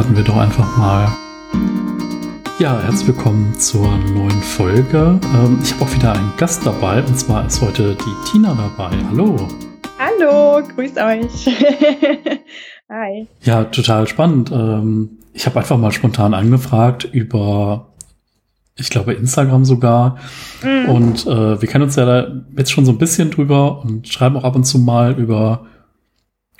starten wir doch einfach mal. Ja, herzlich willkommen zur neuen Folge. Ähm, ich habe auch wieder einen Gast dabei und zwar ist heute die Tina dabei. Hallo. Hallo, grüßt euch. Hi. Ja, total spannend. Ähm, ich habe einfach mal spontan angefragt über, ich glaube, Instagram sogar. Mhm. Und äh, wir kennen uns ja da jetzt schon so ein bisschen drüber und schreiben auch ab und zu mal über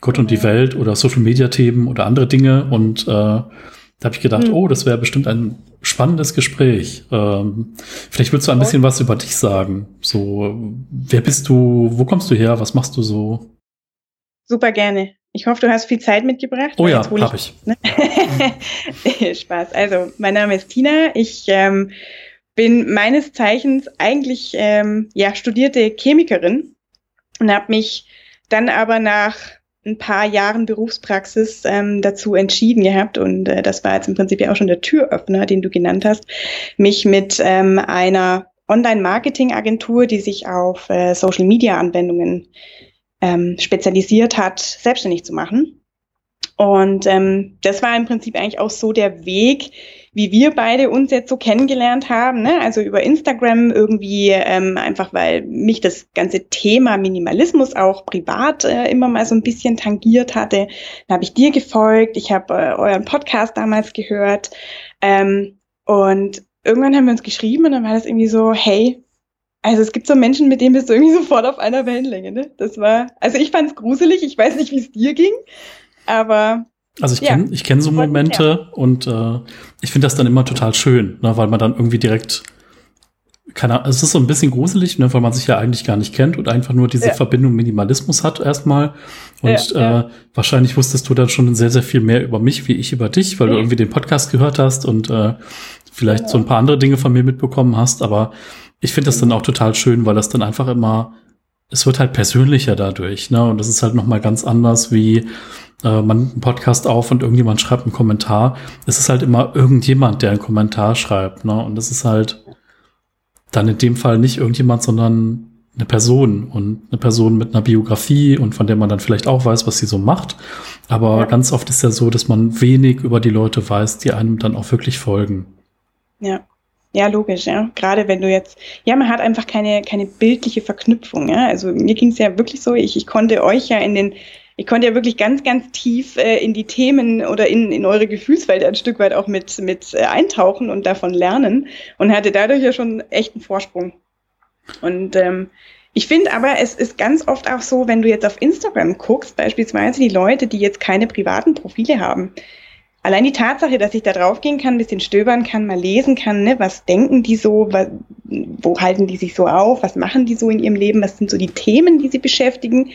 Gott und die Welt oder Social Media Themen oder andere Dinge. Und äh, da habe ich gedacht, mhm. oh, das wäre bestimmt ein spannendes Gespräch. Ähm, vielleicht willst du ein bisschen was über dich sagen. So, wer bist du? Wo kommst du her? Was machst du so? Super gerne. Ich hoffe, du hast viel Zeit mitgebracht. Oh ja, habe ich. Ne? Spaß. Also, mein Name ist Tina. Ich ähm, bin meines Zeichens eigentlich ähm, ja studierte Chemikerin und habe mich dann aber nach ein paar Jahren Berufspraxis ähm, dazu entschieden gehabt und äh, das war jetzt im Prinzip ja auch schon der Türöffner, den du genannt hast, mich mit ähm, einer Online-Marketing-Agentur, die sich auf äh, Social-Media-Anwendungen ähm, spezialisiert hat, selbstständig zu machen. Und ähm, das war im Prinzip eigentlich auch so der Weg, wie wir beide uns jetzt so kennengelernt haben. Ne? Also über Instagram irgendwie ähm, einfach, weil mich das ganze Thema Minimalismus auch privat äh, immer mal so ein bisschen tangiert hatte. Da habe ich dir gefolgt, ich habe äh, euren Podcast damals gehört ähm, und irgendwann haben wir uns geschrieben und dann war das irgendwie so, hey, also es gibt so Menschen, mit denen bist du irgendwie sofort auf einer Wellenlänge. Ne? Das war, also ich fand es gruselig. Ich weiß nicht, wie es dir ging, aber also ich kenne ja. ich kenn so Momente ja. und äh, ich finde das dann immer total schön, ne, weil man dann irgendwie direkt keine Ahnung, es ist so ein bisschen gruselig, ne, weil man sich ja eigentlich gar nicht kennt und einfach nur diese ja. Verbindung Minimalismus hat erstmal. Und äh, wahrscheinlich wusstest du dann schon sehr, sehr viel mehr über mich, wie ich über dich, weil du irgendwie den Podcast gehört hast und äh, vielleicht so ein paar andere Dinge von mir mitbekommen hast. Aber ich finde das dann auch total schön, weil das dann einfach immer, es wird halt persönlicher dadurch, ne? Und das ist halt nochmal ganz anders wie äh, man einen Podcast auf und irgendjemand schreibt einen Kommentar. Es ist halt immer irgendjemand, der einen Kommentar schreibt, ne? Und das ist halt dann in dem Fall nicht irgendjemand, sondern eine Person und eine Person mit einer Biografie und von der man dann vielleicht auch weiß, was sie so macht. Aber ja. ganz oft ist ja so, dass man wenig über die Leute weiß, die einem dann auch wirklich folgen. Ja. Ja, logisch, ja. Gerade wenn du jetzt, ja, man hat einfach keine, keine bildliche Verknüpfung, ja. Also mir ging es ja wirklich so, ich, ich konnte euch ja in den ich konnte ja wirklich ganz, ganz tief äh, in die Themen oder in, in eure Gefühlswelt ein Stück weit auch mit, mit äh, eintauchen und davon lernen und hatte dadurch ja schon echt einen Vorsprung. Und ähm, ich finde aber, es ist ganz oft auch so, wenn du jetzt auf Instagram guckst, beispielsweise die Leute, die jetzt keine privaten Profile haben, allein die Tatsache, dass ich da draufgehen kann, ein bisschen stöbern kann, mal lesen kann, ne, was denken die so, was, wo halten die sich so auf, was machen die so in ihrem Leben, was sind so die Themen, die sie beschäftigen,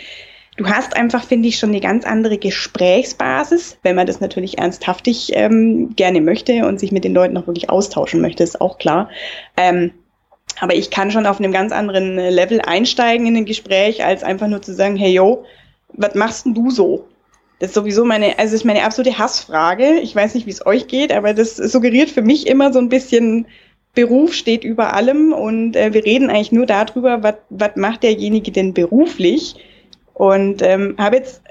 Du hast einfach, finde ich, schon eine ganz andere Gesprächsbasis, wenn man das natürlich ernsthaftig ähm, gerne möchte und sich mit den Leuten auch wirklich austauschen möchte, ist auch klar. Ähm, aber ich kann schon auf einem ganz anderen Level einsteigen in ein Gespräch, als einfach nur zu sagen, hey yo, was machst denn du so? Das ist sowieso meine, also ist meine absolute Hassfrage. Ich weiß nicht, wie es euch geht, aber das suggeriert für mich immer so ein bisschen, Beruf steht über allem und äh, wir reden eigentlich nur darüber, was macht derjenige denn beruflich und ähm, habe jetzt,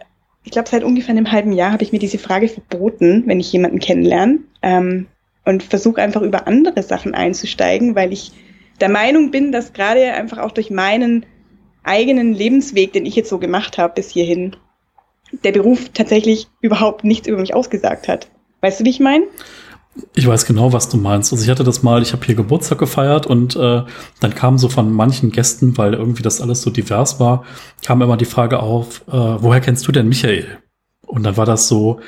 ich glaube, seit ungefähr einem halben Jahr habe ich mir diese Frage verboten, wenn ich jemanden kennenlerne. Ähm, und versuche einfach über andere Sachen einzusteigen, weil ich der Meinung bin, dass gerade einfach auch durch meinen eigenen Lebensweg, den ich jetzt so gemacht habe bis hierhin, der Beruf tatsächlich überhaupt nichts über mich ausgesagt hat. Weißt du, wie ich meine? Ich weiß genau, was du meinst. Also ich hatte das mal, ich habe hier Geburtstag gefeiert und äh, dann kam so von manchen Gästen, weil irgendwie das alles so divers war, kam immer die Frage auf, äh, woher kennst du denn Michael? Und dann war das so,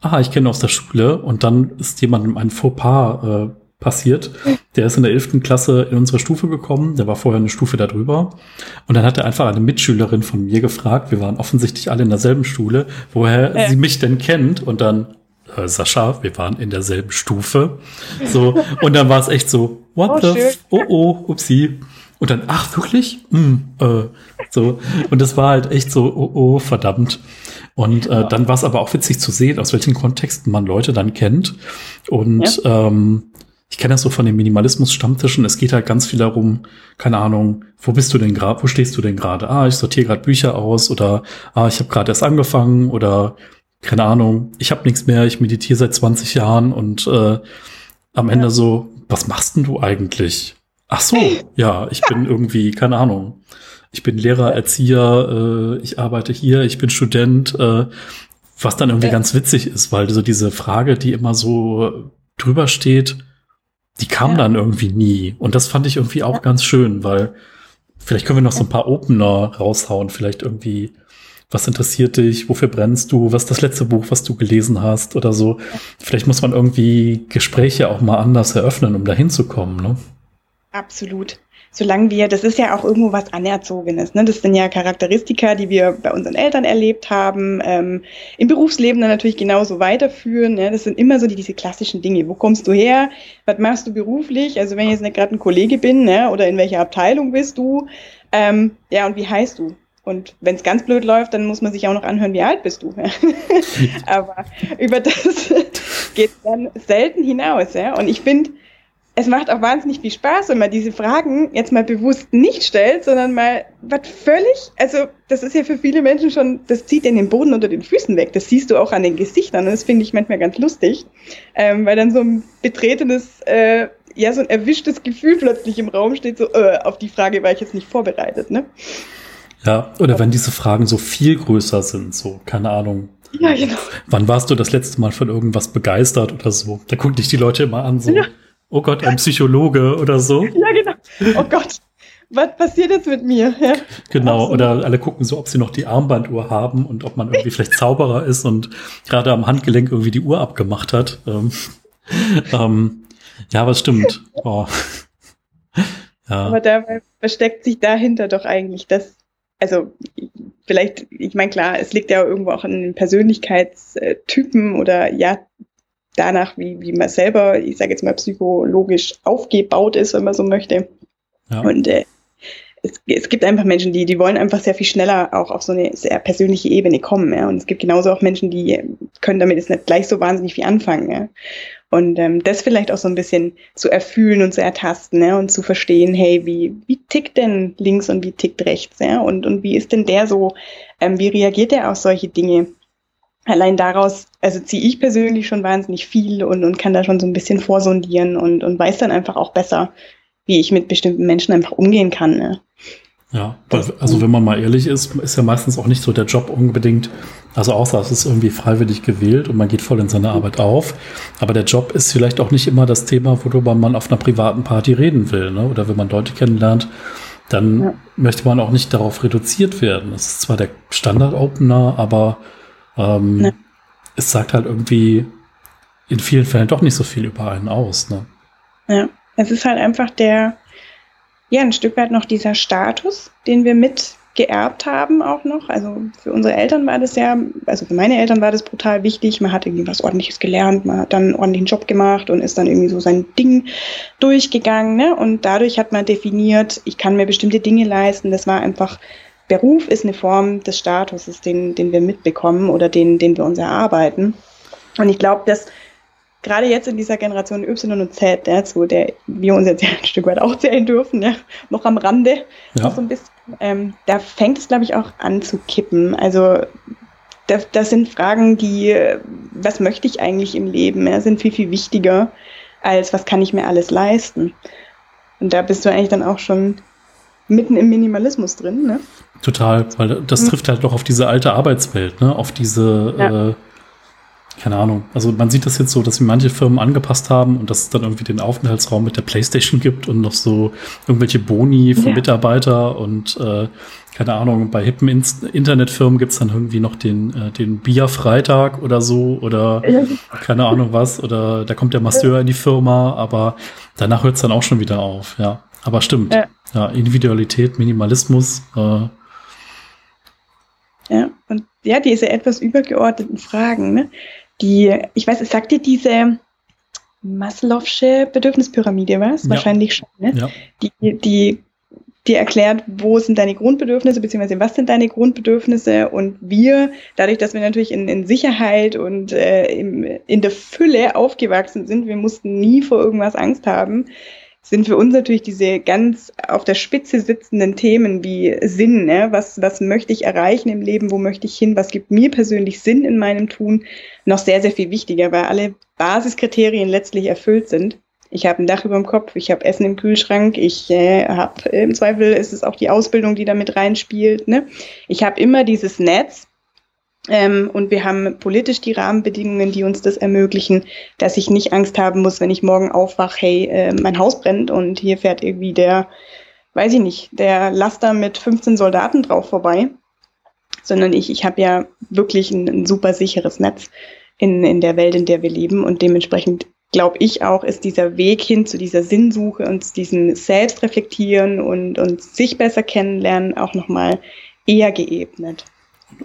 ah, ich kenne aus der Schule und dann ist jemandem ein Fauxpas äh, passiert. Der ist in der 11. Klasse in unsere Stufe gekommen, der war vorher eine Stufe darüber. Und dann hat er einfach eine Mitschülerin von mir gefragt, wir waren offensichtlich alle in derselben Schule, woher ja. sie mich denn kennt. Und dann, äh, Sascha, wir waren in derselben Stufe. So, und dann war es echt so, what oh, the, f oh, oh, upsie. Und dann, ach, wirklich? Mm, äh, so. Und das war halt echt so, oh, oh, verdammt. Und äh, dann war es aber auch witzig zu sehen, aus welchen Kontexten man Leute dann kennt. Und ja. ähm, ich kenne das so von den Minimalismus-Stammtischen. Es geht halt ganz viel darum, keine Ahnung, wo bist du denn gerade, wo stehst du denn gerade? Ah, ich sortiere gerade Bücher aus oder ah, ich habe gerade erst angefangen oder keine Ahnung, ich habe nichts mehr, ich meditiere seit 20 Jahren und äh, am Ende ja. so, was machst denn du eigentlich? Ach so, ja, ich bin irgendwie, keine Ahnung, ich bin Lehrer, Erzieher, äh, ich arbeite hier, ich bin Student, äh, was dann irgendwie ja. ganz witzig ist, weil so diese Frage, die immer so drüber steht, die kam ja. dann irgendwie nie. Und das fand ich irgendwie auch ganz schön, weil vielleicht können wir noch so ein paar Opener raushauen, vielleicht irgendwie was interessiert dich, wofür brennst du, was ist das letzte Buch, was du gelesen hast oder so. Vielleicht muss man irgendwie Gespräche auch mal anders eröffnen, um da hinzukommen, ne? Absolut. Solange wir, das ist ja auch irgendwo was Anerzogenes, ne? Das sind ja Charakteristika, die wir bei unseren Eltern erlebt haben, ähm, im Berufsleben dann natürlich genauso weiterführen. Ne? Das sind immer so die, diese klassischen Dinge. Wo kommst du her? Was machst du beruflich? Also wenn ich jetzt nicht gerade ein Kollege bin, ne? oder in welcher Abteilung bist du? Ähm, ja, und wie heißt du? Und wenn es ganz blöd läuft, dann muss man sich auch noch anhören, wie alt bist du. Aber über das geht dann selten hinaus. Ja? Und ich finde, es macht auch wahnsinnig viel Spaß, wenn man diese Fragen jetzt mal bewusst nicht stellt, sondern mal was völlig, also das ist ja für viele Menschen schon, das zieht in den Boden unter den Füßen weg. Das siehst du auch an den Gesichtern und das finde ich manchmal ganz lustig, ähm, weil dann so ein betretenes, äh, ja, so ein erwischtes Gefühl plötzlich im Raum steht, so, äh, auf die Frage war ich jetzt nicht vorbereitet, ne? Ja, oder wenn diese Fragen so viel größer sind, so, keine Ahnung. Ja, genau. Wann warst du das letzte Mal von irgendwas begeistert oder so? Da gucken dich die Leute immer an, so, ja. Oh Gott, ein Psychologe oder so. Ja, genau. Oh Gott. Was passiert jetzt mit mir? Ja. Genau, Absolut. oder alle gucken so, ob sie noch die Armbanduhr haben und ob man irgendwie vielleicht Zauberer ist und gerade am Handgelenk irgendwie die Uhr abgemacht hat. Ähm, ähm, ja, was stimmt. Oh. Ja. Aber dabei versteckt sich dahinter doch eigentlich das, also vielleicht, ich meine, klar, es liegt ja irgendwo auch in den Persönlichkeitstypen oder ja, danach, wie, wie man selber, ich sage jetzt mal, psychologisch aufgebaut ist, wenn man so möchte. Ja. Und äh, es, es gibt einfach Menschen, die, die wollen einfach sehr viel schneller auch auf so eine sehr persönliche Ebene kommen. Ja? Und es gibt genauso auch Menschen, die können damit jetzt nicht gleich so wahnsinnig viel anfangen. Ja? Und ähm, das vielleicht auch so ein bisschen zu erfühlen und zu ertasten ja, und zu verstehen, hey, wie, wie tickt denn links und wie tickt rechts? Ja? Und, und wie ist denn der so, ähm, wie reagiert er auf solche Dinge? Allein daraus, also ziehe ich persönlich schon wahnsinnig viel und, und kann da schon so ein bisschen vorsondieren und, und weiß dann einfach auch besser, wie ich mit bestimmten Menschen einfach umgehen kann. Ne? Ja, also wenn man mal ehrlich ist, ist ja meistens auch nicht so der Job unbedingt, also außer es ist irgendwie freiwillig gewählt und man geht voll in seine Arbeit auf. Aber der Job ist vielleicht auch nicht immer das Thema, worüber man auf einer privaten Party reden will. Ne? Oder wenn man Leute kennenlernt, dann ja. möchte man auch nicht darauf reduziert werden. Es ist zwar der Standard-Opener, aber ähm, ja. es sagt halt irgendwie in vielen Fällen doch nicht so viel über einen aus. Ne? Ja, es ist halt einfach der ja, ein Stück weit noch dieser Status, den wir mit geerbt haben auch noch. Also für unsere Eltern war das ja, also für meine Eltern war das brutal wichtig. Man hat irgendwie was ordentliches gelernt, man hat dann einen ordentlichen Job gemacht und ist dann irgendwie so sein Ding durchgegangen. Ne? Und dadurch hat man definiert, ich kann mir bestimmte Dinge leisten. Das war einfach, Beruf ist eine Form des Statuses, den, den wir mitbekommen oder den, den wir uns erarbeiten. Und ich glaube, dass gerade jetzt in dieser Generation Y und Z, ja, zu der wir uns jetzt ja ein Stück weit auch zählen dürfen, ja, noch am Rande, ja. noch so ein bisschen, ähm, da fängt es, glaube ich, auch an zu kippen. Also das, das sind Fragen, die, was möchte ich eigentlich im Leben, ja, sind viel, viel wichtiger als was kann ich mir alles leisten. Und da bist du eigentlich dann auch schon mitten im Minimalismus drin, ne? Total, weil das mhm. trifft halt doch auf diese alte Arbeitswelt, ne? Auf diese ja. äh, keine Ahnung. Also man sieht das jetzt so, dass sie manche Firmen angepasst haben und dass es dann irgendwie den Aufenthaltsraum mit der Playstation gibt und noch so irgendwelche Boni für ja. Mitarbeiter und äh, keine Ahnung, bei hippen In Internetfirmen gibt's dann irgendwie noch den, äh, den Bierfreitag oder so oder keine Ahnung was oder da kommt der Masseur in die Firma, aber danach hört's dann auch schon wieder auf, ja. Aber stimmt. Ja, ja Individualität, Minimalismus, äh, ja, und ja, diese etwas übergeordneten Fragen, ne? die, ich weiß, sagt dir diese Maslow'sche Bedürfnispyramide was? Ja. Wahrscheinlich schon, ne? Ja. Die, die, die erklärt, wo sind deine Grundbedürfnisse, beziehungsweise was sind deine Grundbedürfnisse und wir, dadurch, dass wir natürlich in, in Sicherheit und äh, im, in der Fülle aufgewachsen sind, wir mussten nie vor irgendwas Angst haben, sind für uns natürlich diese ganz auf der Spitze sitzenden Themen wie Sinn. Ne? Was, was möchte ich erreichen im Leben? Wo möchte ich hin? Was gibt mir persönlich Sinn in meinem Tun? Noch sehr, sehr viel wichtiger, weil alle Basiskriterien letztlich erfüllt sind. Ich habe ein Dach über dem Kopf, ich habe Essen im Kühlschrank, ich äh, habe im Zweifel ist es auch die Ausbildung, die da mit reinspielt. Ne? Ich habe immer dieses Netz, ähm, und wir haben politisch die Rahmenbedingungen, die uns das ermöglichen, dass ich nicht Angst haben muss, wenn ich morgen aufwache, hey, äh, mein Haus brennt und hier fährt irgendwie der, weiß ich nicht, der Laster mit 15 Soldaten drauf vorbei. Sondern ich, ich habe ja wirklich ein, ein super sicheres Netz in, in der Welt, in der wir leben. Und dementsprechend glaube ich auch, ist dieser Weg hin zu dieser Sinnsuche und diesem Selbstreflektieren und, und sich besser kennenlernen auch nochmal eher geebnet.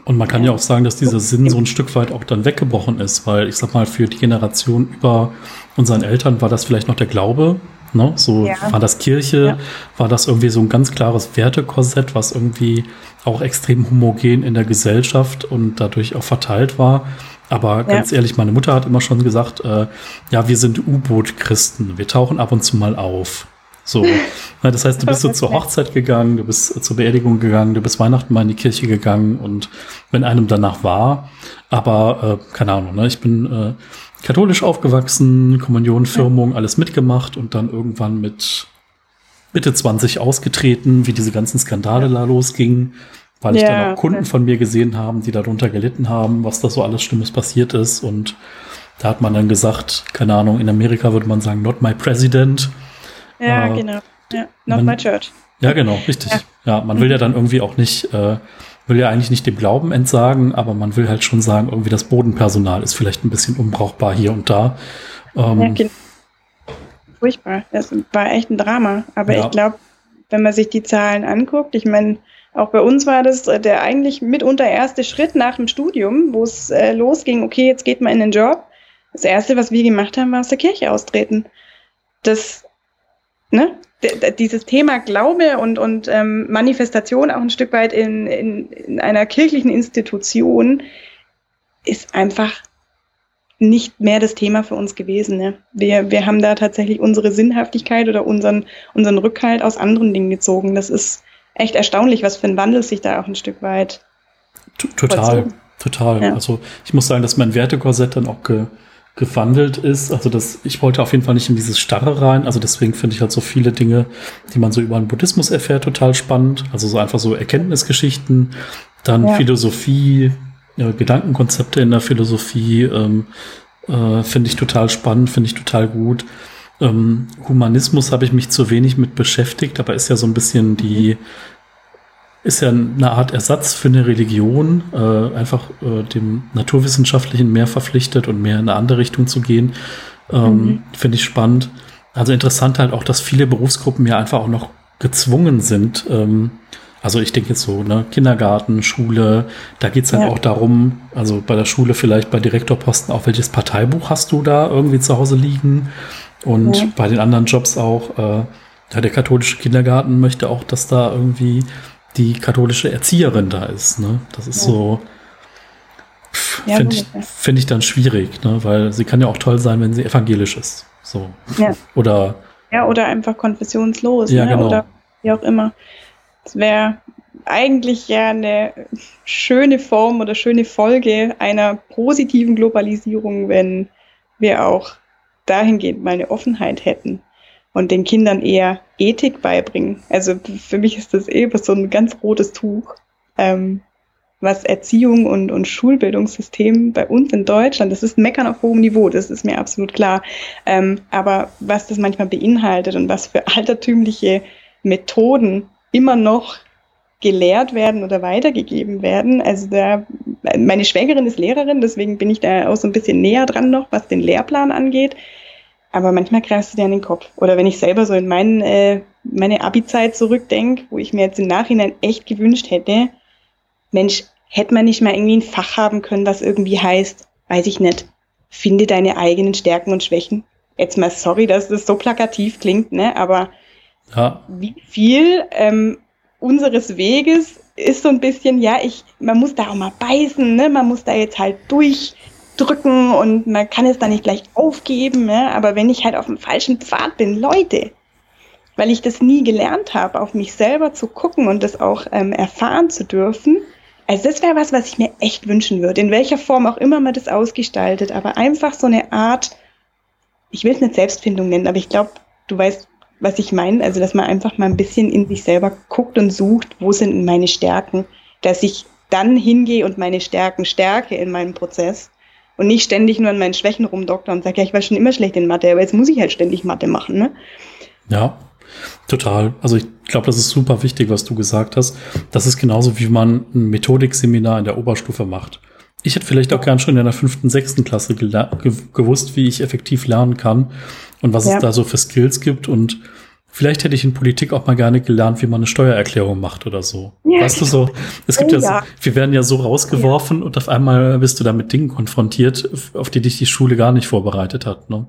Und man kann ja auch sagen, dass dieser Sinn so ein Stück weit auch dann weggebrochen ist, weil ich sag mal, für die Generation über unseren Eltern war das vielleicht noch der Glaube. Ne? So ja. war das Kirche, ja. war das irgendwie so ein ganz klares Wertekorsett, was irgendwie auch extrem homogen in der Gesellschaft und dadurch auch verteilt war. Aber ganz ja. ehrlich, meine Mutter hat immer schon gesagt, äh, ja, wir sind U-Boot-Christen, wir tauchen ab und zu mal auf. So. Das heißt, du bist so zur Hochzeit gegangen, du bist zur Beerdigung gegangen, du bist Weihnachten mal in die Kirche gegangen und wenn einem danach war, aber äh, keine Ahnung, ne? ich bin äh, katholisch aufgewachsen, Kommunion, Firmung, alles mitgemacht und dann irgendwann mit Mitte 20 ausgetreten, wie diese ganzen Skandale da losgingen, weil ich ja, dann auch Kunden von mir gesehen haben, die darunter gelitten haben, was da so alles Schlimmes passiert ist und da hat man dann gesagt, keine Ahnung, in Amerika würde man sagen, not my president. Ja, äh, genau. Ja, not man, my church. Ja, genau, richtig. Ja, ja man will ja dann irgendwie auch nicht, äh, will ja eigentlich nicht dem Glauben entsagen, aber man will halt schon sagen, irgendwie das Bodenpersonal ist vielleicht ein bisschen unbrauchbar hier und da. Ähm, ja, genau. Furchtbar. Das war echt ein Drama. Aber ja. ich glaube, wenn man sich die Zahlen anguckt, ich meine, auch bei uns war das äh, der eigentlich mitunter erste Schritt nach dem Studium, wo es äh, losging, okay, jetzt geht man in den Job. Das erste, was wir gemacht haben, war aus der Kirche austreten. Das ne? dieses Thema Glaube und, und ähm, Manifestation auch ein Stück weit in, in, in einer kirchlichen Institution ist einfach nicht mehr das Thema für uns gewesen. Ne? Wir, wir haben da tatsächlich unsere Sinnhaftigkeit oder unseren, unseren Rückhalt aus anderen Dingen gezogen. Das ist echt erstaunlich, was für ein Wandel sich da auch ein Stück weit. Total, vollzogen. total. Ja. Also ich muss sagen, dass mein Wertekorsett dann auch ge, gewandelt ist. Also das, ich wollte auf jeden Fall nicht in dieses Starre rein. Also deswegen finde ich halt so viele Dinge, die man so über den Buddhismus erfährt, total spannend. Also so einfach so Erkenntnisgeschichten, dann ja. Philosophie, äh, Gedankenkonzepte in der Philosophie, ähm, äh, finde ich total spannend, finde ich total gut. Ähm, Humanismus habe ich mich zu wenig mit beschäftigt, aber ist ja so ein bisschen die, ist ja eine Art Ersatz für eine Religion, äh, einfach äh, dem Naturwissenschaftlichen mehr verpflichtet und mehr in eine andere Richtung zu gehen. Ähm, mhm. Finde ich spannend. Also interessant halt auch, dass viele Berufsgruppen ja einfach auch noch gezwungen sind. Ähm, also ich denke jetzt so, ne, Kindergarten, Schule, da geht's dann ja. auch darum, also bei der Schule vielleicht bei Direktorposten auch, welches Parteibuch hast du da irgendwie zu Hause liegen? Und ja. bei den anderen Jobs auch, äh, ja, der katholische Kindergarten möchte auch, dass da irgendwie die katholische Erzieherin da ist. Ne? Das ist ja. so, ja, finde ich, find ich dann schwierig, ne? weil sie kann ja auch toll sein, wenn sie evangelisch ist. So. Ja. Oder, ja, oder einfach konfessionslos. Ja, ne? genau. Oder wie auch immer. Es wäre eigentlich ja eine schöne Form oder schöne Folge einer positiven Globalisierung, wenn wir auch dahingehend mal eine Offenheit hätten und den Kindern eher Ethik beibringen. Also für mich ist das eh so ein ganz rotes Tuch, ähm, was Erziehung und, und Schulbildungssystem bei uns in Deutschland, das ist Meckern auf hohem Niveau, das ist mir absolut klar. Ähm, aber was das manchmal beinhaltet und was für altertümliche Methoden immer noch gelehrt werden oder weitergegeben werden. Also da, meine Schwägerin ist Lehrerin, deswegen bin ich da auch so ein bisschen näher dran noch, was den Lehrplan angeht. Aber manchmal greifst du dir an den Kopf. Oder wenn ich selber so in mein, äh, meine Abi-Zeit zurückdenke, wo ich mir jetzt im Nachhinein echt gewünscht hätte, Mensch, hätte man nicht mal irgendwie ein Fach haben können, was irgendwie heißt, weiß ich nicht, finde deine eigenen Stärken und Schwächen. Jetzt mal sorry, dass das so plakativ klingt, ne? Aber ja. wie viel ähm, unseres Weges ist so ein bisschen, ja, ich, man muss da auch mal beißen, ne? Man muss da jetzt halt durch drücken und man kann es dann nicht gleich aufgeben. Ne? Aber wenn ich halt auf dem falschen Pfad bin, Leute, weil ich das nie gelernt habe, auf mich selber zu gucken und das auch ähm, erfahren zu dürfen. Also das wäre was, was ich mir echt wünschen würde, in welcher Form auch immer man das ausgestaltet, aber einfach so eine Art, ich will es nicht Selbstfindung nennen, aber ich glaube, du weißt, was ich meine, also dass man einfach mal ein bisschen in sich selber guckt und sucht, wo sind meine Stärken, dass ich dann hingehe und meine Stärken stärke in meinem Prozess und nicht ständig nur an meinen Schwächen rumdokter und sage, ja, ich war schon immer schlecht in Mathe, aber jetzt muss ich halt ständig Mathe machen. Ne? Ja, total. Also ich glaube, das ist super wichtig, was du gesagt hast. Das ist genauso, wie man ein Methodikseminar in der Oberstufe macht. Ich hätte vielleicht auch gern schon in der fünften, sechsten Klasse ge gewusst, wie ich effektiv lernen kann und was ja. es da so für Skills gibt und Vielleicht hätte ich in Politik auch mal gerne gelernt, wie man eine Steuererklärung macht oder so. Ja. Weißt du so, es gibt oh, ja, ja, wir werden ja so rausgeworfen ja. und auf einmal bist du da mit Dingen konfrontiert, auf die dich die Schule gar nicht vorbereitet hat. Ne?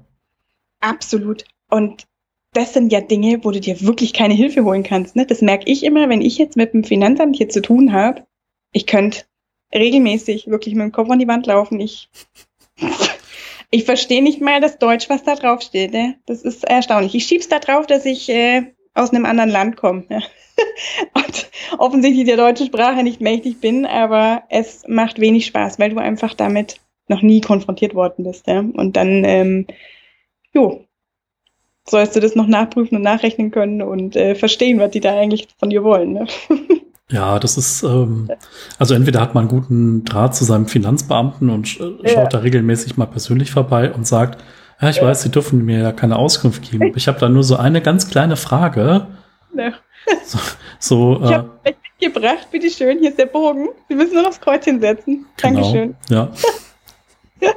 Absolut. Und das sind ja Dinge, wo du dir wirklich keine Hilfe holen kannst. Ne? Das merke ich immer, wenn ich jetzt mit dem Finanzamt hier zu tun habe. Ich könnte regelmäßig wirklich mit dem Kopf an die Wand laufen. Ich ich verstehe nicht mal das Deutsch, was da drauf steht. Ne? Das ist erstaunlich. Ich schieb's da drauf, dass ich äh, aus einem anderen Land komme. Ja. Und offensichtlich der deutschen Sprache nicht mächtig bin, aber es macht wenig Spaß, weil du einfach damit noch nie konfrontiert worden bist. Ja? Und dann, ähm, jo, sollst du das noch nachprüfen und nachrechnen können und äh, verstehen, was die da eigentlich von dir wollen. Ne? Ja, das ist, ähm, also entweder hat man einen guten Draht zu seinem Finanzbeamten und sch ja. schaut da regelmäßig mal persönlich vorbei und sagt, ja, ich ja. weiß, Sie dürfen mir ja keine Auskunft geben. Ich habe da nur so eine ganz kleine Frage. Ja. So, so, ich habe äh, mitgebracht, bitteschön, hier ist der Bogen. Sie müssen nur noch das Kreuzchen setzen. Genau, Dankeschön. Ja.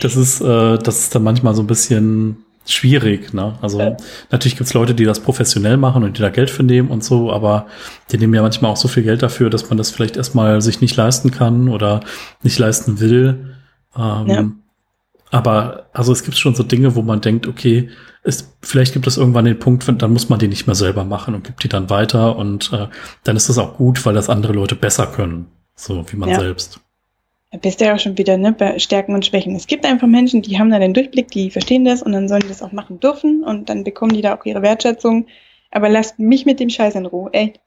das ist, äh, das ist dann manchmal so ein bisschen schwierig. Ne? Also ja. natürlich gibt's Leute, die das professionell machen und die da Geld für nehmen und so, aber die nehmen ja manchmal auch so viel Geld dafür, dass man das vielleicht erstmal sich nicht leisten kann oder nicht leisten will. Ähm, ja. Aber also es gibt schon so Dinge, wo man denkt, okay, es, vielleicht gibt es irgendwann den Punkt, dann muss man die nicht mehr selber machen und gibt die dann weiter und äh, dann ist das auch gut, weil das andere Leute besser können, so wie man ja. selbst. Da bist du ja auch schon wieder ne, bei Stärken und Schwächen. Es gibt einfach Menschen, die haben da den Durchblick, die verstehen das und dann sollen die das auch machen dürfen und dann bekommen die da auch ihre Wertschätzung. Aber lasst mich mit dem Scheiß in Ruhe, ey.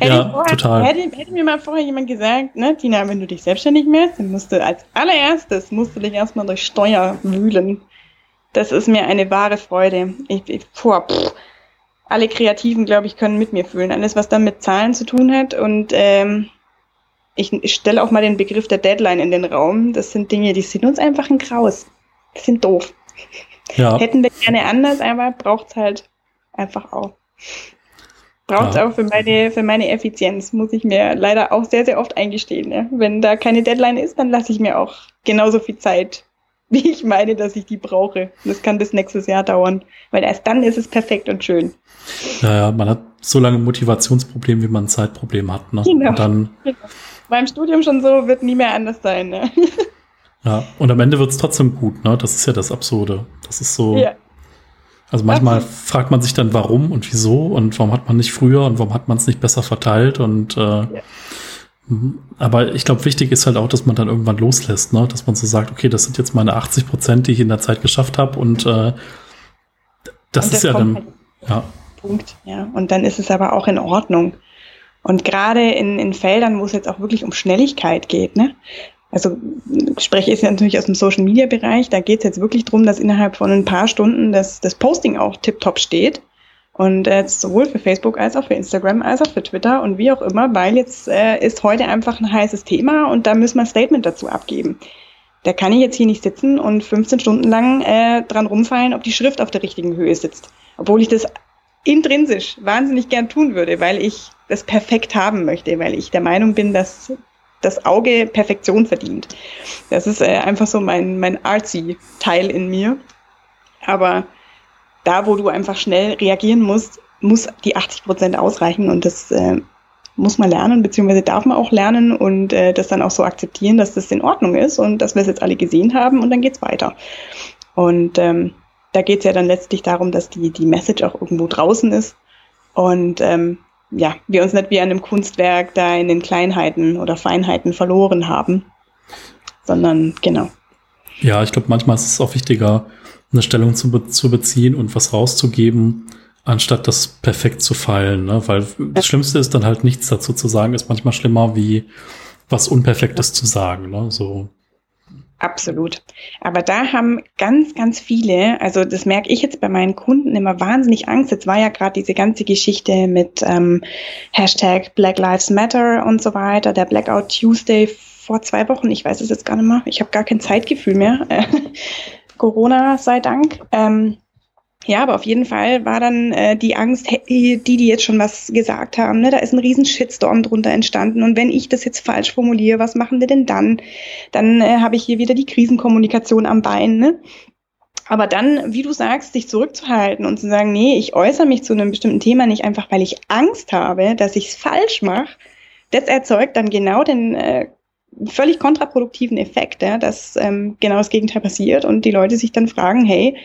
hätte, ja, vorher, total. Hätte, hätte, mir mal vorher jemand gesagt, ne, Tina, wenn du dich selbstständig machst, dann musst du als allererstes musst du dich erstmal durch Steuer wühlen. Das ist mir eine wahre Freude. Ich, ich boah, pff, alle Kreativen, glaube ich, können mit mir fühlen. Alles, was dann mit Zahlen zu tun hat und ähm, ich, ich stelle auch mal den Begriff der Deadline in den Raum. Das sind Dinge, die sind uns einfach ein Graus. Die sind doof. Ja. Hätten wir gerne anders, aber braucht es halt einfach auch. Braucht es ja. auch für meine, für meine Effizienz, muss ich mir leider auch sehr, sehr oft eingestehen. Ja. Wenn da keine Deadline ist, dann lasse ich mir auch genauso viel Zeit, wie ich meine, dass ich die brauche. Und das kann bis nächstes Jahr dauern, weil erst dann ist es perfekt und schön. Naja, man hat so lange Motivationsproblem, wie man ein Zeitproblem hat. Ne? Genau. Und dann genau beim Studium schon so, wird nie mehr anders sein. Ne? Ja, und am Ende wird es trotzdem gut, ne? Das ist ja das Absurde. Das ist so. Ja. Also manchmal Absolut. fragt man sich dann, warum und wieso und warum hat man nicht früher und warum hat man es nicht besser verteilt und äh, ja. Mhm. aber ich glaube, wichtig ist halt auch, dass man dann irgendwann loslässt, ne? Dass man so sagt, okay, das sind jetzt meine 80 Prozent, die ich in der Zeit geschafft habe und äh, das und ist ja dann. Halt ja. Punkt, ja. Und dann ist es aber auch in Ordnung. Und gerade in, in Feldern, wo es jetzt auch wirklich um Schnelligkeit geht, ne? Also spreche ich natürlich aus dem Social Media Bereich, da geht es jetzt wirklich darum, dass innerhalb von ein paar Stunden das, das Posting auch tiptop steht. Und äh, sowohl für Facebook als auch für Instagram als auch für Twitter und wie auch immer, weil jetzt äh, ist heute einfach ein heißes Thema und da müssen wir ein Statement dazu abgeben. Da kann ich jetzt hier nicht sitzen und 15 Stunden lang äh, dran rumfallen, ob die Schrift auf der richtigen Höhe sitzt. Obwohl ich das intrinsisch wahnsinnig gern tun würde, weil ich das perfekt haben möchte, weil ich der Meinung bin, dass das Auge Perfektion verdient. Das ist äh, einfach so mein, mein artsy Teil in mir. Aber da, wo du einfach schnell reagieren musst, muss die 80 Prozent ausreichen und das äh, muss man lernen, beziehungsweise darf man auch lernen und äh, das dann auch so akzeptieren, dass das in Ordnung ist und dass wir es jetzt alle gesehen haben und dann geht's weiter. Und ähm, da geht's ja dann letztlich darum, dass die, die Message auch irgendwo draußen ist und ähm, ja, wir uns nicht wie an einem Kunstwerk da in den Kleinheiten oder Feinheiten verloren haben, sondern genau. Ja, ich glaube, manchmal ist es auch wichtiger, eine Stellung zu, be zu beziehen und was rauszugeben, anstatt das perfekt zu feilen. Ne? Weil das Schlimmste ist dann halt nichts dazu zu sagen, ist manchmal schlimmer wie was Unperfektes zu sagen. Ne? So. Absolut. Aber da haben ganz, ganz viele, also das merke ich jetzt bei meinen Kunden immer wahnsinnig Angst. Jetzt war ja gerade diese ganze Geschichte mit ähm, Hashtag Black Lives Matter und so weiter, der Blackout Tuesday vor zwei Wochen, ich weiß es jetzt gar nicht mehr, ich habe gar kein Zeitgefühl mehr. Corona sei Dank. Ähm, ja, aber auf jeden Fall war dann äh, die Angst, die, die jetzt schon was gesagt haben, ne, da ist ein riesen Shitstorm drunter entstanden. Und wenn ich das jetzt falsch formuliere, was machen wir denn dann? Dann äh, habe ich hier wieder die Krisenkommunikation am Bein. Ne? Aber dann, wie du sagst, sich zurückzuhalten und zu sagen, nee, ich äußere mich zu einem bestimmten Thema nicht einfach, weil ich Angst habe, dass ich es falsch mache, das erzeugt dann genau den äh, völlig kontraproduktiven Effekt, ja, dass ähm, genau das Gegenteil passiert und die Leute sich dann fragen, hey,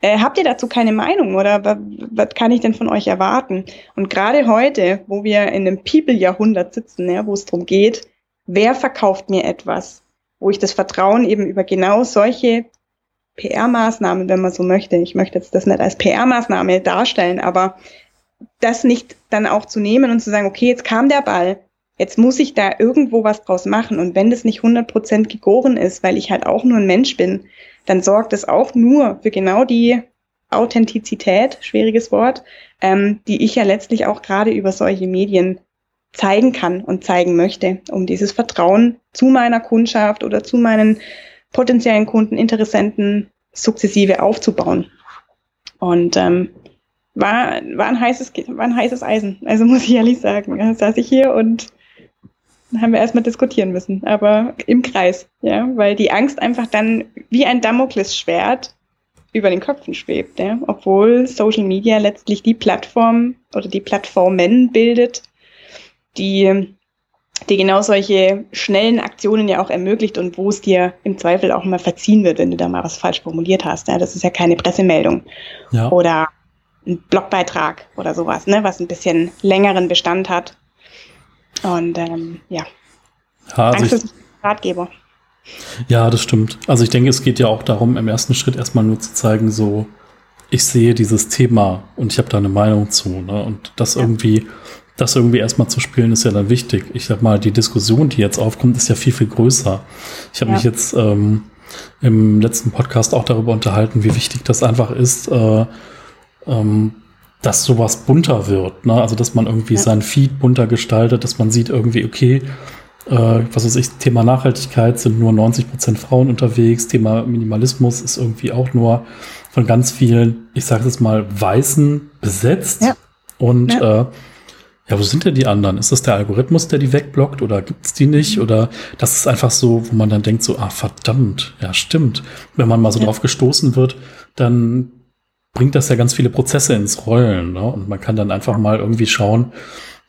äh, habt ihr dazu keine Meinung oder was kann ich denn von euch erwarten? Und gerade heute, wo wir in einem People-Jahrhundert sitzen, ja, wo es darum geht, wer verkauft mir etwas, wo ich das Vertrauen eben über genau solche PR-Maßnahmen, wenn man so möchte, ich möchte jetzt das nicht als PR-Maßnahme darstellen, aber das nicht dann auch zu nehmen und zu sagen, okay, jetzt kam der Ball, jetzt muss ich da irgendwo was draus machen. Und wenn das nicht 100% gegoren ist, weil ich halt auch nur ein Mensch bin, dann sorgt es auch nur für genau die Authentizität, schwieriges Wort, ähm, die ich ja letztlich auch gerade über solche Medien zeigen kann und zeigen möchte, um dieses Vertrauen zu meiner Kundschaft oder zu meinen potenziellen Kunden, Interessenten sukzessive aufzubauen. Und ähm, war, war, ein heißes, war ein heißes Eisen. Also muss ich ehrlich sagen. Da saß ich hier und haben wir erstmal diskutieren müssen, aber im Kreis, ja, weil die Angst einfach dann wie ein Damoklesschwert über den Köpfen schwebt, ja, obwohl Social Media letztlich die Plattform oder die Plattformen bildet, die, die genau solche schnellen Aktionen ja auch ermöglicht und wo es dir im Zweifel auch mal verziehen wird, wenn du da mal was falsch formuliert hast. Ja, das ist ja keine Pressemeldung ja. oder ein Blogbeitrag oder sowas, ne, was ein bisschen längeren Bestand hat und ähm, ja. ja also Angst ist Ratgeber. Ja, das stimmt. Also ich denke, es geht ja auch darum, im ersten Schritt erstmal nur zu zeigen, so, ich sehe dieses Thema und ich habe da eine Meinung zu. Ne? Und das ja. irgendwie, das irgendwie erstmal zu spielen, ist ja dann wichtig. Ich sag mal, die Diskussion, die jetzt aufkommt, ist ja viel, viel größer. Ich habe ja. mich jetzt ähm, im letzten Podcast auch darüber unterhalten, wie wichtig das einfach ist, äh, ähm, dass sowas bunter wird. Ne? Also dass man irgendwie ja. sein Feed bunter gestaltet, dass man sieht irgendwie, okay, äh, was weiß ich, Thema Nachhaltigkeit sind nur 90 Prozent Frauen unterwegs, Thema Minimalismus ist irgendwie auch nur von ganz vielen, ich sage es mal, Weißen besetzt. Ja. Und ja. Äh, ja, wo sind denn die anderen? Ist das der Algorithmus, der die wegblockt oder gibt's die nicht? Oder das ist einfach so, wo man dann denkt so, ah verdammt, ja stimmt. Wenn man mal so ja. drauf gestoßen wird, dann bringt das ja ganz viele Prozesse ins Rollen. Ne? Und man kann dann einfach mal irgendwie schauen,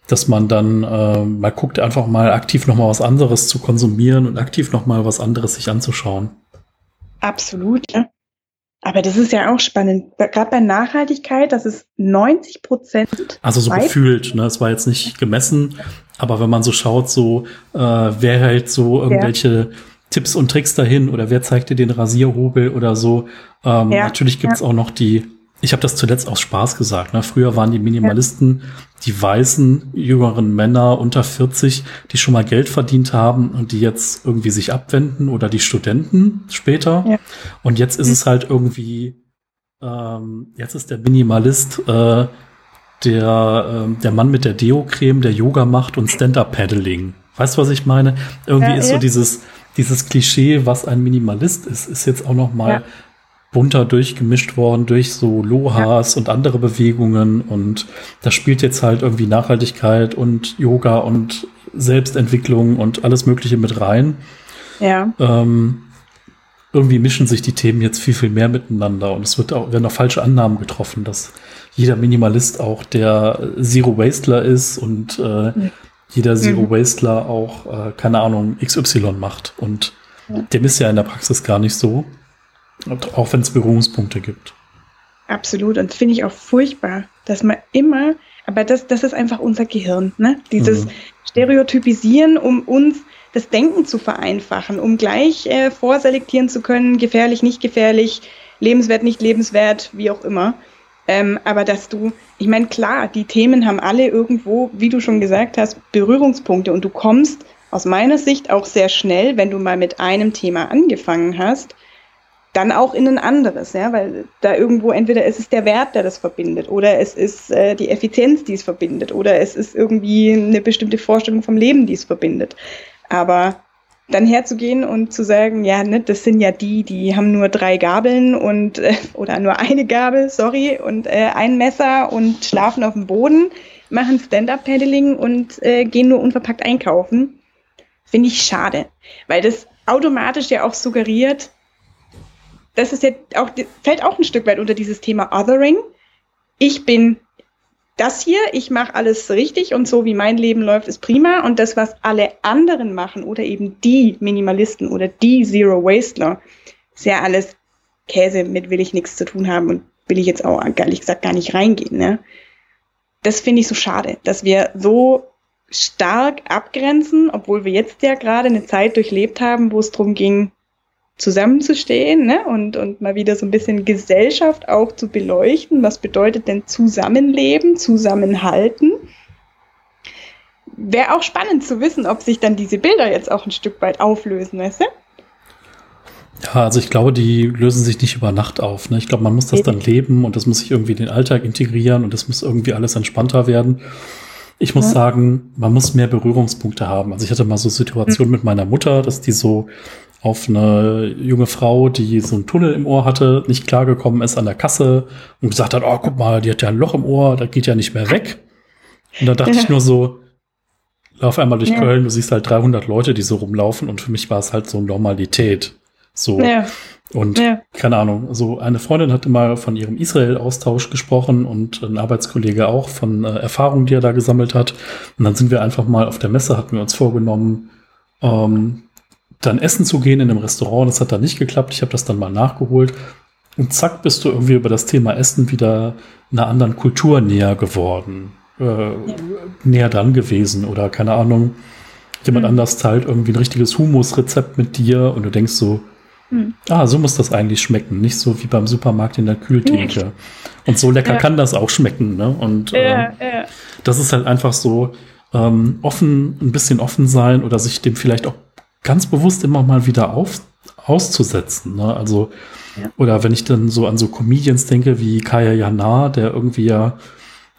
dass man dann äh, mal guckt, einfach mal aktiv noch mal was anderes zu konsumieren und aktiv noch mal was anderes sich anzuschauen. Absolut. Ja. Aber das ist ja auch spannend. Gerade bei Nachhaltigkeit, das ist 90 Prozent. Also so gefühlt, ne? Es war jetzt nicht gemessen, aber wenn man so schaut, so äh, wer hält so irgendwelche ja. Tipps und Tricks dahin oder wer zeigt dir den Rasierhobel oder so. Ähm, ja. Natürlich gibt's auch noch die ich habe das zuletzt aus Spaß gesagt. Ne? Früher waren die Minimalisten ja. die weißen, jüngeren Männer unter 40, die schon mal Geld verdient haben und die jetzt irgendwie sich abwenden oder die Studenten später. Ja. Und jetzt ist mhm. es halt irgendwie, ähm, jetzt ist der Minimalist äh, der, äh, der Mann mit der Deo-Creme, der Yoga macht und Stand-Up-Paddling. Weißt du, was ich meine? Irgendwie ja, ist so dieses, dieses Klischee, was ein Minimalist ist, ist jetzt auch noch mal bunter durchgemischt worden durch so Lohas ja. und andere Bewegungen und da spielt jetzt halt irgendwie Nachhaltigkeit und Yoga und Selbstentwicklung und alles Mögliche mit rein. Ja. Ähm, irgendwie mischen sich die Themen jetzt viel, viel mehr miteinander und es wird auch, werden auch falsche Annahmen getroffen, dass jeder Minimalist auch der Zero Wastler ist und äh, mhm. jeder Zero mhm. Wastler auch, äh, keine Ahnung, XY macht. Und dem ist ja in der Praxis gar nicht so. Auch wenn es Berührungspunkte gibt. Absolut. Und finde ich auch furchtbar, dass man immer, aber das, das ist einfach unser Gehirn, ne? Dieses mhm. Stereotypisieren, um uns das Denken zu vereinfachen, um gleich äh, vorselektieren zu können, gefährlich, nicht gefährlich, lebenswert, nicht lebenswert, wie auch immer. Ähm, aber dass du, ich meine, klar, die Themen haben alle irgendwo, wie du schon gesagt hast, Berührungspunkte und du kommst aus meiner Sicht auch sehr schnell, wenn du mal mit einem Thema angefangen hast, dann auch in ein anderes, ja, weil da irgendwo entweder es ist der Wert, der das verbindet, oder es ist äh, die Effizienz, die es verbindet, oder es ist irgendwie eine bestimmte Vorstellung vom Leben, die es verbindet. Aber dann herzugehen und zu sagen, ja, ne, das sind ja die, die haben nur drei Gabeln und äh, oder nur eine Gabel, sorry, und äh, ein Messer und schlafen auf dem Boden, machen Stand-up-Paddling und äh, gehen nur unverpackt einkaufen, finde ich schade, weil das automatisch ja auch suggeriert, das ist ja auch fällt auch ein Stück weit unter dieses Thema Othering. Ich bin das hier, ich mache alles richtig und so wie mein Leben läuft, ist prima. Und das, was alle anderen machen oder eben die Minimalisten oder die Zero Wasteler, ist ja alles Käse, mit will ich nichts zu tun haben und will ich jetzt auch ehrlich gesagt gar nicht reingehen. Ne? Das finde ich so schade, dass wir so stark abgrenzen, obwohl wir jetzt ja gerade eine Zeit durchlebt haben, wo es darum ging, zusammenzustehen ne? und, und mal wieder so ein bisschen Gesellschaft auch zu beleuchten. Was bedeutet denn Zusammenleben, Zusammenhalten? Wäre auch spannend zu wissen, ob sich dann diese Bilder jetzt auch ein Stück weit auflösen, weißt du? Ja, also ich glaube, die lösen sich nicht über Nacht auf. Ne? Ich glaube, man muss das dann leben und das muss sich irgendwie in den Alltag integrieren und das muss irgendwie alles entspannter werden. Ich muss ja. sagen, man muss mehr Berührungspunkte haben. Also ich hatte mal so Situationen mhm. mit meiner Mutter, dass die so auf eine junge Frau, die so einen Tunnel im Ohr hatte, nicht klargekommen ist an der Kasse und gesagt hat, oh, guck mal, die hat ja ein Loch im Ohr, das geht ja nicht mehr weg. Und da dachte ja. ich nur so, lauf einmal durch ja. Köln, du siehst halt 300 Leute, die so rumlaufen und für mich war es halt so Normalität. So. Ja. Und keine Ahnung, so eine Freundin hat immer von ihrem Israel-Austausch gesprochen und ein Arbeitskollege auch von äh, Erfahrungen, die er da gesammelt hat. Und dann sind wir einfach mal auf der Messe, hatten wir uns vorgenommen, ähm, dann essen zu gehen in einem Restaurant. Das hat dann nicht geklappt. Ich habe das dann mal nachgeholt. Und zack, bist du irgendwie über das Thema Essen wieder einer anderen Kultur näher geworden. Äh, ja. Näher dran gewesen oder keine Ahnung. Jemand mhm. anders teilt irgendwie ein richtiges Humusrezept mit dir und du denkst so, mhm. ah, so muss das eigentlich schmecken. Nicht so wie beim Supermarkt in der Kühltheke. Und so lecker ja. kann das auch schmecken. Ne? Und äh, das ist halt einfach so ähm, offen, ein bisschen offen sein oder sich dem vielleicht auch ganz bewusst immer mal wieder auf, auszusetzen. Ne? Also, ja. oder wenn ich dann so an so Comedians denke wie Kaya Jana, der irgendwie ja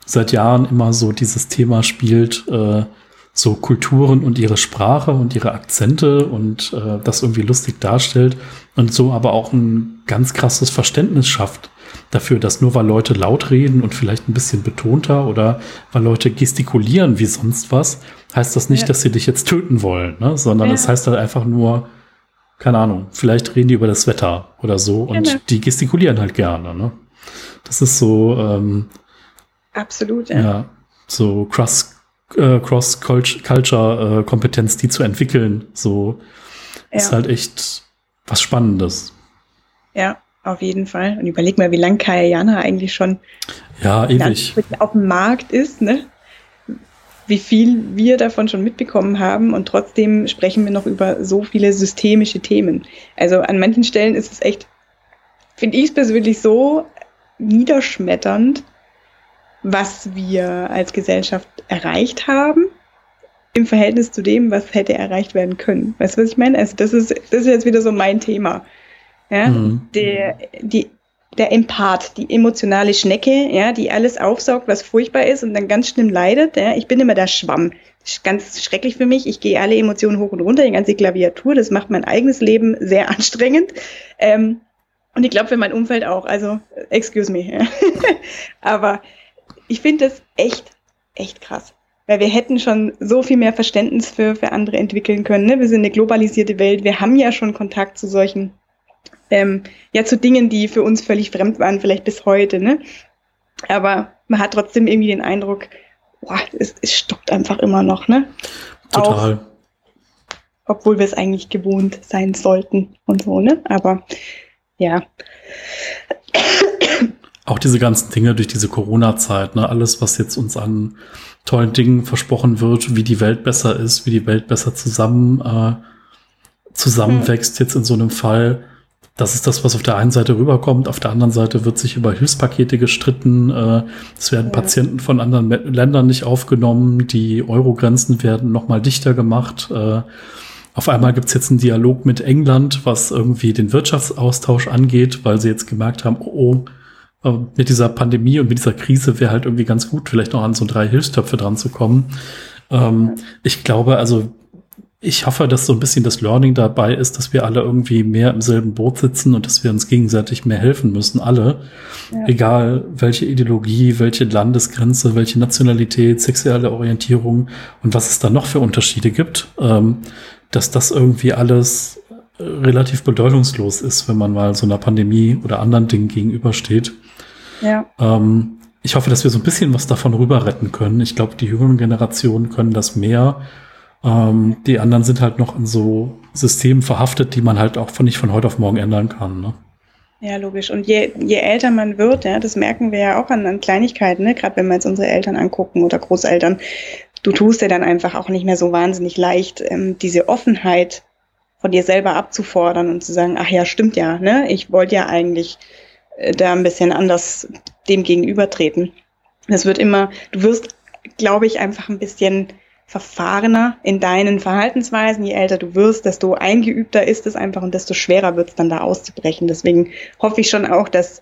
seit Jahren immer so dieses Thema spielt, äh, so Kulturen und ihre Sprache und ihre Akzente und äh, das irgendwie lustig darstellt und so aber auch ein ganz krasses Verständnis schafft dafür, dass nur weil Leute laut reden und vielleicht ein bisschen betonter oder weil Leute gestikulieren wie sonst was, heißt das nicht, ja. dass sie dich jetzt töten wollen, ne? sondern es ja. das heißt halt einfach nur, keine Ahnung, vielleicht reden die über das Wetter oder so und genau. die gestikulieren halt gerne. Ne? Das ist so. Ähm, Absolut, ja. ja so cross, äh, Cross-Culture-Kompetenz, die zu entwickeln, so ist halt echt was Spannendes. Ja, auf jeden Fall. Und überleg mal, wie lange Kayana eigentlich schon ja, ewig. auf dem Markt ist, ne? wie viel wir davon schon mitbekommen haben und trotzdem sprechen wir noch über so viele systemische Themen. Also an manchen Stellen ist es echt, finde ich es persönlich so niederschmetternd, was wir als Gesellschaft erreicht haben im Verhältnis zu dem, was hätte erreicht werden können. Weißt du, was ich meine? Also das ist, das ist jetzt wieder so mein Thema. Ja, mhm. der, die der Empath, die emotionale Schnecke, ja, die alles aufsaugt, was furchtbar ist und dann ganz schlimm leidet. Ja. Ich bin immer der Schwamm. Das ist ganz schrecklich für mich. Ich gehe alle Emotionen hoch und runter, die ganze Klaviatur. Das macht mein eigenes Leben sehr anstrengend. Ähm, und ich glaube für mein Umfeld auch. Also, excuse me. Ja. Aber ich finde das echt, echt krass. Weil wir hätten schon so viel mehr Verständnis für, für andere entwickeln können. Ne? Wir sind eine globalisierte Welt. Wir haben ja schon Kontakt zu solchen ähm, ja zu Dingen, die für uns völlig fremd waren, vielleicht bis heute, ne? Aber man hat trotzdem irgendwie den Eindruck, boah, es, es stockt einfach immer noch, ne? Total. Auch, obwohl wir es eigentlich gewohnt sein sollten und so, ne? Aber ja. auch diese ganzen Dinge durch diese Corona-Zeit, ne, alles, was jetzt uns an tollen Dingen versprochen wird, wie die Welt besser ist, wie die Welt besser zusammen äh, zusammenwächst, mhm. jetzt in so einem Fall. Das ist das, was auf der einen Seite rüberkommt. Auf der anderen Seite wird sich über Hilfspakete gestritten. Äh, es werden ja. Patienten von anderen Ländern nicht aufgenommen. Die Euro-Grenzen werden nochmal dichter gemacht. Äh, auf einmal gibt's jetzt einen Dialog mit England, was irgendwie den Wirtschaftsaustausch angeht, weil sie jetzt gemerkt haben, oh, oh äh, mit dieser Pandemie und mit dieser Krise wäre halt irgendwie ganz gut, vielleicht noch an so drei Hilfstöpfe dran zu kommen. Ähm, ich glaube, also ich hoffe, dass so ein bisschen das Learning dabei ist, dass wir alle irgendwie mehr im selben Boot sitzen und dass wir uns gegenseitig mehr helfen müssen, alle. Ja. Egal welche Ideologie, welche Landesgrenze, welche Nationalität, sexuelle Orientierung und was es da noch für Unterschiede gibt, ähm, dass das irgendwie alles relativ bedeutungslos ist, wenn man mal so einer Pandemie oder anderen Dingen gegenübersteht. Ja. Ähm, ich hoffe, dass wir so ein bisschen was davon rüber retten können. Ich glaube, die jüngeren Generationen können das mehr ähm, die anderen sind halt noch in so Systemen verhaftet, die man halt auch von nicht von heute auf morgen ändern kann. Ne? Ja, logisch. Und je, je älter man wird, ja, das merken wir ja auch an, an Kleinigkeiten, ne? gerade wenn wir jetzt unsere Eltern angucken oder Großeltern, du tust dir dann einfach auch nicht mehr so wahnsinnig leicht, ähm, diese Offenheit von dir selber abzufordern und zu sagen, ach ja, stimmt ja, ne? Ich wollte ja eigentlich äh, da ein bisschen anders dem gegenübertreten. Das wird immer, du wirst, glaube ich, einfach ein bisschen verfahrener in deinen Verhaltensweisen. Je älter du wirst, desto eingeübter ist es einfach und desto schwerer wird es dann da auszubrechen. Deswegen hoffe ich schon auch, dass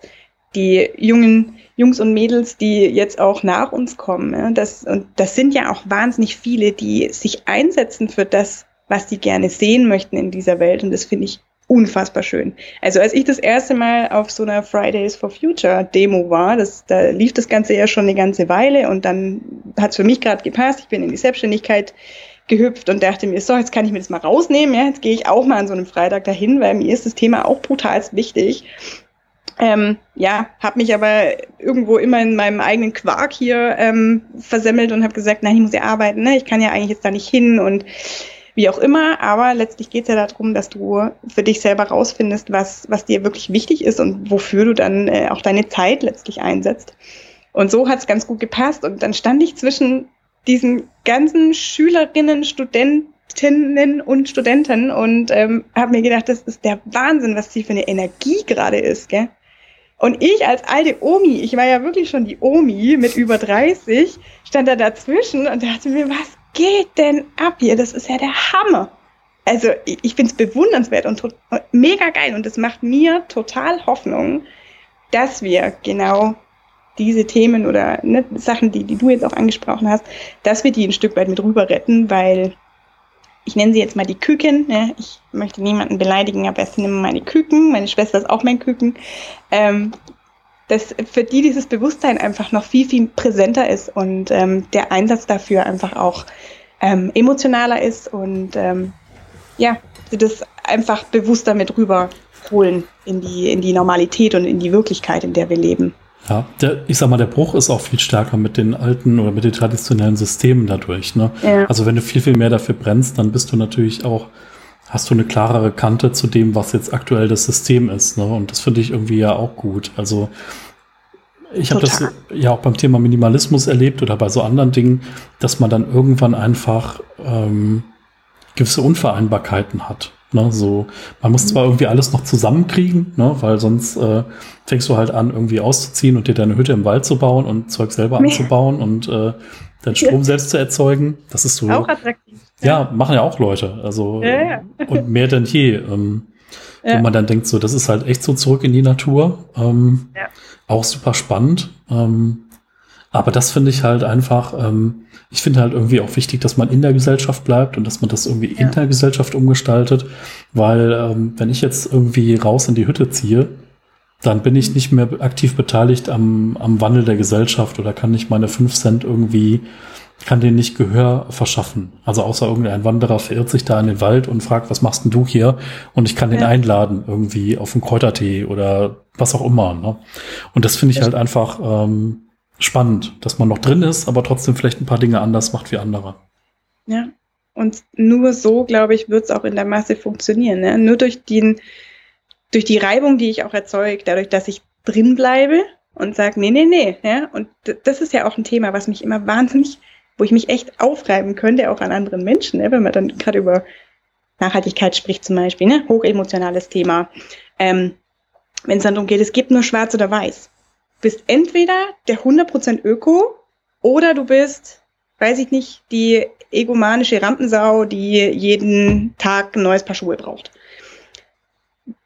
die jungen Jungs und Mädels, die jetzt auch nach uns kommen, das, und das sind ja auch wahnsinnig viele, die sich einsetzen für das, was sie gerne sehen möchten in dieser Welt. Und das finde ich unfassbar schön. Also als ich das erste Mal auf so einer Fridays for Future Demo war, das, da lief das Ganze ja schon eine ganze Weile und dann hat es für mich gerade gepasst. Ich bin in die Selbstständigkeit gehüpft und dachte mir, so, jetzt kann ich mir das mal rausnehmen, ja, jetzt gehe ich auch mal an so einem Freitag dahin, weil mir ist das Thema auch brutal wichtig. Ähm, ja, habe mich aber irgendwo immer in meinem eigenen Quark hier ähm, versemmelt und habe gesagt, nein, ich muss ja arbeiten, ne? ich kann ja eigentlich jetzt da nicht hin und wie auch immer, aber letztlich geht es ja darum, dass du für dich selber rausfindest, was, was dir wirklich wichtig ist und wofür du dann äh, auch deine Zeit letztlich einsetzt. Und so hat es ganz gut gepasst. Und dann stand ich zwischen diesen ganzen Schülerinnen, Studentinnen und Studenten und ähm, habe mir gedacht, das ist der Wahnsinn, was sie für eine Energie gerade ist. Gell? Und ich als alte Omi, ich war ja wirklich schon die Omi mit über 30, stand da dazwischen und dachte mir, was geht denn ab hier? Das ist ja der Hammer. Also ich, ich finde es bewundernswert und mega geil und es macht mir total Hoffnung, dass wir genau diese Themen oder ne, Sachen, die, die du jetzt auch angesprochen hast, dass wir die ein Stück weit mit rüber retten, weil ich nenne sie jetzt mal die Küken. Ne? Ich möchte niemanden beleidigen, aber es sind immer meine Küken. Meine Schwester ist auch mein Küken. Ähm, dass für die dieses Bewusstsein einfach noch viel, viel präsenter ist und ähm, der Einsatz dafür einfach auch ähm, emotionaler ist und ähm, ja, sie das einfach bewusster mit rüberholen in die, in die Normalität und in die Wirklichkeit, in der wir leben. Ja, der, ich sag mal, der Bruch ist auch viel stärker mit den alten oder mit den traditionellen Systemen dadurch. Ne? Ja. Also wenn du viel, viel mehr dafür brennst, dann bist du natürlich auch hast du eine klarere Kante zu dem, was jetzt aktuell das System ist. Ne? Und das finde ich irgendwie ja auch gut. Also ich habe das ja auch beim Thema Minimalismus erlebt oder bei so anderen Dingen, dass man dann irgendwann einfach ähm, gewisse Unvereinbarkeiten hat. Ne? So, man muss zwar irgendwie alles noch zusammenkriegen, ne? weil sonst äh, fängst du halt an, irgendwie auszuziehen und dir deine Hütte im Wald zu bauen und Zeug selber anzubauen und äh, deinen Strom selbst zu erzeugen. Das ist so. Auch attraktiv. Ja, machen ja auch Leute. Also ja, ja. und mehr denn je. Ähm, ja. Wo man dann denkt, so, das ist halt echt so zurück in die Natur. Ähm, ja. Auch super spannend. Ähm, aber das finde ich halt einfach, ähm, ich finde halt irgendwie auch wichtig, dass man in der Gesellschaft bleibt und dass man das irgendwie ja. in der Gesellschaft umgestaltet. Weil ähm, wenn ich jetzt irgendwie raus in die Hütte ziehe, dann bin ich nicht mehr aktiv beteiligt am, am Wandel der Gesellschaft oder kann nicht meine fünf Cent irgendwie kann denen nicht Gehör verschaffen. Also außer irgendein Wanderer verirrt sich da in den Wald und fragt, was machst denn du hier? Und ich kann den ja. einladen irgendwie auf einen Kräutertee oder was auch immer. Ne? Und das finde ich halt einfach ähm, spannend, dass man noch drin ist, aber trotzdem vielleicht ein paar Dinge anders macht wie andere. Ja, und nur so, glaube ich, wird es auch in der Masse funktionieren. Ne? Nur durch, den, durch die Reibung, die ich auch erzeuge, dadurch, dass ich drin bleibe und sage, nee, nee, nee. Ja? Und das ist ja auch ein Thema, was mich immer wahnsinnig, wo ich mich echt aufreiben könnte, auch an anderen Menschen, ne? wenn man dann gerade über Nachhaltigkeit spricht zum Beispiel, ne? hochemotionales Thema. Ähm, wenn es dann darum geht, es gibt nur schwarz oder weiß. Du bist entweder der 100% Öko oder du bist, weiß ich nicht, die egomanische Rampensau, die jeden Tag ein neues Paar Schuhe braucht.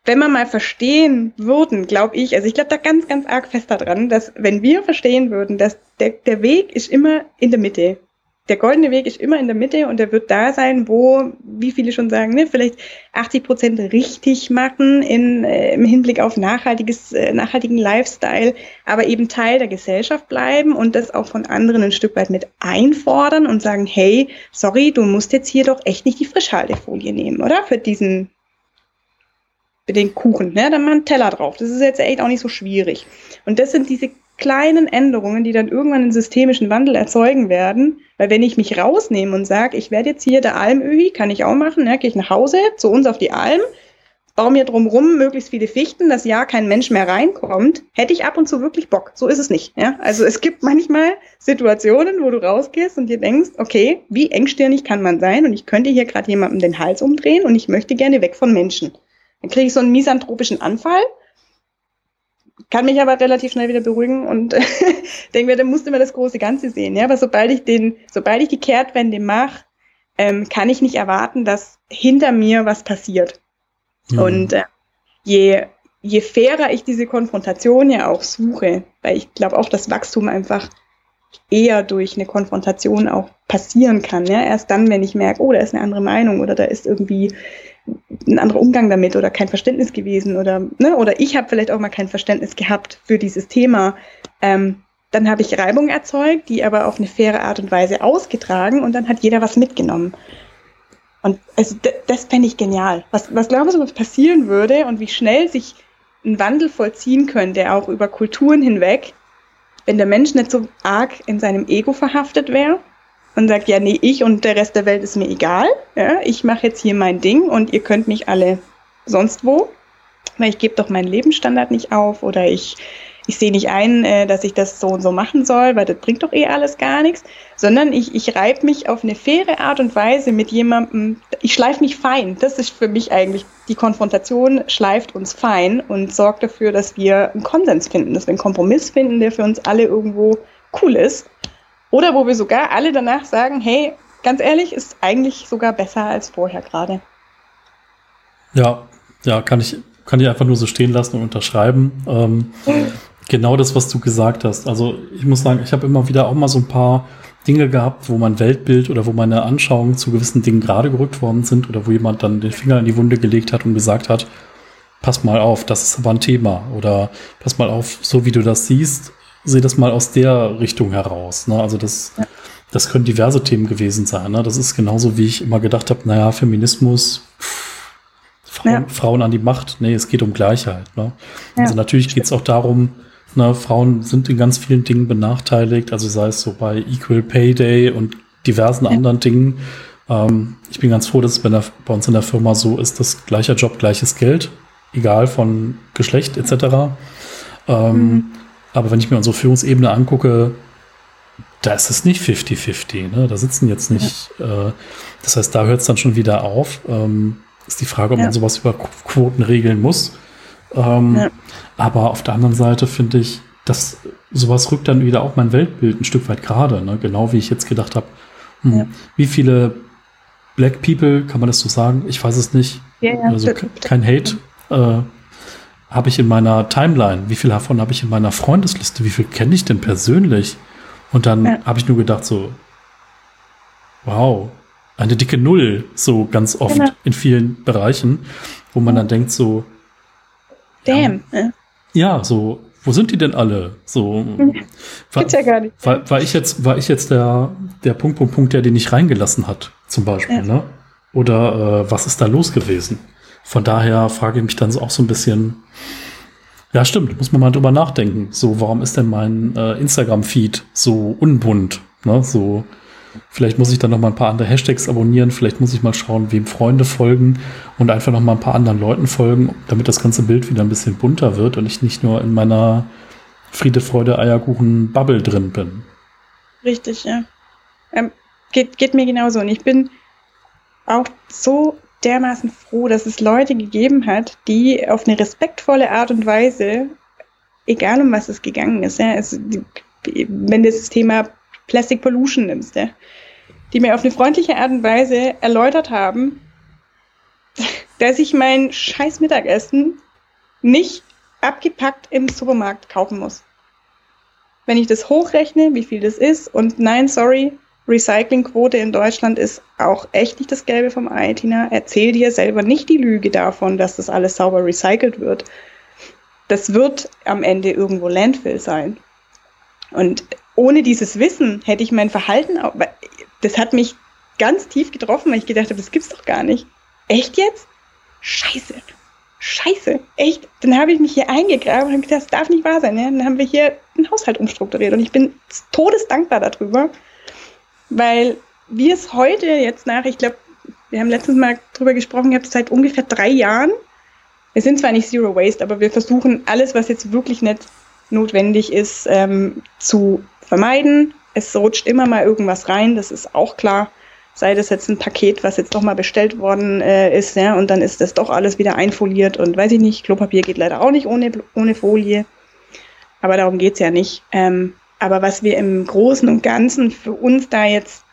Wenn wir mal verstehen würden, glaube ich, also ich glaube da ganz, ganz arg fest daran, dass wenn wir verstehen würden, dass der, der Weg ist immer in der Mitte der goldene Weg ist immer in der Mitte und der wird da sein, wo, wie viele schon sagen, ne, vielleicht 80 Prozent richtig machen in, äh, im Hinblick auf nachhaltiges, äh, nachhaltigen Lifestyle, aber eben Teil der Gesellschaft bleiben und das auch von anderen ein Stück weit mit einfordern und sagen, hey, sorry, du musst jetzt hier doch echt nicht die Frischhaltefolie nehmen, oder? Für diesen den Kuchen, ne? Dann mal einen Teller drauf. Das ist jetzt echt auch nicht so schwierig. Und das sind diese kleinen Änderungen, die dann irgendwann einen systemischen Wandel erzeugen werden. Weil wenn ich mich rausnehme und sage, ich werde jetzt hier der Almöhi, kann ich auch machen, ne, gehe ich nach Hause zu uns auf die Alm, baue mir drumrum möglichst viele Fichten, dass ja kein Mensch mehr reinkommt, hätte ich ab und zu wirklich Bock. So ist es nicht. Ja? Also es gibt manchmal Situationen, wo du rausgehst und dir denkst, okay, wie engstirnig kann man sein? Und ich könnte hier gerade jemandem den Hals umdrehen und ich möchte gerne weg von Menschen. Dann kriege ich so einen misanthropischen Anfall kann mich aber relativ schnell wieder beruhigen und denke mir, dann musst du immer das große Ganze sehen. Ja, aber sobald ich den, sobald ich die Kehrtwende mache, ähm, kann ich nicht erwarten, dass hinter mir was passiert. Mhm. Und äh, je, je fairer ich diese Konfrontation ja auch suche, weil ich glaube auch, dass Wachstum einfach eher durch eine Konfrontation auch passieren kann. Ja? Erst dann, wenn ich merke, oh, da ist eine andere Meinung oder da ist irgendwie ein anderer Umgang damit oder kein Verständnis gewesen oder ne, oder ich habe vielleicht auch mal kein Verständnis gehabt für dieses Thema. Ähm, dann habe ich Reibung erzeugt, die aber auf eine faire Art und Weise ausgetragen und dann hat jeder was mitgenommen. Und also das fände ich genial. Was, was glaubst du, was passieren würde und wie schnell sich ein Wandel vollziehen könnte, auch über Kulturen hinweg, wenn der Mensch nicht so arg in seinem Ego verhaftet wäre, und sagt, ja, nee, ich und der Rest der Welt ist mir egal. Ja, ich mache jetzt hier mein Ding und ihr könnt mich alle sonst wo. Weil ich gebe doch meinen Lebensstandard nicht auf oder ich, ich sehe nicht ein, äh, dass ich das so und so machen soll, weil das bringt doch eh alles gar nichts, sondern ich, ich reibe mich auf eine faire Art und Weise mit jemandem, ich schleife mich fein. Das ist für mich eigentlich, die Konfrontation schleift uns fein und sorgt dafür, dass wir einen Konsens finden, dass wir einen Kompromiss finden, der für uns alle irgendwo cool ist oder wo wir sogar alle danach sagen, hey, ganz ehrlich, ist eigentlich sogar besser als vorher gerade. Ja, ja, kann ich, kann ich einfach nur so stehen lassen und unterschreiben. Ähm, genau das, was du gesagt hast. Also ich muss sagen, ich habe immer wieder auch mal so ein paar Dinge gehabt, wo mein Weltbild oder wo meine Anschauungen zu gewissen Dingen gerade gerückt worden sind oder wo jemand dann den Finger in die Wunde gelegt hat und gesagt hat, pass mal auf, das ist aber ein Thema oder pass mal auf, so wie du das siehst, sehe das mal aus der Richtung heraus. Ne? Also das, ja. das können diverse Themen gewesen sein. Ne? Das ist genauso, wie ich immer gedacht habe, naja, Feminismus, pff, Frauen, ja. Frauen, an die Macht. Nee, es geht um Gleichheit. Ne? Ja. Also natürlich geht es auch darum, ne, Frauen sind in ganz vielen Dingen benachteiligt, also sei es so bei Equal Pay Day und diversen anderen Dingen. Ähm, ich bin ganz froh, dass es bei, der, bei, uns in der Firma so ist, dass gleicher Job, gleiches Geld, egal von Geschlecht etc. Ähm, mhm. Aber wenn ich mir unsere Führungsebene angucke, da ist es nicht 50-50. Ne? Da sitzen jetzt nicht. Ja. Äh, das heißt, da hört es dann schon wieder auf. Ähm, ist die Frage, ob ja. man sowas über Quoten regeln muss. Ähm, ja. Aber auf der anderen Seite finde ich, dass sowas rückt dann wieder auch mein Weltbild ein Stück weit gerade. Ne? Genau wie ich jetzt gedacht habe, hm, wie viele Black People, kann man das so sagen? Ich weiß es nicht. Also kein Hate. Äh, habe ich in meiner Timeline? Wie viel davon habe ich in meiner Freundesliste? Wie viel kenne ich denn persönlich? Und dann ja. habe ich nur gedacht so, wow, eine dicke Null, so ganz oft genau. in vielen Bereichen, wo man dann denkt so, damn. Ja, ja, so, wo sind die denn alle? So, war, ja gar nicht. War, war, ich jetzt, war ich jetzt der, der Punkt, Punkt, Punkt, der den nicht reingelassen hat, zum Beispiel, ja. ne? Oder äh, was ist da los gewesen? Von daher frage ich mich dann auch so ein bisschen, ja, stimmt, muss man mal drüber nachdenken. So, warum ist denn mein äh, Instagram-Feed so unbunt? Ne? So, vielleicht muss ich dann noch mal ein paar andere Hashtags abonnieren, vielleicht muss ich mal schauen, wem Freunde folgen und einfach noch mal ein paar anderen Leuten folgen, damit das ganze Bild wieder ein bisschen bunter wird und ich nicht nur in meiner Friede, Freude, Eierkuchen, Bubble drin bin. Richtig, ja. Ähm, geht, geht mir genauso. Und ich bin auch so dermaßen froh, dass es Leute gegeben hat, die auf eine respektvolle Art und Weise, egal um was es gegangen ist, ja, also wenn du das Thema Plastic Pollution nimmst, ja, die mir auf eine freundliche Art und Weise erläutert haben, dass ich mein scheiß Mittagessen nicht abgepackt im Supermarkt kaufen muss. Wenn ich das hochrechne, wie viel das ist, und nein, sorry, Recyclingquote in Deutschland ist auch echt nicht das Gelbe vom Ei, Tina. Erzähl dir selber nicht die Lüge davon, dass das alles sauber recycelt wird. Das wird am Ende irgendwo Landfill sein. Und ohne dieses Wissen hätte ich mein Verhalten, das hat mich ganz tief getroffen, weil ich gedacht habe, das gibt's doch gar nicht. Echt jetzt? Scheiße. Scheiße. Echt? Dann habe ich mich hier eingegraben und habe gedacht, das darf nicht wahr sein. Ne? Dann haben wir hier den Haushalt umstrukturiert und ich bin todesdankbar darüber, weil wir es heute jetzt nach, ich glaube, wir haben letztens mal drüber gesprochen, ihr habt seit ungefähr drei Jahren. Wir sind zwar nicht Zero Waste, aber wir versuchen alles, was jetzt wirklich nicht notwendig ist, ähm, zu vermeiden. Es rutscht immer mal irgendwas rein, das ist auch klar. Sei das jetzt ein Paket, was jetzt doch mal bestellt worden äh, ist, ja, und dann ist das doch alles wieder einfoliert und weiß ich nicht, Klopapier geht leider auch nicht ohne, ohne Folie. Aber darum geht's ja nicht. Ähm, aber was wir im Großen und Ganzen für uns da jetzt,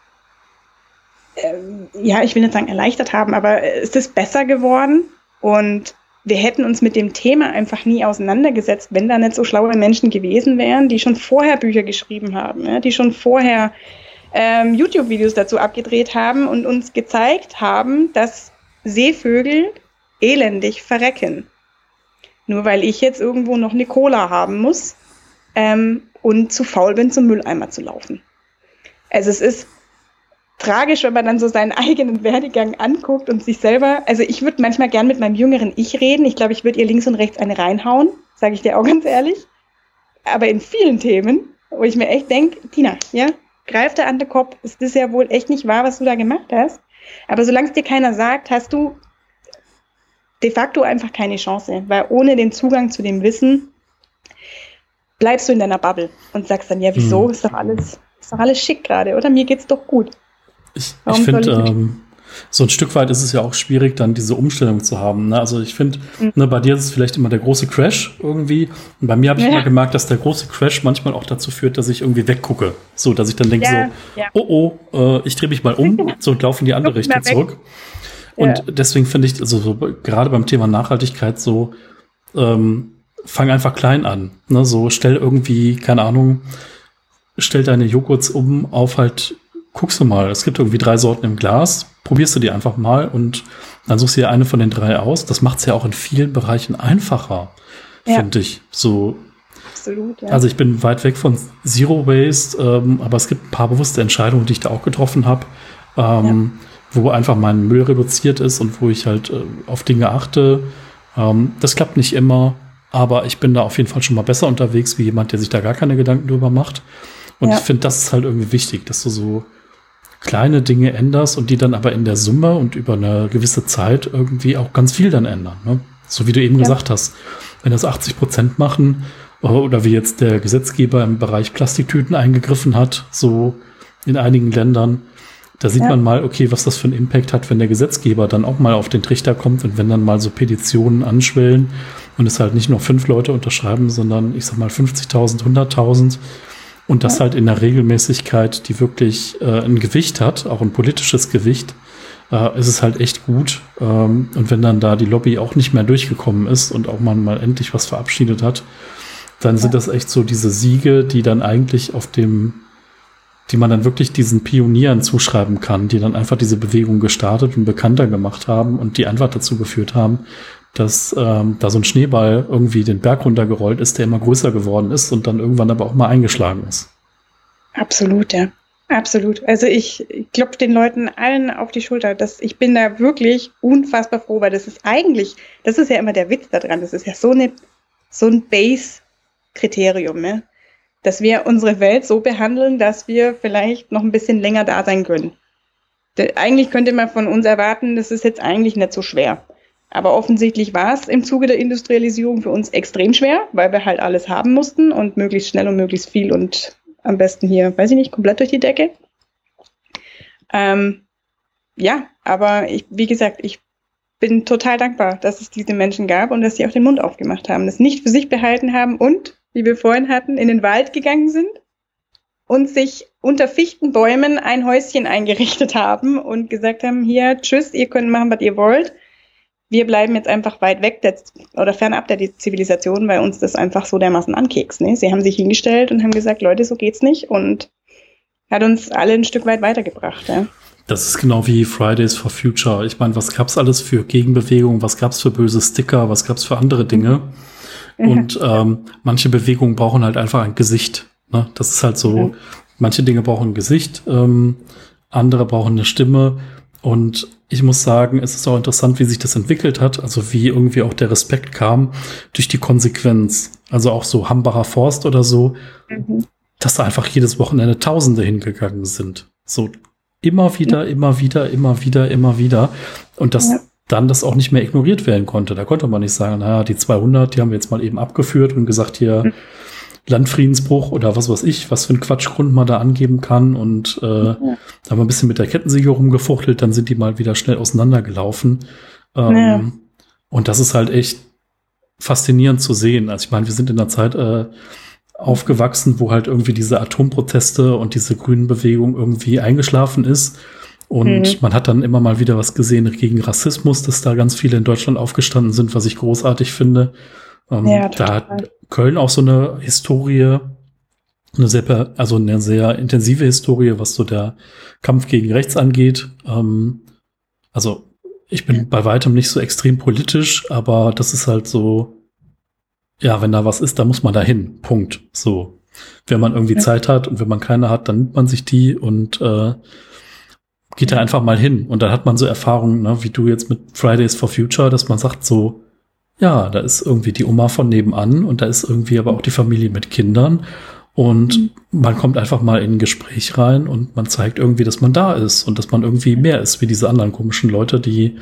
ähm, ja, ich will nicht sagen erleichtert haben, aber es ist besser geworden und wir hätten uns mit dem Thema einfach nie auseinandergesetzt, wenn da nicht so schlaue Menschen gewesen wären, die schon vorher Bücher geschrieben haben, ja, die schon vorher ähm, YouTube-Videos dazu abgedreht haben und uns gezeigt haben, dass Seevögel elendig verrecken. Nur weil ich jetzt irgendwo noch eine Cola haben muss ähm, und zu faul bin, zum Mülleimer zu laufen. Also es ist tragisch, wenn man dann so seinen eigenen Werdegang anguckt und sich selber, also ich würde manchmal gern mit meinem jüngeren Ich reden. Ich glaube, ich würde ihr links und rechts eine reinhauen, sage ich dir auch ganz ehrlich. Aber in vielen Themen, wo ich mir echt denke, Tina, ja, greif da an den Kopf, ist das ja wohl echt nicht wahr, was du da gemacht hast. Aber solange es dir keiner sagt, hast du de facto einfach keine Chance, weil ohne den Zugang zu dem Wissen bleibst du in deiner Bubble und sagst dann, ja, wieso, hm. ist doch alles, ist doch alles schick gerade, oder? Mir geht's doch gut. Ich, ich finde, ähm, so ein Stück weit ist es ja auch schwierig, dann diese Umstellung zu haben. Ne? Also ich finde, mhm. ne, bei dir ist es vielleicht immer der große Crash irgendwie. Und bei mir habe ich ja. immer gemerkt, dass der große Crash manchmal auch dazu führt, dass ich irgendwie weggucke. So, dass ich dann denke ja, so, ja. oh oh, äh, ich drehe mich mal um, so und laufe in die andere Richtung zurück. Und deswegen finde ich, also so, gerade beim Thema Nachhaltigkeit so, ähm, fang einfach klein an. Ne? So stell irgendwie, keine Ahnung, stell deine Joghurts um auf halt guckst du mal, es gibt irgendwie drei Sorten im Glas, probierst du die einfach mal und dann suchst du dir eine von den drei aus. Das macht es ja auch in vielen Bereichen einfacher, ja. finde ich. So. Absolut, ja. Also ich bin weit weg von Zero Waste, ähm, aber es gibt ein paar bewusste Entscheidungen, die ich da auch getroffen habe, ähm, ja. wo einfach mein Müll reduziert ist und wo ich halt äh, auf Dinge achte. Ähm, das klappt nicht immer, aber ich bin da auf jeden Fall schon mal besser unterwegs wie jemand, der sich da gar keine Gedanken drüber macht. Und ich finde, das ist halt irgendwie wichtig, dass du so kleine Dinge änderst und die dann aber in der Summe und über eine gewisse Zeit irgendwie auch ganz viel dann ändern. Ne? So wie du eben ja. gesagt hast, wenn das 80 Prozent machen oder wie jetzt der Gesetzgeber im Bereich Plastiktüten eingegriffen hat, so in einigen Ländern, da sieht ja. man mal, okay, was das für einen Impact hat, wenn der Gesetzgeber dann auch mal auf den Trichter kommt und wenn dann mal so Petitionen anschwellen und es halt nicht nur fünf Leute unterschreiben, sondern ich sag mal 50.000, 100.000 und das ja. halt in der Regelmäßigkeit, die wirklich äh, ein Gewicht hat, auch ein politisches Gewicht, äh, ist es halt echt gut. Ähm, und wenn dann da die Lobby auch nicht mehr durchgekommen ist und auch man mal endlich was verabschiedet hat, dann ja. sind das echt so diese Siege, die dann eigentlich auf dem, die man dann wirklich diesen Pionieren zuschreiben kann, die dann einfach diese Bewegung gestartet und bekannter gemacht haben und die einfach dazu geführt haben, dass ähm, da so ein Schneeball irgendwie den Berg runtergerollt ist, der immer größer geworden ist und dann irgendwann aber auch mal eingeschlagen ist. Absolut, ja. Absolut. Also ich klopfe den Leuten allen auf die Schulter. dass ich bin da wirklich unfassbar froh, weil das ist eigentlich, das ist ja immer der Witz daran. Das ist ja so eine, so ein Base-Kriterium, ne? dass wir unsere Welt so behandeln, dass wir vielleicht noch ein bisschen länger da sein können. Eigentlich könnte man von uns erwarten, das ist jetzt eigentlich nicht so schwer Aber offensichtlich war es im Zuge der Industrialisierung für uns extrem schwer, weil wir halt alles haben mussten und möglichst schnell und möglichst viel und am besten hier, weiß ich nicht, komplett durch die Decke. Ähm, ja, aber ich, wie gesagt, ich bin total dankbar, dass es diese Menschen gab und dass sie auch den Mund aufgemacht haben, das nicht für sich behalten haben und, wie wir vorhin hatten, in den Wald gegangen sind und sich unter Fichtenbäumen ein Häuschen eingerichtet haben und gesagt haben, hier, tschüss, ihr könnt machen, was ihr wollt wir bleiben jetzt einfach weit weg der, oder fernab der Zivilisation, weil uns das einfach so dermaßen ankekst. Ne? Sie haben sich hingestellt und haben gesagt, Leute, so geht's nicht und hat uns alle ein Stück weit weitergebracht. Ja? Das ist genau wie Fridays for Future. Ich meine, was gab's alles für Gegenbewegungen, was gab's für böse Sticker, was gab's für andere Dinge? Und ähm, manche Bewegungen brauchen halt einfach ein Gesicht. Ne? Das ist halt so, mhm. manche Dinge brauchen ein Gesicht, ähm, andere brauchen eine Stimme. Und ich muss sagen, es ist auch interessant, wie sich das entwickelt hat, also wie irgendwie auch der Respekt kam durch die Konsequenz. Also auch so Hambacher Forst oder so, mhm. dass da einfach jedes Wochenende Tausende hingegangen sind. So immer wieder, ja. immer wieder, immer wieder, immer wieder. Und dass ja. dann das auch nicht mehr ignoriert werden konnte. Da konnte man nicht sagen, naja, die 200, die haben wir jetzt mal eben abgeführt und gesagt, hier, mhm. Landfriedensbruch oder was weiß ich, was für ein Quatschgrund man da angeben kann. Und äh, ja. da haben wir ein bisschen mit der Kettensäge rumgefuchtelt, dann sind die mal wieder schnell auseinandergelaufen. Ähm, ja. Und das ist halt echt faszinierend zu sehen. Also ich meine, wir sind in der Zeit äh, aufgewachsen, wo halt irgendwie diese Atomproteste und diese grünen Bewegung irgendwie eingeschlafen ist. Und mhm. man hat dann immer mal wieder was gesehen gegen Rassismus, dass da ganz viele in Deutschland aufgestanden sind, was ich großartig finde. Ähm, ja, da hat Köln auch so eine Historie, eine sehr, also eine sehr intensive Historie, was so der Kampf gegen rechts angeht. Ähm, also ich bin bei weitem nicht so extrem politisch, aber das ist halt so, ja, wenn da was ist, da muss man da hin. Punkt. So. Wenn man irgendwie ja. Zeit hat und wenn man keine hat, dann nimmt man sich die und äh, geht da einfach mal hin. Und dann hat man so Erfahrungen, ne, wie du jetzt mit Fridays for Future, dass man sagt so, ja, da ist irgendwie die Oma von nebenan und da ist irgendwie aber auch die Familie mit Kindern. Und mhm. man kommt einfach mal in ein Gespräch rein und man zeigt irgendwie, dass man da ist und dass man irgendwie mehr ist wie diese anderen komischen Leute, die